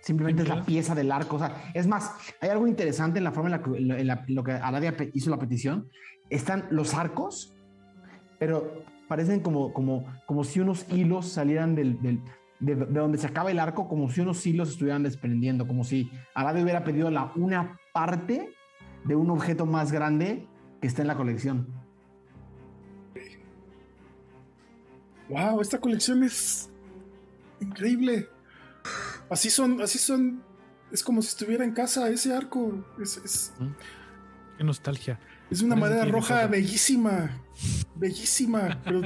S1: Simplemente es la pieza del arco. O sea, es más, hay algo interesante en la forma en la que, en la- lo que Aradia hizo la petición. Están los arcos, pero parecen como, como, como si unos hilos salieran del, del- de, de donde se acaba el arco, como si unos hilos estuvieran desprendiendo, como si Aradia hubiera pedido la, una parte de un objeto más grande que está en la colección.
S3: Wow, esta colección es increíble. Así son, así son. Es como si estuviera en casa ese arco. Es, es,
S2: Qué nostalgia.
S3: es una madera roja bellísima. Bellísima. Pero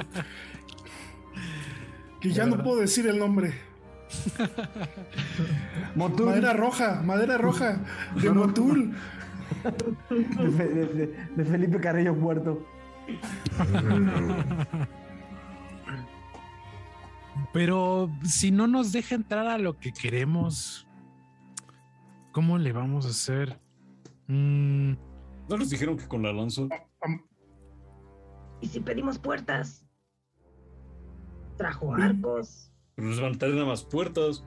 S3: que ya no puedo decir el nombre.
S1: Motul
S3: Madera roja, madera roja. De Motul.
S1: de, Fe- de- de- de Felipe Carrillo Puerto.
S2: Pero si no nos deja entrar a lo que queremos, ¿cómo le vamos a hacer? Mm,
S7: ¿No les dijeron que con la lanza?
S4: ¿Y si pedimos puertas? Trajo arcos
S7: Pero les van a traer nada más puertas.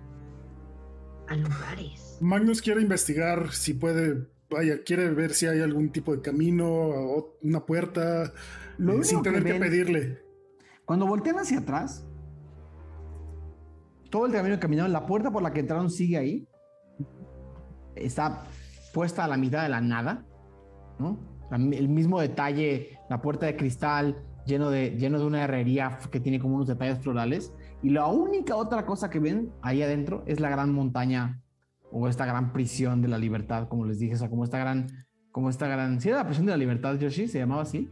S4: a lugares.
S3: Magnus quiere investigar si puede. Vaya, quiere ver si hay algún tipo de camino o una puerta.
S1: Lo
S3: eh,
S1: único
S3: sin
S1: que
S3: tener que
S1: ven-
S3: pedirle.
S1: Cuando voltean hacia atrás, todo el camino que caminaron, la puerta por la que entraron sigue ahí. Está puesta a la mitad de la nada, ¿no? La- el mismo detalle, la puerta de cristal lleno de, lleno de una herrería que tiene como unos detalles florales. Y la única otra cosa que ven ahí adentro es la gran montaña o esta gran prisión de la libertad, como les dije, o sea, como esta gran, como esta gran, ¿sí era la prisión de la libertad, Yoshi? ¿Se llamaba así?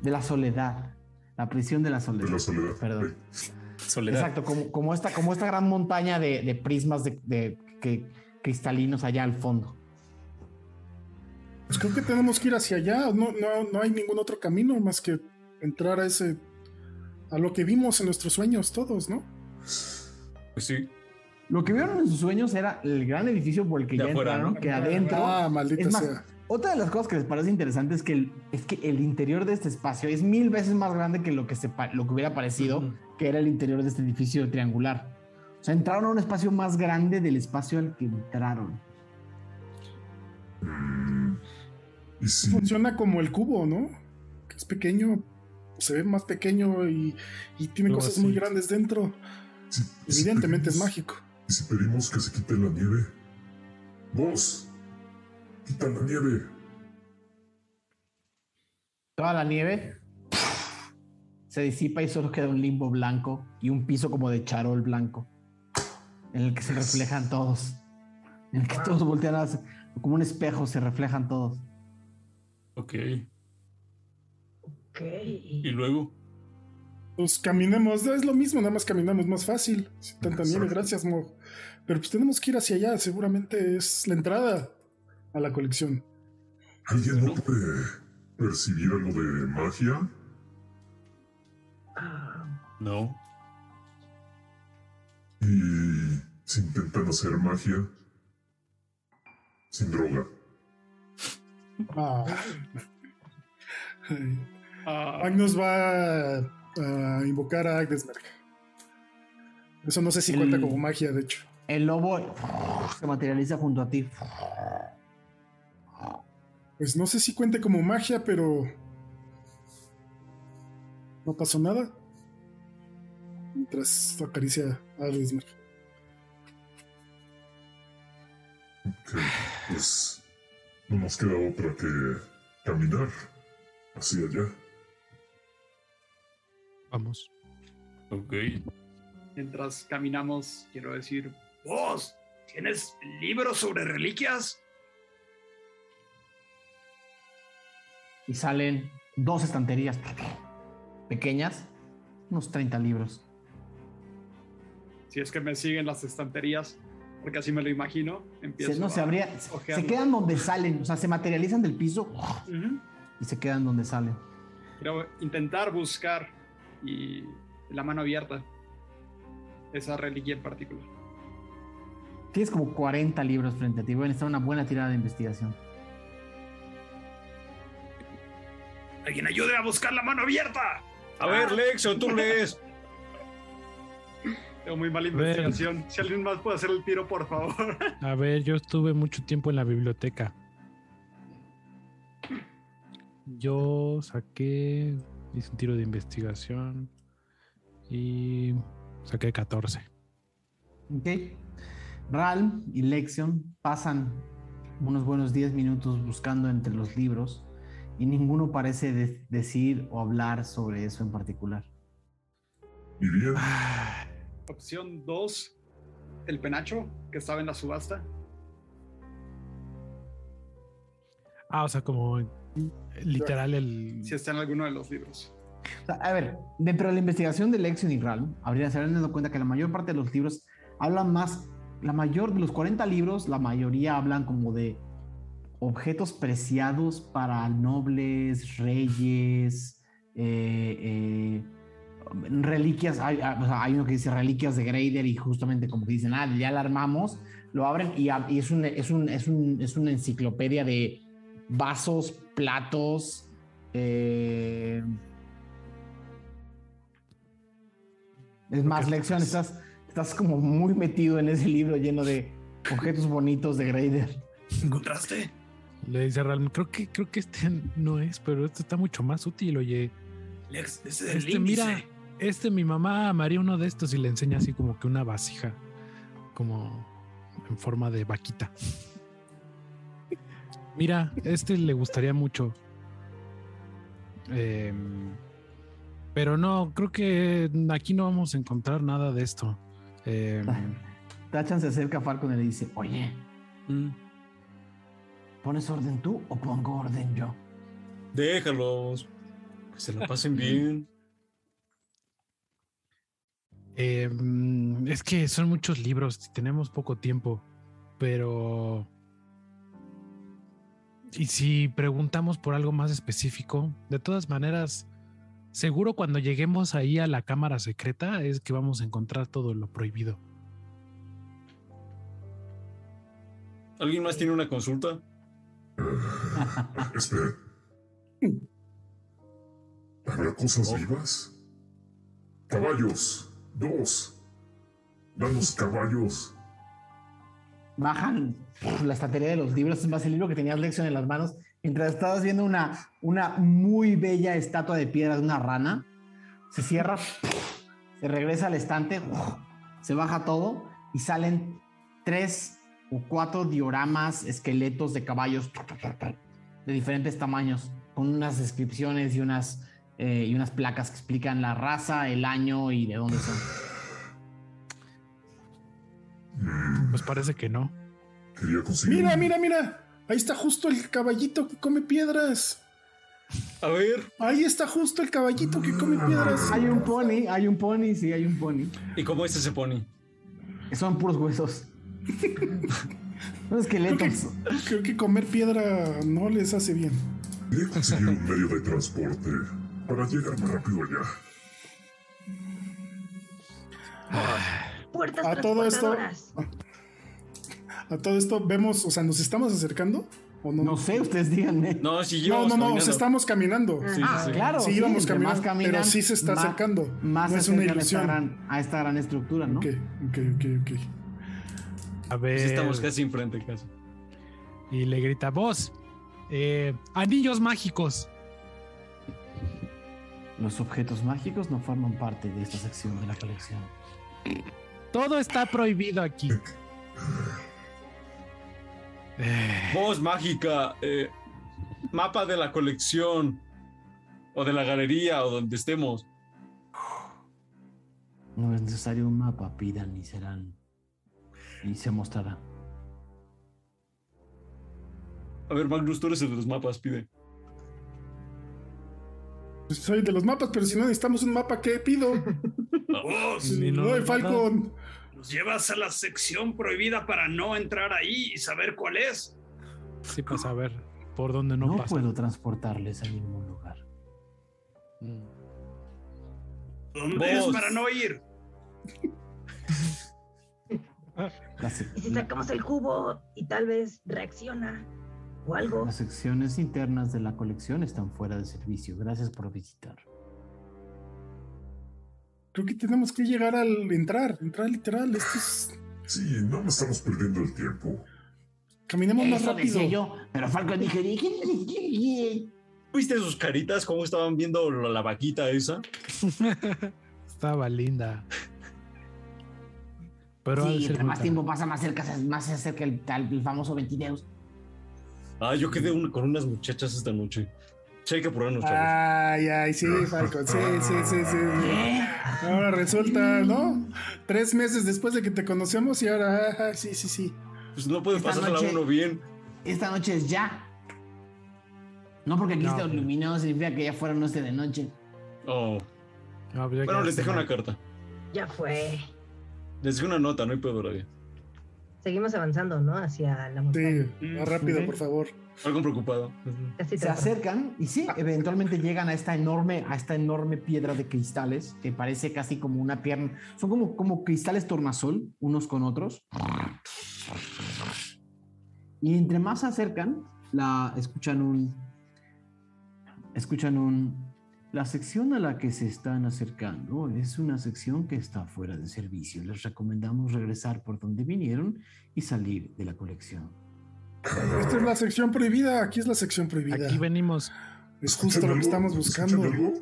S1: De la soledad, la prisión de la soledad.
S8: De la soledad.
S1: Perdón.
S6: Soledad.
S1: Exacto, como, como, esta, como esta gran montaña de, de prismas de, de- que, cristalinos allá al fondo.
S3: Pues creo que tenemos que ir hacia allá. No, no, no hay ningún otro camino más que entrar a ese. a lo que vimos en nuestros sueños todos, ¿no?
S7: Pues sí.
S1: Lo que vieron en sus sueños era el gran edificio por el que
S7: De
S1: ya
S7: afuera,
S1: entraron,
S7: ¿no?
S1: que adentro.
S3: Ah, maldita
S1: es más,
S3: sea.
S1: Otra de las cosas que les parece interesante es que el, es que el interior de este espacio es mil veces más grande que lo que, se, lo que hubiera parecido que era el interior de este edificio triangular. O sea, entraron a un espacio más grande del espacio al que entraron.
S8: Mm, y si,
S3: Funciona como el cubo, ¿no? Que es pequeño, se ve más pequeño y, y tiene cosas
S2: así.
S3: muy grandes dentro.
S8: si
S3: Evidentemente es mágico.
S8: ¿Y si pedimos que se quite la nieve? Vos, quita la nieve.
S1: Toda la nieve se disipa y solo queda un limbo blanco y un piso como de charol blanco en el que se reflejan todos. En el que todos voltean a como un espejo se reflejan todos.
S7: Ok.
S4: Ok.
S7: ¿Y luego?
S3: Pues caminemos, es lo mismo, nada más caminamos más fácil. Sin tanta nieve, gracias, Mo. Pero pues tenemos que ir hacia allá, seguramente es la entrada a la colección.
S8: ¿Alguien no puede percibir algo de magia?
S7: No.
S8: Y si intentan hacer magia sin droga.
S3: Ah.
S9: Ah,
S3: Magnus va a, a invocar a Agdesmerg. Eso no sé si
S1: El-
S3: cuenta como magia, de hecho.
S1: El lobo se materializa junto a ti.
S3: Pues no sé si cuente como magia, pero. No pasó nada. Mientras acaricia a Agdesmerg.
S8: Ok, pues no nos queda otra que caminar hacia allá.
S2: Vamos.
S7: Ok.
S9: mientras caminamos, quiero decir, vos, ¿tienes libros sobre reliquias?
S1: Y salen dos estanterías pequeñas, unos 30 libros.
S9: Si es que me siguen las estanterías, porque así me lo imagino, empiezo
S1: Se, no se
S9: a
S1: abría, se quedan donde salen, o sea, se materializan del piso
S9: Ujú.
S1: y se quedan donde salen.
S9: Quiero intentar buscar y la mano abierta esa reliquia en particular.
S1: Tienes como 40 libros frente a ti. Voy a necesitar una buena tirada de investigación.
S5: Alguien ayude a buscar la mano abierta.
S7: A ver, Lexo, tú lees.
S9: Tengo muy mala investigación. Si alguien más puede hacer el tiro, por favor.
S2: A ver, yo estuve mucho tiempo en la biblioteca. Yo saqué, hice un tiro de investigación y saqué 14.
S1: ¿Ok? Ralm y Lexion pasan unos buenos 10 minutos buscando entre los libros y ninguno parece de- decir o hablar sobre eso en particular.
S8: Y bien,
S9: Opción 2, el penacho que estaba en la subasta.
S2: Ah, o sea, como literal el...
S9: Si está en alguno de los libros.
S1: O sea, a ver, dentro de la investigación de Lexion y Ralm, habría, se habrían dado cuenta que la mayor parte de los libros hablan más, la mayor de los 40 libros, la mayoría hablan como de objetos preciados para nobles, reyes, eh, eh, reliquias. Hay, hay- uno que dice reliquias de Greider y justamente como que dicen, ah, ya la armamos, lo abren y, y es, un, es, un, es, un- es una enciclopedia de vasos, platos. eh, es más,
S2: pues.
S1: estás, estás como muy metido en ese libro lleno de objetos bonitos de Greider.
S5: ¿Encontraste?
S2: Le dice Ralm, creo que, creo que este no es, pero este está mucho más útil, oye.
S5: Lex, ese es el
S2: Este,
S5: índice.
S2: mira, Este, mi mamá amaría uno de estos y le enseña así como que una vasija, como en forma de vaquita. Mira, este le gustaría mucho. Em, pero no, creo que aquí no vamos a encontrar nada de esto. Em,
S1: Tachan se acerca a Falcon y le dice, oye,
S7: Mm.
S1: ¿Pones orden tú o pongo orden yo?
S7: Déjalos. Que se la pasen bien.
S2: Em, es que son muchos libros, y tenemos poco tiempo, pero... Y si preguntamos por algo más específico, de todas maneras, seguro cuando lleguemos ahí a la cámara secreta es que vamos a encontrar todo lo prohibido.
S7: ¿Alguien más tiene una consulta?
S8: Espera. ¿Habrá cosas vivas? Caballos. Dos. Danos caballos.
S1: Bajan la estantería de los libros, es más el libro que tenías lección en las manos, mientras estabas viendo una, una muy bella estatua de piedra de una rana. Se cierra, se regresa al estante, se baja todo y salen tres o cuatro dioramas, esqueletos de caballos de diferentes tamaños, con unas descripciones y unas, eh, y unas placas que explican la raza, el año y de dónde son.
S2: Pues parece que no.
S3: Mira, mira, mira. Ahí está justo el caballito que come piedras.
S7: A ver.
S3: Ahí está justo el caballito que come piedras.
S1: Hay un pony, hay un pony, sí, hay un pony.
S7: ¿Y cómo este se pone?
S1: Son puros huesos. Son
S3: Creo que,
S1: esqueletos.
S3: creo que comer piedra no les hace bien.
S8: Quería conseguir un medio de transporte para llegar más rápido allá.
S4: Puertas
S3: A todo esto-
S4: transportadoras.
S3: A todo esto vemos, o sea, ¿nos estamos acercando? ¿O no?
S1: No sé, ustedes díganme.
S7: No, si
S3: no,
S7: llevamos
S3: no, no, o
S7: caminando.
S3: sea, estamos caminando.
S7: Sí,
S1: ah,
S7: sí, sí.
S1: claro.
S3: Sí, íbamos
S1: entre más
S3: caminando, pero sí se está acercando.
S1: Más
S3: No
S1: se
S3: es una
S1: acercan a esta
S3: ilusión.
S1: gran- a esta gran estructura, ¿no?
S3: Ok, ok, ok, ok.
S2: A ver.
S7: Sí, estamos casi enfrente, casi.
S2: Y le grita, vos, eh, anillos mágicos.
S1: Los objetos mágicos no forman parte de esta sección de la colección.
S2: Todo está prohibido aquí.
S7: Voz mágica. eh, mapa de la colección. O de la galería, o donde estemos.
S1: No es necesario un mapa, pidan y serán. Y se mostrará.
S7: A ver, Magnus, tú eres el de los mapas, pide.
S3: Pues Soy de los mapas, pero si no necesitamos un mapa, ¿qué pido?
S5: Vos,
S2: Ni no-
S3: Oye, Falcon.
S5: nos llevas a la sección prohibida para no entrar ahí y saber cuál es.
S2: sí, para saber por dónde no,
S1: No,
S2: pasa.
S1: puedo transportarles a ningún lugar.
S5: ¿Dónde es para no ir?
S4: Y si sacamos el cubo y tal vez reacciona o algo.
S1: las secciones internas de la colección están fuera de servicio. Gracias por visitar.
S3: Creo que tenemos que llegar al entrar, entrar literal. Esto es.
S8: Sí, no estamos perdiendo el tiempo.
S3: Caminemos más
S1: Eso
S3: rápido.
S1: decía yo, pero Falcon dije, dije,
S7: ¿Viste sus caritas? ¿Cómo estaban viendo la, la vaquita esa?
S2: Estaba linda. Pero
S1: sí, entre más tiempo pasa, más cerca, más se acerca el, famoso Ventideus.
S7: Ah, yo quedé un- con unas muchachas esta noche. Sí, hay que chavos.
S3: Ay, ay, sí, Falcon. Sí, sí, sí, sí. Ahora resulta, ¿no? Tres meses después de que te conocemos y ahora, ah, sí, sí, sí.
S7: Pues no puede pasar la
S1: noche-
S7: uno bien.
S1: Esta noche es ya. No porque aquí
S2: No,
S1: esté iluminado significa que ya fuera no esté de noche.
S7: Oh.
S2: No, pues
S7: Bueno, les dejé una carta.
S4: Ya fue.
S7: Les una nota, no hay pedo todavía.
S4: Seguimos avanzando, ¿no? Hacia la montaña.
S3: Sí, más rápido, por favor.
S7: Algo preocupado.
S4: Casi
S1: Se acercan y sí, eventualmente llegan a esta enorme, a esta enorme piedra de cristales que parece casi como una pierna. Son como, como cristales tornasol unos con otros. Y entre más se acercan, la escuchan un. Escuchan un. La sección a la que se están acercando es una sección que está fuera de servicio. Les recomendamos regresar por donde vinieron y salir de la colección.
S3: Esta es la sección prohibida. Aquí es la sección prohibida.
S2: Aquí venimos.
S3: Es justo lo que estamos
S8: ¿Escuchan
S3: buscando.
S8: algo?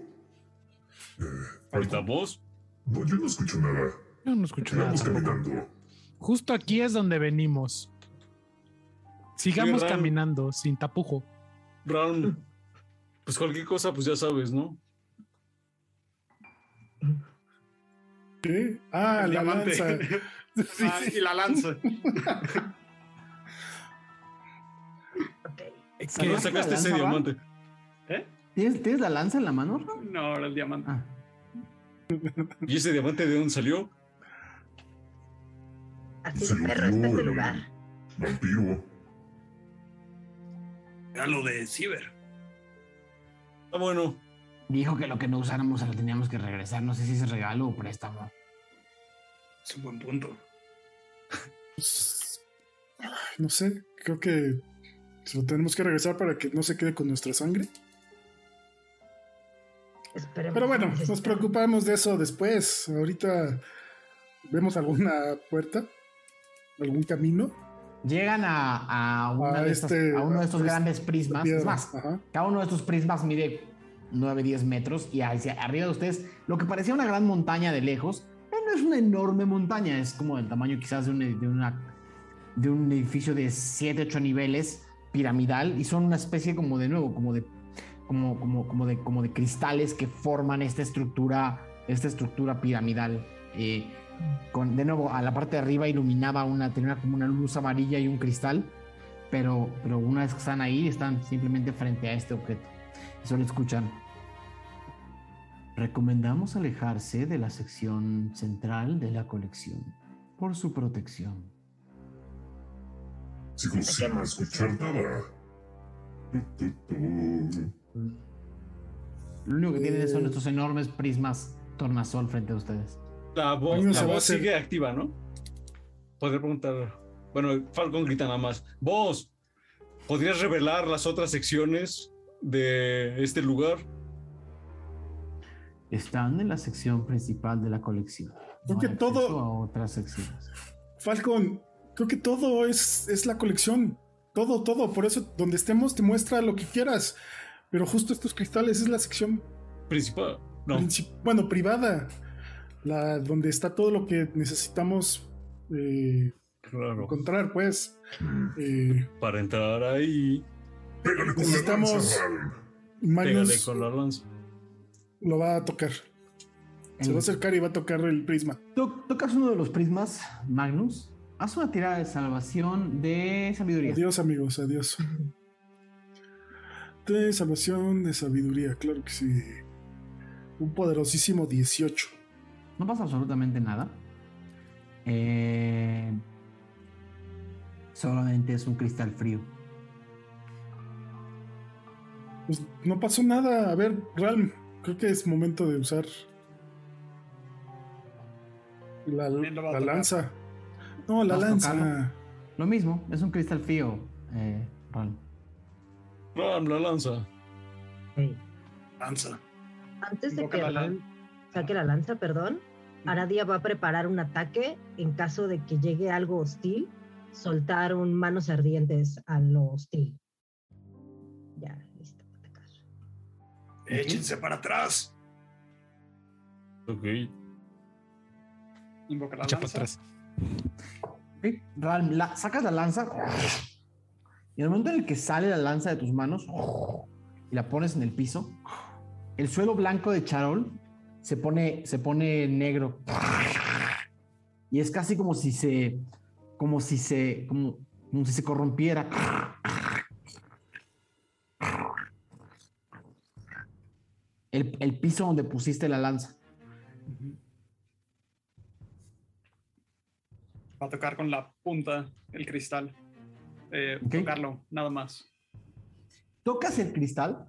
S8: Eh,
S7: ¿Ahorita vos?
S8: No, yo no escucho nada.
S2: Yo no escucho nada.
S8: Vamos
S2: tampoco.
S8: caminando.
S2: Justo aquí es donde venimos. Sigamos caminando sin tapujo.
S7: Ram, pues cualquier cosa, pues ya sabes, ¿no?
S3: ¿Qué? Ah,
S9: El
S3: la
S9: diamante.
S3: lanza. Sí,
S9: Ah,
S3: sí.
S9: y la lanza.
S4: Ok.
S7: ¿Qué
S1: ¿Sacaste
S7: ese diamante?
S9: ¿Eh?
S1: ¿Tienes, tienes la lanza en la mano? Ram?
S9: No, era el diamante.
S1: Ah,
S7: ¿Y ese diamante de dónde salió?
S4: Así
S8: Se
S4: perro este
S8: el
S4: lugar.
S8: Vampiro.
S9: Era lo de Ciber.
S7: Ah, bueno.
S1: dijo que lo que no usáramos se lo teníamos que regresar. No sé si es regalo o préstamo.
S9: Es un buen punto.
S3: Pues, no sé, creo que se lo tenemos que regresar para que no se quede con nuestra sangre.
S4: Esperemos
S3: Pero bueno, nos preocupamos de eso después. Ahorita vemos alguna puerta, algún camino.
S1: Llegan a, a, una
S3: A
S1: de estas-
S3: este-
S1: a uno de estos
S3: este-
S1: grandes prismas.
S3: piedra.
S1: Es más,
S3: Ajá.
S1: cada uno de estos prismas mide 9, 10 metros y hacia arriba de ustedes lo que parecía una gran montaña de lejos, eh, no es una enorme montaña, es como del tamaño quizás de un, de una, de un edificio de 7, 8 niveles piramidal y son una especie como de nuevo, como de, como, como, como de, como de cristales que forman esta estructura, esta estructura piramidal. eh, con, de nuevo, a la parte de arriba iluminaba una, tenía como una luz amarilla y un cristal, pero, pero una vez que están ahí, están simplemente frente a este objeto. Y solo escuchan. Recomendamos alejarse de la sección central de la colección por su protección.
S8: Sigo sin escuchar nada.
S1: Lo único que tienen son estos enormes prismas tornasol frente a ustedes.
S7: La voz, la
S3: hacer-
S7: sigue activa, ¿no? Podría preguntar. Bueno, Falcon grita nada más. Vos, ¿podrías revelar las otras secciones de este lugar?
S1: Están en la sección principal de la colección.
S3: Creo que todo-
S1: a otras secciones.
S3: Falcon, creo que todo es, es la colección. Todo, todo. Por eso, donde estemos, te muestra lo que quieras. Pero justo estos cristales es la sección,
S7: Principal. No.
S3: princip- bueno, privada. La, donde está todo lo que necesitamos eh,
S7: Claro.
S3: encontrar, pues.
S8: Mm.
S3: Eh,
S7: Para entrar ahí,
S8: Pégale con
S3: Necesitamos-
S8: la
S7: pégale con la lanza.
S3: lo va a tocar. Se va a acercar y va a tocar el prisma.
S1: To- tocas uno de los prismas, Magnus. Haz una tirada de salvación de sabiduría.
S3: Adiós, amigos, adiós. De salvación, de sabiduría, claro que sí. Un poderosísimo 18.
S1: No pasa absolutamente nada. Eh, solamente es un cristal frío.
S3: Pues no pasó nada. A ver, Ralm, creo que es momento de usar la, lanza. No, la
S1: ¿Vas a
S3: lanza.
S1: tocarlo? Lo mismo, es un cristal frío. eh, Ron.
S7: Ram, la lanza.
S9: Lanza.
S4: Antes de
S9: Invoca
S4: que
S9: la
S4: Ram
S9: lan-
S4: saque la lanza, perdón, Aradia va a preparar un ataque en caso de que llegue algo hostil, soltar un manos ardientes a lo hostil. Ya, listo. para atacar.
S9: Échense para atrás.
S7: Ok.
S9: Invoca la
S2: Echa para
S9: lanza.
S2: atrás.
S1: Ok, Ram, la- sacas la lanza y en el momento en el que sale la lanza de tus manos y la pones en el piso, el suelo blanco de Charol se pone, se pone negro y es casi como si se, como si se, como, como si se corrompiera. El, el piso donde pusiste la lanza.
S9: Va a tocar con la punta el cristal. Eh. Tocarlo, nada más.
S1: tocas el cristal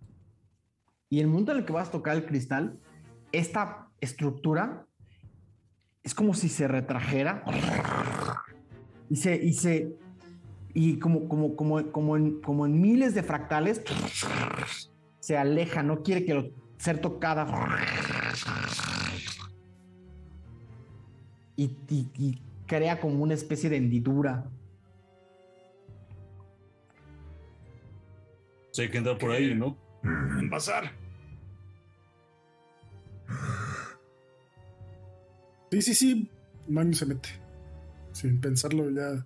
S1: y el momento en el que vas a tocar el cristal, esta estructura es como si se retrajera y se, y se, y como, como, como, como, en, como en miles de fractales se aleja, no quiere que lo, ser tocada. Y, y- y crea como una especie de hendidura.
S7: Sí, hay que entrar por ahí, ¿no?
S9: Pasar.
S3: Sí, sí, sí. Magnus se mete. Sin pensarlo ya.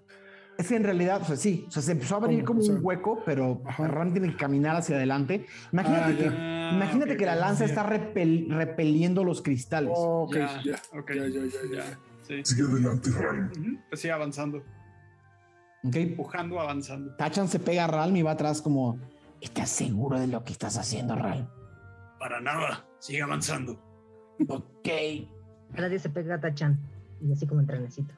S1: Es que en realidad, o sea, sí, o sea, se empezó a abrir
S3: ¿Cómo?
S1: como
S3: O sea,
S1: un hueco, pero. Ram tiene que caminar hacia adelante. Imagínate
S3: Ah,
S1: que,
S3: ya.
S1: imagínate que la lanza está repel- repeliendo los cristales.
S3: Oh, ok,
S9: Ya,
S3: ya.
S9: ok,
S3: Ya, ya, ya, ya.
S9: ya. Sí.
S8: Sigue adelante, Ram.
S9: Pues sí, avanzando.
S1: ¿ok?
S9: Empujando, avanzando.
S1: Tachan se pega a Ralm y va atrás como, ¿estás seguro de lo que estás haciendo, Ralm?
S5: Para nada. Sigue avanzando.
S1: Ok.
S4: Nadie se pega a Tachan. Y así como en trenecito.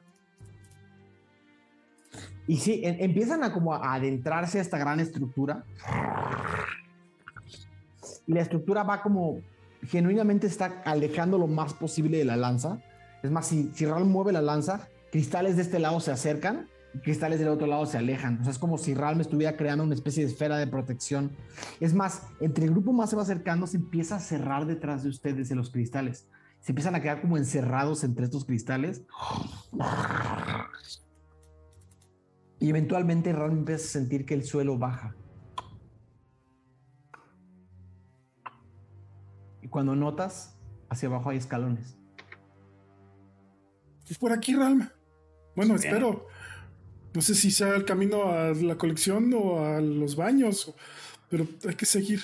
S1: Y sí, em- empiezan a como a adentrarse a esta gran estructura. Y la estructura va como genuinamente está alejando lo más posible de la lanza. Es más, si, si Ral mueve la lanza, cristales de este lado se acercan cristales del otro lado se alejan. O sea, es como si Ral me estuviera creando una especie de esfera de protección. Es más, entre el grupo más se va acercando, se empieza a cerrar detrás de ustedes de los cristales. Se empiezan a quedar como encerrados entre estos cristales. Y eventualmente Ram empieza a sentir que el suelo baja. Y cuando notas, hacia abajo hay escalones.
S3: Es por aquí, Ralm. Bueno,
S5: Sí.
S3: espero. No sé si sea el camino a la colección o a los baños, o- pero hay que seguir.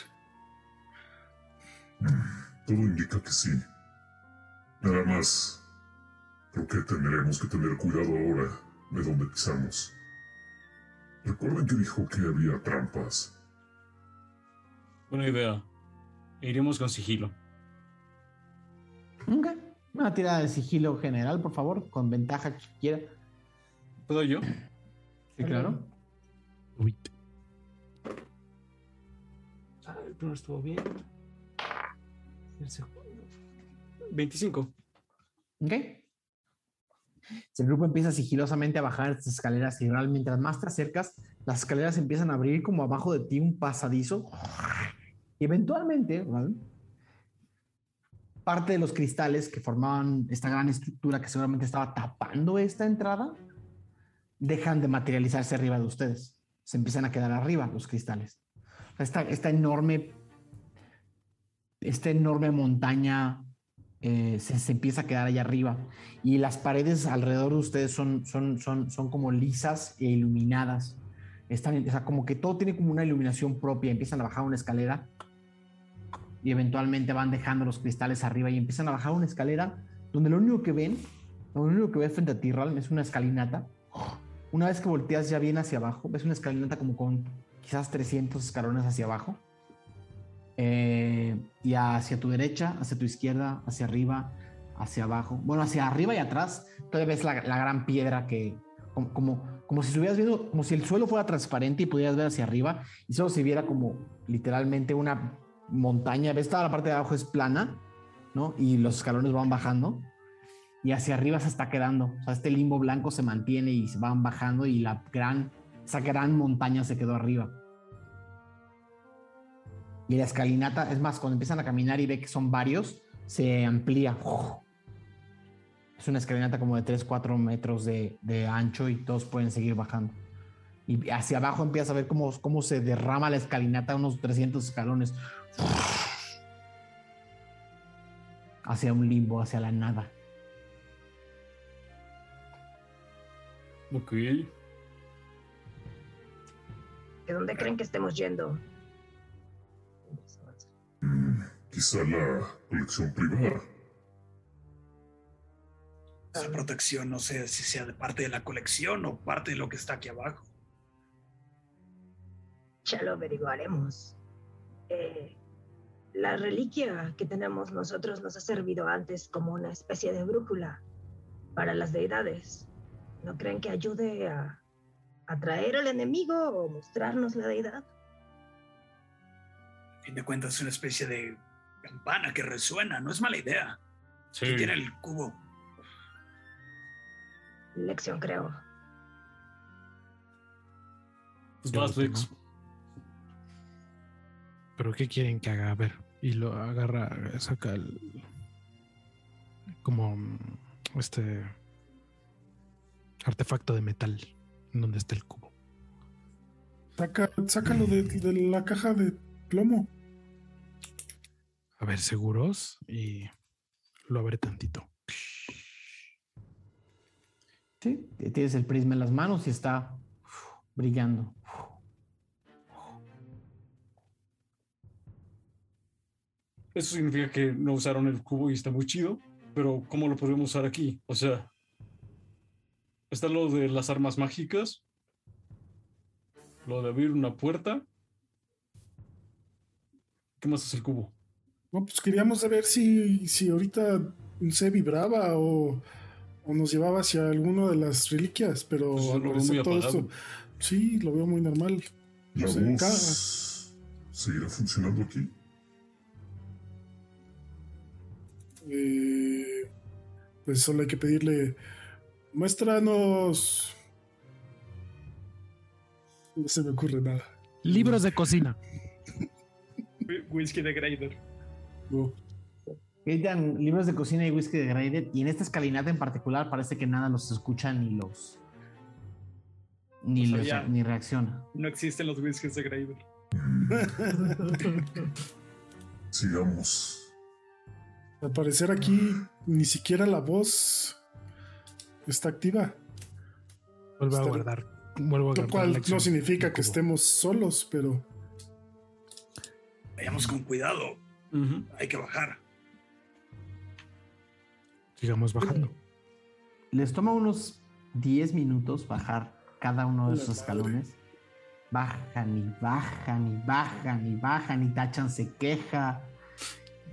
S8: Todo indica que sí. Nada más. Creo que tendremos que tener cuidado ahora de dónde pisamos. Recuerden que dijo que había trampas.
S7: Buena idea. Iremos con sigilo.
S1: Ok. Una tirada de sigilo general, por favor, con ventaja que quiera.
S7: ¿Puedo yo?
S1: Sí, claro.
S2: Uy,
S7: Ah, el primero estuvo bien. El segundo. 25.
S1: Ok. El grupo empieza sigilosamente a bajar estas escaleras y mientras más te acercas, las escaleras empiezan a abrir como abajo de ti un pasadizo. Y eventualmente, ¿vale? parte de los cristales que formaban esta gran estructura que seguramente estaba tapando esta entrada, dejan de materializarse arriba de ustedes. Se empiezan a quedar arriba los cristales. Esta, esta enorme, esta enorme montaña eh, se, se empieza a quedar allá arriba y las paredes alrededor de ustedes son, son, son, son como lisas e iluminadas. Están, o sea, como que todo tiene como una iluminación propia. Empiezan a bajar una escalera y eventualmente van dejando los cristales arriba y empiezan a bajar una escalera donde lo único que ven, lo único que ves frente a ti, Ralm, es una escalinata. Una vez que volteas ya bien hacia abajo, ves una escalinata como con quizás 300 escalones hacia abajo. Eh, y hacia tu derecha, hacia tu izquierda, hacia arriba, hacia abajo. Bueno, hacia arriba y atrás, todavía ves la, gran piedra que, como, como, como si estuvieras viendo, como si el suelo fuera transparente y pudieras ver hacia arriba y solo se viera como literalmente una montaña. Ves toda la parte de abajo es plana, ¿no? Y los escalones van bajando y hacia arriba se está quedando. O sea, este limbo blanco se mantiene y se van bajando y la gran, esa gran montaña se quedó arriba. Y la escalinata, es más, cuando empiezan a caminar y ve que son varios, se amplía. Es una escalinata como de 3, 4 metros de, ancho y todos pueden seguir bajando. Y hacia abajo empieza a ver cómo, cómo se derrama la escalinata unos 300 escalones. Hacia un limbo, hacia la nada.
S7: Ok.
S4: ¿De dónde creen que estemos yendo?
S8: Mm, quizá la colección privada.
S5: Esa protección no sé si sea de parte de la colección o parte de lo que está aquí abajo.
S4: Ya lo averiguaremos. Eh, la reliquia que tenemos nosotros nos ha servido antes como una especie de brújula para las deidades. ¿No creen que ayude a atraer al enemigo o mostrarnos la deidad?
S5: A fin de cuentas es una especie de campana que resuena, no es mala idea.
S7: Sí.
S5: ¿Quién tiene el cubo?
S4: Lección, creo.
S7: Pues vas.
S2: ¿Pero qué quieren que haga? A ver, y lo agarra, saca el. Como este artefacto de metal en donde está el cubo.
S3: Saca, sácalo de, de la caja de plomo.
S2: A ver, seguros y lo abre tantito.
S1: Sí, tienes el prisma en las manos y está brillando.
S7: Eso significa que no usaron el cubo y está muy chido, pero ¿cómo lo podemos usar aquí? O sea, está lo de las armas mágicas, lo de abrir una puerta. ¿Qué más es el cubo?
S3: No, pues queríamos saber si, si ahorita se vibraba o, o nos llevaba hacia alguna de las reliquias, pero
S7: Pues
S3: al parecer todo
S7: apagado.
S3: esto, sí, lo veo muy normal.
S8: La
S3: No
S8: voz
S3: cada-
S8: seguirá funcionando aquí.
S3: Eh, pues solo hay que pedirle, muéstranos. No se me ocurre nada.
S2: Libros de cocina.
S9: Whi- Whisky de Grader.
S3: No.
S1: Libros de cocina y whisky de Grader y en esta escalinata en particular parece que nada los escucha ni los ni, los- ni reacciona.
S9: No existen los whiskies de Grader.
S8: Sigamos.
S3: Al parecer aquí ni siquiera la voz está activa,
S2: Vuelvo a guardar. Vuelvo a
S3: lo
S2: guardar.
S3: cual no significa que estemos solos, pero
S5: Vayamos con cuidado. Hay que bajar.
S2: Sigamos bajando.
S1: Les toma unos 10 minutos bajar cada uno de esos escalones. Bajan y bajan y bajan y bajan y Tachan se queja.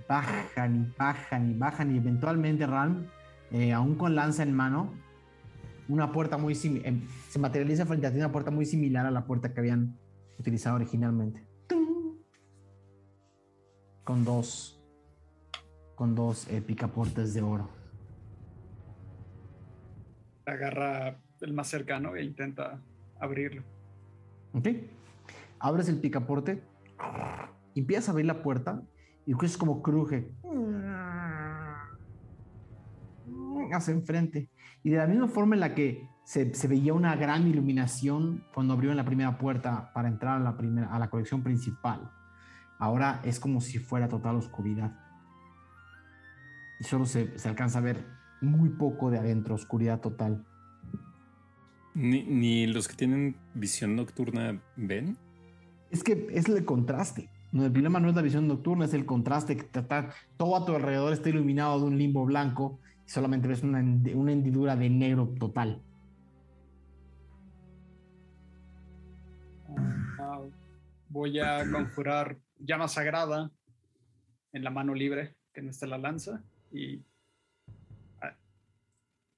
S1: Bajan y bajan y bajan y eventualmente Ram, eh, aún con lanza en mano, una puerta muy similar, se materializa frente a ti una puerta muy similar a la puerta que habían utilizado originalmente. ¡Tum! Con dos, con dos eh, picaportes de oro.
S9: Agarra el más cercano e intenta abrirlo.
S1: ¿Ok? Abres el picaporte, empiezas a abrir la puerta y escuchas como cruje. Hacia enfrente. Y de la misma forma en la que se, se veía una gran iluminación cuando abrieron la primera puerta para entrar a la, primera, a la colección principal, ahora es como si fuera total oscuridad. Y solo se, se alcanza a ver muy poco de adentro, oscuridad total.
S6: Ni, ni los que tienen visión nocturna ven.
S1: Es que es el contraste. No, el problema no es la visión nocturna, es el contraste. Que está- todo a tu alrededor está iluminado de un limbo blanco solamente ves una, una hendidura de negro total.
S9: Ah, voy a conjurar llama sagrada en la mano libre, que no esté la lanza, y a-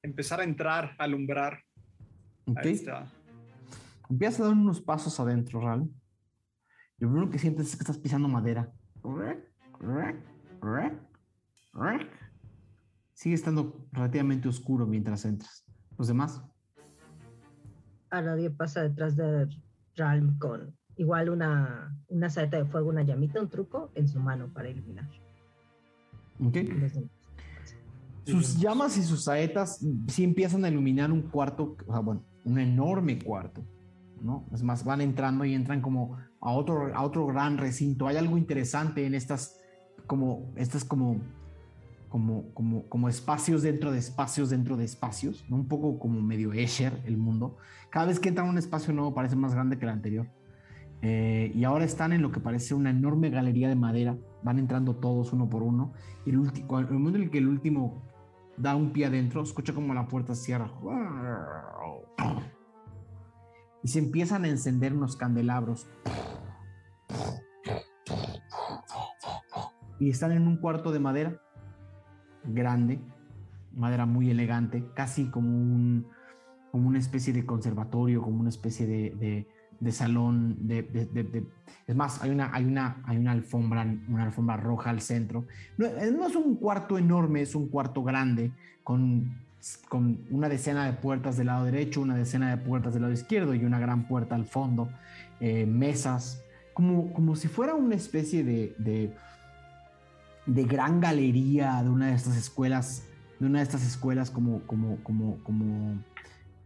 S9: empezar a entrar, a alumbrar
S1: ¿ok?
S9: a esta.
S1: Empiezas a dar unos pasos adentro, Ral. Lo primero que sientes es que estás pisando madera. Sigue estando relativamente oscuro mientras entras. Los demás.
S4: A nadie pasa detrás de Ralm con igual una, una saeta de fuego, una llamita, un truco en su mano para iluminar.
S1: ¿ok? Sus llamas y sus saetas sí empiezan a iluminar un cuarto, o sea, bueno, un enorme cuarto, ¿no? Es más, van entrando y entran como a otro, a otro gran recinto. Hay algo interesante en estas, como, estas como, como, como, como espacios dentro de espacios dentro de espacios. Un poco como medio Escher el mundo. Cada vez que entran a un espacio nuevo parece más grande que el anterior. Eh, y ahora están en lo que parece una enorme galería de madera. Van entrando todos uno por uno. Y el, cuando- el momento en el que el último da un pie adentro, escucha como la puerta cierra. Y se empiezan a encender unos candelabros. Y están en un cuarto de madera grande, madera muy elegante, casi como un como una especie de conservatorio, como una especie de, de- salón, de, es más, hay una, hay una, hay una alfombra, una alfombra roja al centro. No, no es un cuarto enorme, es un cuarto grande con, con una decena de puertas del lado derecho, una decena de puertas del lado izquierdo y una gran puerta al fondo, eh, mesas, como, como si fuera una especie de, de, gran galería de una de estas escuelas, de una de estas escuelas como, como, como, como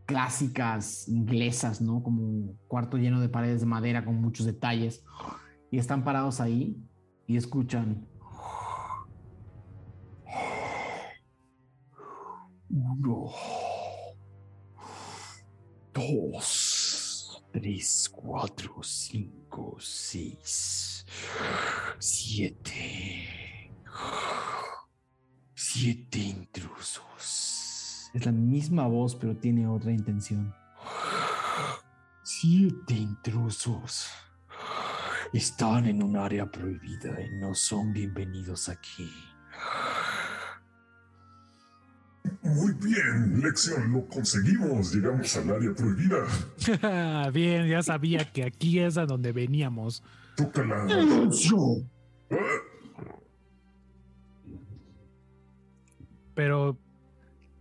S1: clásicas inglesas, ¿no? Como un cuarto lleno de paredes de madera con muchos detalles. Y están parados ahí y escuchan. Uno,
S10: dos, tres, cuatro, cinco, seis, siete. Siete intrusos.
S1: Es la misma voz, pero tiene otra intención.
S10: Siete intrusos. Están en un área prohibida y no son bienvenidos aquí.
S8: Muy bien, lección, lo conseguimos. Llegamos al área prohibida.
S2: Bien, ya sabía que aquí es a donde veníamos.
S8: Toca la.
S10: ¡Anuncio!
S2: Pero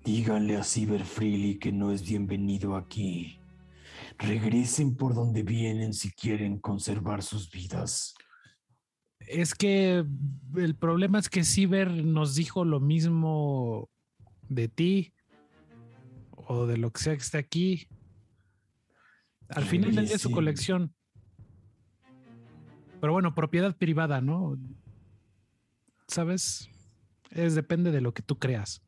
S10: Díganle a Cyber Freely que no es bienvenido aquí. Regresen por donde vienen si quieren conservar sus vidas.
S2: es que el problema es que Ciber nos dijo lo mismo de ti o de lo que sea que esté aquí. Al final del día su colección. Pero bueno, propiedad privada, ¿no? ¿Sabes? Es depende de lo que tú creas.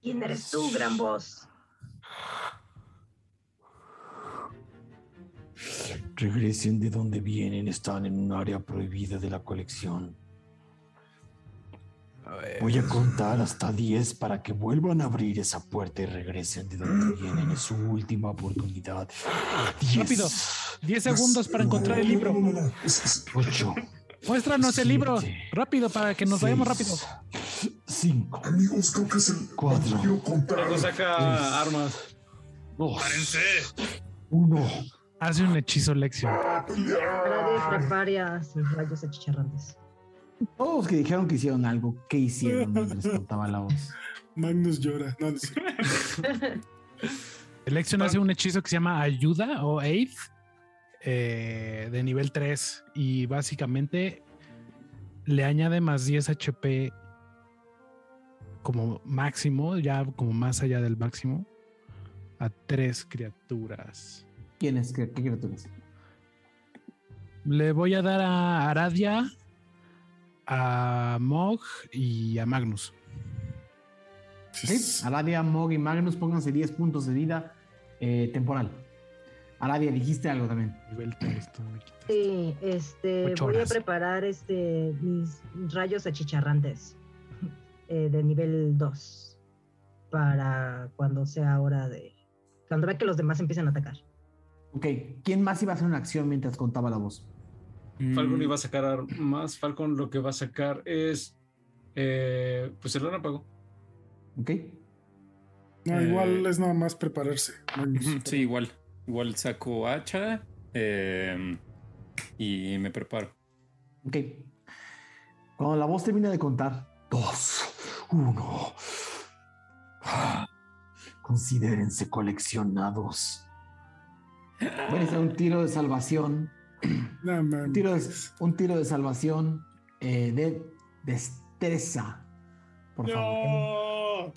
S4: ¿Quién eres tú, gran voz?
S10: Regresen de donde vienen. Están en un área prohibida de la colección. Voy a contar hasta 10 para que vuelvan a abrir esa puerta y regresen de donde vienen. Es su última oportunidad. 10,
S2: Rápido. 10 segundos para encontrar el libro.
S8: No, no, no, es- es-
S10: 8,
S2: Muéstranos el libro. Rápido para que nos vayamos rápido.
S10: 5,
S8: amigos, creo que es el.
S10: Cuatro.
S7: Algo saca armas.
S10: 2,
S5: Párense.
S10: 1.
S2: Hace un hechizo lección.
S4: Nadie prepara sus rayos achicharrantes.
S1: Todos que dijeron que hicieron algo, ¿qué hicieron mientras contaba la voz?
S3: Magnus llora. No, no sé.
S2: Hace un hechizo que se llama ayuda o aid eh, de nivel 3 y básicamente le añade más 10 HP como máximo, ya como más allá del máximo, a tres criaturas.
S1: ¿Quién es? ¿Qué, qué criaturas?
S2: Le voy a dar a Aradia, a Mog y a Magnus.
S1: ¿Sí? Aradia, Mog y Magnus, pónganse 10 puntos de vida eh, temporal. Aradia, dijiste algo también.
S2: Nivel 3, tú me quitas.
S4: Sí, este,
S2: Ocho
S4: voy a preparar este, mis rayos achicharrantes eh, de nivel 2 para cuando sea hora de... Cuando vea que los demás empiecen a atacar.
S1: Ok, ¿quién más iba a hacer una acción mientras contaba la voz?
S7: Falcon iba a sacar armas. Falcon lo que va a sacar es. eh, pues el relámpago.
S1: ¿Ok?
S3: No,
S6: Eh,
S3: igual es nada más prepararse. Magnus.
S6: Sí, igual. Igual saco hacha eh, y me preparo.
S1: Ok. Cuando la voz termina de contar,
S10: 2, 1. Considérense coleccionados.
S1: voy a hacer un tiro de salvación.
S3: No.
S1: Un tiro de, un tiro de salvación eh, de destreza. Por favor.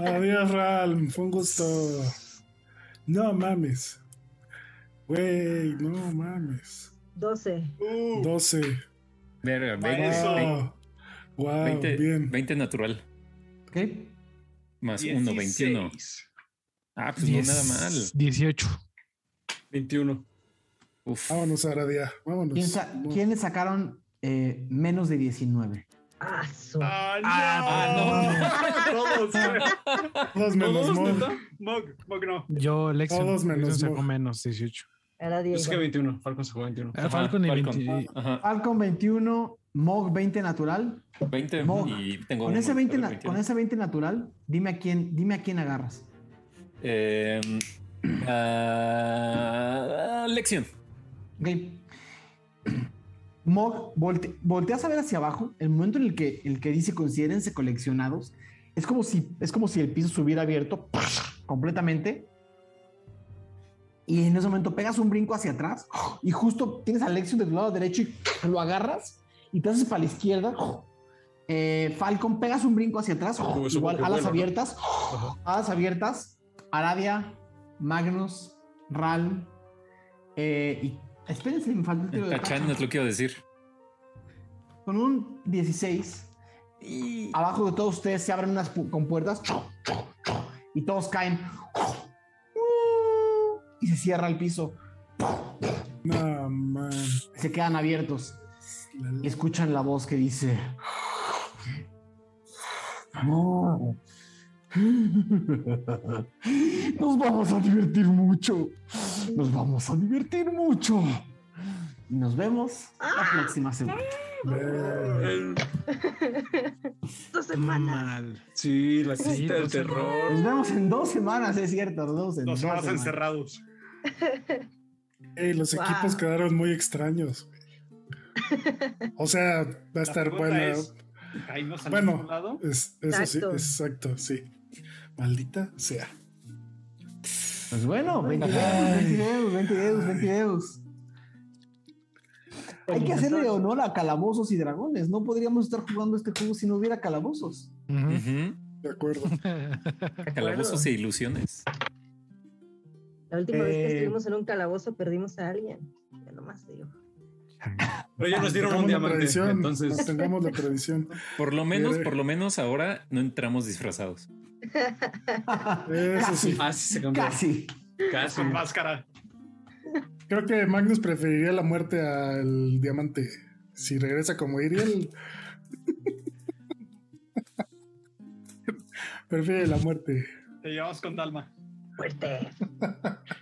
S5: No.
S3: Adiós, Ralm. Fue un gusto. No mames. Güey, no mames.
S4: 12.
S5: Uh,
S3: 12.
S6: Verga,
S5: Pa'
S6: 20,
S5: eso.
S3: Wow. Wow,
S6: 20,
S3: bien.
S6: 20 natural.
S1: ¿Ok?
S6: Más 1, 21.
S5: 16.
S6: Ah, pues
S2: Diez-
S6: no nada mal.
S2: 18.
S7: 21.
S6: Uf.
S3: Vámonos, Aradia. Vámonos.
S1: ¿Quién sa- ¿Quiénes sacaron eh, menos de 19?
S4: Ah, su-
S5: Ah, no.
S6: Ah,
S5: Todos.
S3: Todos menos
S5: Todos,
S3: Mog.
S5: Mog, Mog no.
S2: Yo, Lexion,
S3: Todos menos
S2: Lexion sacó
S3: Mog.
S2: menos 18.
S4: Era
S7: Yo saqué
S4: Diego.
S7: 21. Falcon sacó 21.
S2: Ah, Falcon y
S6: Falcon.
S2: 20.
S6: Ajá,
S1: Falcon 21, Mog 20 natural.
S6: 20
S1: Mog.
S6: y tengo
S1: Con ese, 20
S6: pero
S1: na-
S6: 21.
S1: con ese 20 natural, dime a quién, dime a quién agarras.
S6: Eh, ah, lección.
S1: Ok. Mog, volte- volteas a ver hacia abajo. El momento en el que, el que dice considérense coleccionados, es como si, es como si el piso se hubiera abierto completamente. Y en ese momento pegas un brinco hacia atrás y justo tienes a Lexion de tu lado derecho y lo agarras y te haces para la izquierda. Eh, Falcon, pegas un brinco hacia atrás,
S7: eso
S1: igual alas
S7: vuelo, ¿no?
S1: abiertas, alas abiertas, Aradia, Magnus, Ral, eh, y espérense, me falta el tiro de
S6: Tachan, no te lo quiero decir.
S1: Con un 16, abajo de todos ustedes se abren unas pu- compuertas y todos caen y se cierra el piso.
S3: No, man.
S1: Se quedan abiertos. Y escuchan la voz que dice... "No. Nos vamos a divertir mucho. Nos vamos a divertir mucho. Y nos vemos la próxima semana.
S4: Dos semanas.
S2: Mal.
S7: Sí, la casita del terror.
S1: Nos vemos en dos semanas, es cierto. Dos, en
S9: Dos semanas
S1: semanas.
S9: encerrados.
S3: Ey, los
S4: Wow.
S3: equipos quedaron muy extraños. O sea, va a estar bueno.
S9: es, ¿Caímos al
S3: Bueno. Es- eso sí,
S4: exacto,
S3: sí. Maldita sea.
S1: Pues bueno, 20 dedos, 20 dedos, 20 dedos, 20 dedos. Hay que hacerle honor a calabozos y dragones. No podríamos estar jugando este juego si no hubiera calabozos.
S3: De acuerdo.
S6: Calabozos e ilusiones.
S4: La última vez que
S1: Eh.
S4: estuvimos en un calabozo perdimos a alguien. Ya nomás digo.
S7: Pero ya nos dieron un
S3: Tengamos la
S7: diamante.
S3: tradición.
S7: Entonces,
S3: Tengamos la tradición.
S6: Por lo menos, por lo menos ahora no entramos disfrazados.
S3: Eso sí.
S7: ah, cambió.
S1: Casi.
S7: Casi.
S9: Con máscara.
S3: Creo que Magnus preferiría la muerte al diamante. Si regresa como Iriel. Prefiere la muerte.
S9: Te llevamos con Dalma.
S4: Fuerte.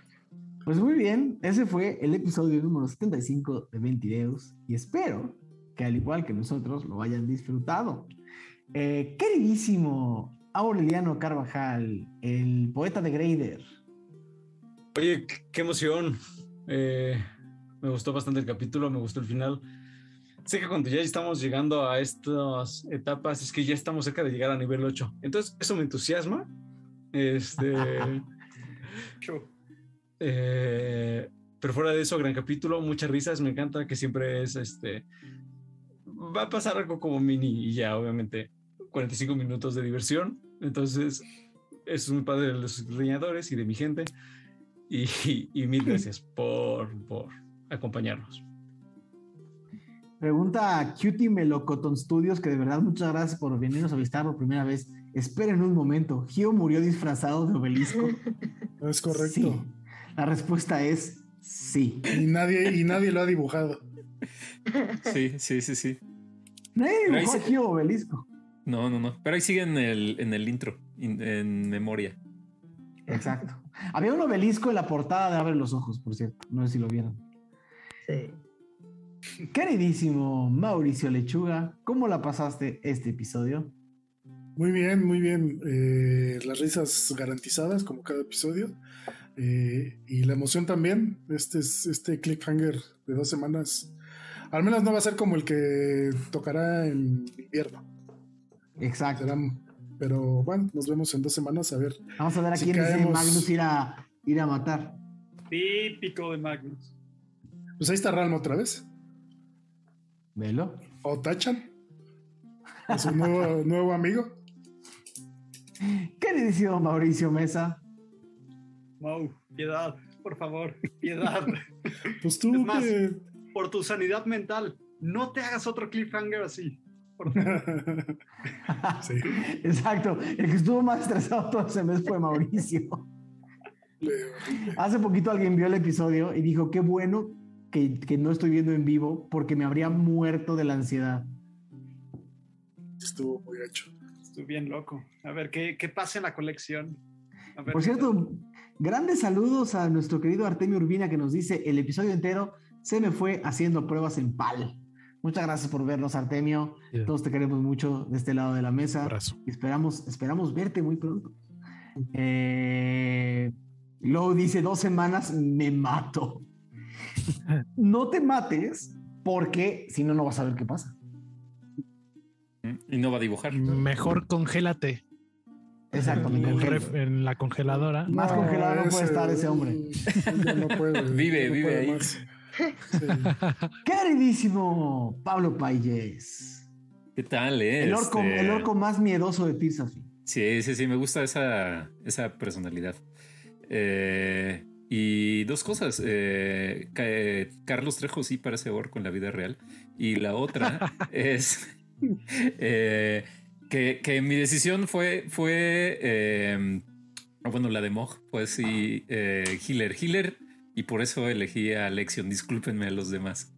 S1: Pues muy bien, ese fue el episodio número 75 de Ventideus y espero que al igual que nosotros lo hayan disfrutado. Eh, queridísimo Aureliano Carvajal, el poeta de Grader.
S7: Oye, qué- qué emoción. Eh, me gustó bastante el capítulo, me gustó el final. Sé que cuando ya estamos llegando a estas etapas, es que ya estamos cerca de llegar a nivel 8. Entonces, eso me entusiasma. Este. Eh, pero fuera de eso, gran capítulo, muchas risas, me encanta que siempre es este. Va a pasar algo como mini y ya, obviamente, 45 minutos de diversión. Entonces, eso es muy padre de los leñadores y de mi gente. Y, y mil gracias por, por acompañarnos.
S1: Pregunta a Cutie Melocoton Studios, que de verdad muchas gracias por venirnos a visitar por primera vez. Esperen un momento, ¿Gio murió disfrazado de obelisco?
S3: Es correcto.
S1: Sí. La respuesta es sí.
S3: Y nadie, y nadie lo ha dibujado.
S6: Sí, sí, sí, sí.
S1: Nadie dibujó a
S6: se-
S1: Gio obelisco.
S6: No, no, no. Pero ahí sigue en el, en el intro, in- en memoria.
S1: Exacto. Había un obelisco en la portada de Abre los Ojos, por cierto. No sé si lo vieron.
S4: Sí.
S1: Queridísimo Mauricio Lechuga, ¿cómo la pasaste este episodio?
S3: Muy bien, muy bien. Eh, las risas garantizadas, como cada episodio. Eh, y la emoción también. Este, es- este cliffhanger de dos semanas. Al menos no va a ser como el que tocará en invierno.
S1: Exacto.
S3: Serán- pero bueno, nos vemos en dos semanas a ver.
S1: Vamos a ver a
S3: Si
S1: quién es
S3: caemos-
S1: Magnus ir a, ir a matar.
S9: Típico de Magnus.
S3: Pues ahí está Ralmo otra vez.
S1: Velo.
S3: O Tachan. A su nuevo, nuevo amigo.
S1: Queridísimo Mauricio Mesa.
S9: Mau, piedad, por favor, piedad.
S3: Pues tú
S9: Es más,
S3: que-
S9: por tu sanidad mental, no te hagas otro cliffhanger así. Por favor.
S3: sí.
S1: Exacto. El que estuvo más estresado todo ese mes fue Mauricio. Hace poquito alguien vio el episodio y dijo, qué bueno que, que no estoy viendo en vivo porque me habría muerto de la ansiedad.
S3: Estuvo muy gacho.
S9: Estoy bien loco. A ver, ¿qué, qué pasa en la colección? A ver,
S1: Por cierto, grandes saludos a nuestro querido Artemio Urbina que nos dice, el episodio entero se me fue haciendo pruebas en PAL. Muchas gracias por vernos, Artemio.
S2: Yeah.
S1: Todos te queremos mucho de este lado de la mesa.
S2: Abrazo.
S1: Esperamos, esperamos verte muy pronto. Eh, luego dice dos semanas, me mato. no te mates porque si no, no vas a ver qué pasa.
S6: Y no va a dibujar.
S2: Mejor congélate
S1: Exacto, me
S2: en, el ref- en la congeladora.
S1: Más congelado no puede estar ese hombre.
S3: ya no puede.
S6: Vive,
S3: no
S6: vive ahí.
S3: más. Sí.
S1: Queridísimo Pablo Payes.
S6: ¿Qué tal, eh?
S1: El orco,
S6: Este,
S1: el orco más miedoso de Tirsafi.
S6: Sí, sí, sí, me gusta esa, esa personalidad. Eh, y dos cosas. eh, eh, Carlos Trejo sí parece orco en la vida real. Y la otra es eh, que, que mi decisión fue, fue eh, bueno, la de Mog, pues sí, eh, Healer, Healer, y por eso elegí a Lexion. Discúlpenme a los demás.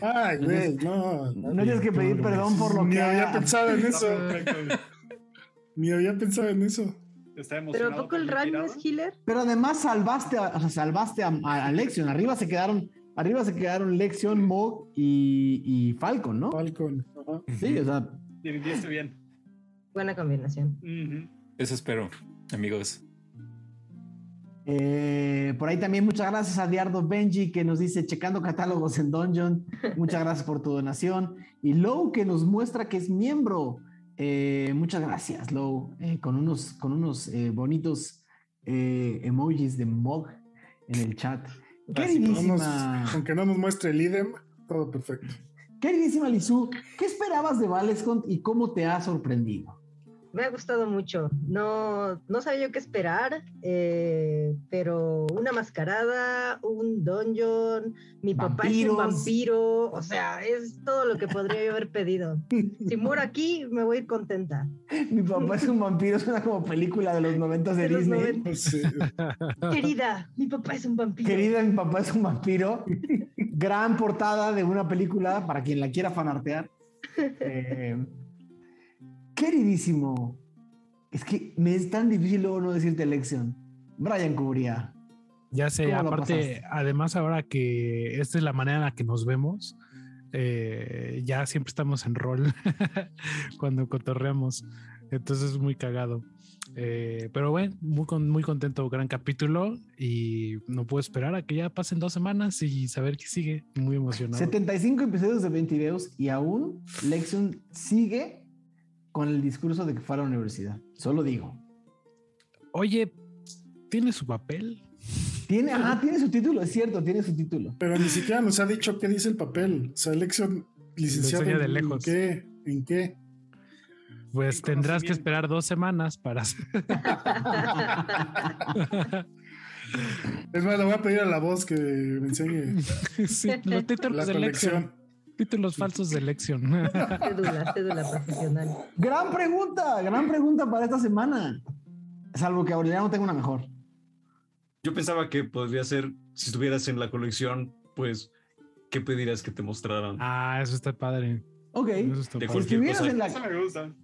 S3: Ay, güey, no.
S1: No tienes que pedir perdón por lo
S3: Ni
S1: que
S3: había
S1: haga.
S3: pensado en eso. Ni había pensado en eso.
S9: Está
S4: Pero
S9: emocionado.
S4: ¿a poco el
S9: mi
S4: Ran
S9: tirada.
S4: es healer?
S1: Pero además salvaste a, o sea, salvaste a, a- a Lexion. Arriba se quedaron, arriba se quedaron Lexion, Mog y, y Falcon, ¿no?
S3: Falcon. ajá.
S1: Sí, o sea,
S9: Dividiste bien.
S4: Buena combinación.
S6: Eso espero, amigos.
S1: Eh, por ahí también muchas gracias a Diardo Benji que nos dice checando catálogos en Dungeon. Muchas gracias por tu donación. Y Low que nos muestra que es miembro. Eh, muchas gracias, Low, eh, con unos, con unos eh, bonitos eh, emojis de Mog en el chat.
S3: No nos-
S1: Queridísima,
S3: aunque no nos muestre el idem, todo perfecto.
S1: Queridísima Lizu, ¿qué esperabas de Valescont y cómo te ha sorprendido?
S4: Me ha gustado mucho. No, no sabía yo qué esperar, eh, pero una mascarada, un dungeon, mi papá es un vampiro, o sea, es todo lo que podría yo haber pedido. Si muero aquí, me voy a ir contenta.
S1: Mi papá es un vampiro, suena como película de los noventas de,
S4: De los
S1: Disney.
S4: 90.
S3: Sí.
S4: Querida, mi papá es un vampiro.
S1: Querida, mi papá es un vampiro. Gran portada de una película para quien la quiera fanartear. Eh, queridísimo. Es que me es tan difícil luego no decirte elección. Brian Cubría.
S2: Ya sé,
S1: ¿Cómo lo
S2: aparte, además ahora que esta es la manera en la que nos vemos, eh, ya siempre estamos en rol cuando cotorreamos. Entonces es muy cagado. Eh, pero bueno, muy, muy contento, gran capítulo y no puedo esperar a que ya pasen dos semanas y saber qué sigue. Muy emocionado.
S1: 75 episodios de 20 videos y aún Lexion sigue con el discurso de que fue a la universidad. Solo digo.
S2: Oye, ¿tiene su papel?
S1: Tiene, ah, tiene su título, es cierto, tiene su título.
S3: Pero ni siquiera nos ha dicho qué dice el papel. O sea, elección licenciado
S2: de
S3: en,
S2: lejos.
S3: qué, en qué.
S2: Pues tendrás que esperar dos semanas para.
S3: Es más, le voy a pedir a la voz que me enseñe
S2: sí, los títulos
S3: la
S2: de elección.
S3: colección.
S2: Títulos falsos de elección.
S4: Cédula, cédula profesional.
S1: Gran pregunta, gran pregunta para esta semana. Salvo que Aureliano tenga una mejor.
S7: Yo pensaba que podría ser, si estuvieras en la colección, pues, ¿qué pedirías que te mostraran?
S2: ah, eso está padre.
S1: Ok.
S2: Eso está
S7: De
S2: padre.
S1: Si estuvieras,
S7: cosa.
S1: en la,
S9: Eso me gusta.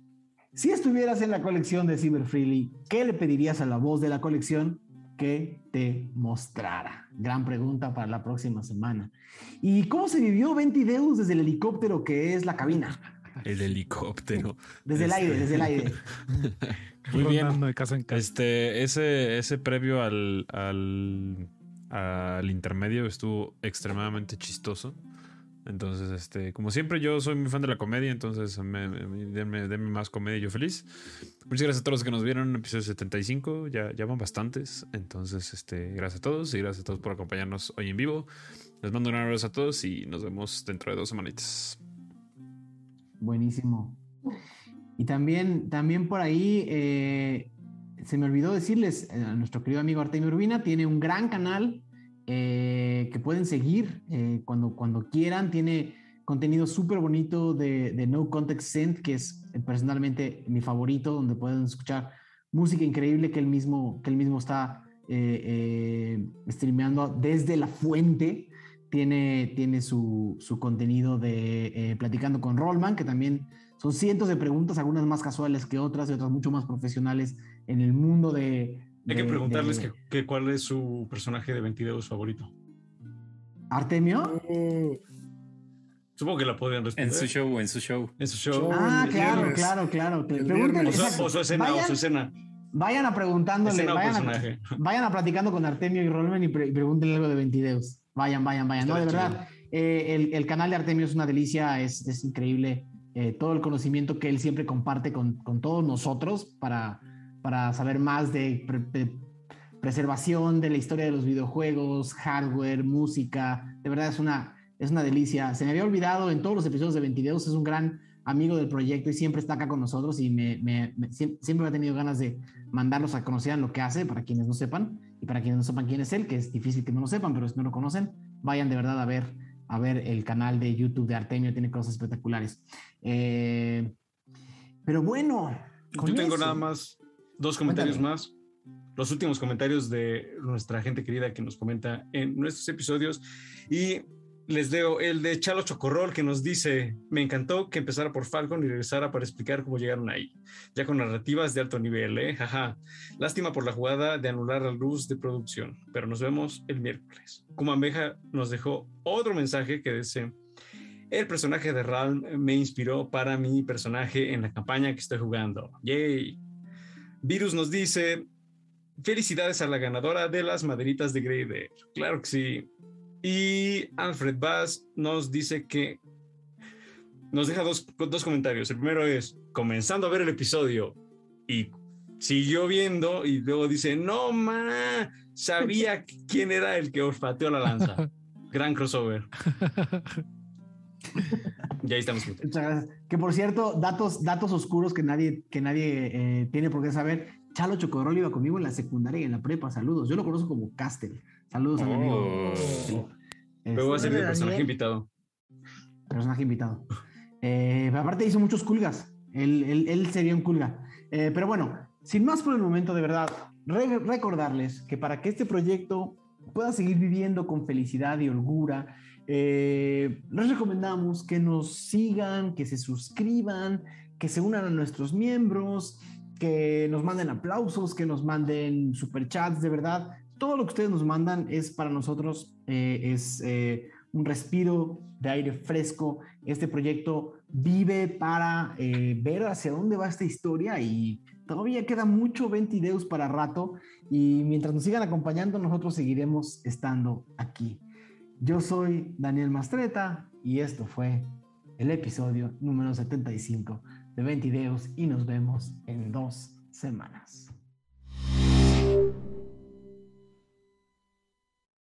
S1: si estuvieras en la colección de Cyber Freely, ¿qué le pedirías a la voz de la colección que te mostrara? Gran pregunta para la próxima semana. ¿Y cómo se vivió Ventideus desde el helicóptero que es la cabina?
S11: El helicóptero.
S1: Desde el aire, desde el aire.
S11: Muy bien.
S2: De casa en casa.
S11: Este, ese, ese previo al, al, al intermedio estuvo extremadamente chistoso. Entonces, este, como siempre, yo soy muy fan de la comedia, entonces me, me- denme, denme más comedia yo feliz. Muchas gracias a todos los que nos vieron en episodio 75, ya, ya van bastantes. Entonces, este, gracias a todos y gracias a todos por acompañarnos hoy en vivo. Les mando un abrazo a todos y nos vemos dentro de dos semanitas.
S1: Buenísimo. Y también, también por ahí eh, se me olvidó decirles, eh, nuestro querido amigo Artemio Urbina tiene un gran canal eh, que pueden seguir eh, cuando, cuando quieran. Tiene contenido súper bonito de, No Context Synth, que es personalmente mi favorito, donde pueden escuchar música increíble que él mismo, que él mismo está eh, streameando desde la fuente. Tiene, tiene su, su contenido de Platicando con Rollman, que también son cientos de preguntas, algunas más casuales que otras y otras mucho más profesionales en el mundo de...
S7: Hay que preguntarles
S1: de-
S7: que, que cuál es su personaje de 22 favorito.
S1: ¿Artemio?
S3: Oh,
S7: Supongo que la podrían responder.
S6: En su show, en su show.
S7: En su show.
S1: Ah, claro, claro, claro.
S3: Viernes.
S7: O, sea, o su escena, o
S1: vayan,
S7: su escena.
S1: vayan a preguntándole,
S7: Escena o
S1: vayan a, vayan a platicando con Artemio y Rollman y, pre- y pregúntenle algo de Ventideus. Vayan, vayan, vayan. No, de verdad, eh, el, el canal de Artemio es una delicia, es, es increíble. eh, todo el conocimiento que él siempre comparte con, con todos nosotros para, para saber más de, pre- de preservación de la historia de los videojuegos, hardware, música. De verdad es una, es una delicia. Se me había olvidado en todos los episodios de Ventideus, es un gran amigo del proyecto y siempre está acá con nosotros y me, me- me- siem- siempre me ha tenido ganas de mandarlos a conocer lo que hace para quienes no sepan y para quienes no sepan quién es él, que es difícil que no lo sepan, pero si no lo conocen, vayan de verdad a ver, a ver el canal de YouTube de Artemio, tiene cosas espectaculares. Eh, pero bueno,
S7: Yo tengo
S1: eso-
S7: nada más dos comentarios
S1: Cuéntame.
S7: más. los últimos comentarios de nuestra gente querida que nos comenta en nuestros episodios. Y les leo el de Chalo Chocorrol que nos dice, me encantó que empezara por Falcon y regresara para explicar cómo llegaron ahí, ya con narrativas de alto nivel, ¿eh? Jaja. Lástima por la jugada de anular la luz de producción, pero nos vemos el miércoles. Kumameja nos dejó otro mensaje que dice, el personaje de Ralm me inspiró para mi personaje en la campaña que estoy jugando. Yay. Virus nos dice, felicidades a la ganadora de las maderitas de Grey Claro que sí. Y Alfred Bass nos dice que nos deja dos, dos comentarios. El primero es, comenzando a ver el episodio y siguió viendo y luego dice, no, ma, sabía quién era el que olfateó la lanza. Gran crossover. y ahí estamos.
S1: Muchas gracias. Que por cierto, datos, datos oscuros que nadie, que nadie eh, tiene por qué saber. Chalo Chocorrol iba conmigo en la secundaria y en la prepa. Saludos. Yo lo conozco como Castel. Saludos a mi amigo.
S7: Oh. Luego va a ser el personaje invitado.
S1: Personaje invitado. Eh, aparte hizo muchos culgas. Él, sería un culga. Eh, pero bueno, sin más por el momento, de verdad, recordarles que para que este proyecto pueda seguir viviendo con felicidad y holgura, eh, les recomendamos que nos sigan, que se suscriban, que se unan a nuestros miembros, que nos manden aplausos, que nos manden superchats, de verdad todo lo que ustedes nos mandan es para nosotros, eh, es eh, un respiro de aire fresco. Este proyecto vive para eh, ver hacia dónde va esta historia y todavía queda mucho Ventideus para rato y mientras nos sigan acompañando nosotros seguiremos estando aquí. Yo soy Daniel Mastreta y esto fue el episodio número 75 de Ventideus y nos vemos en dos semanas.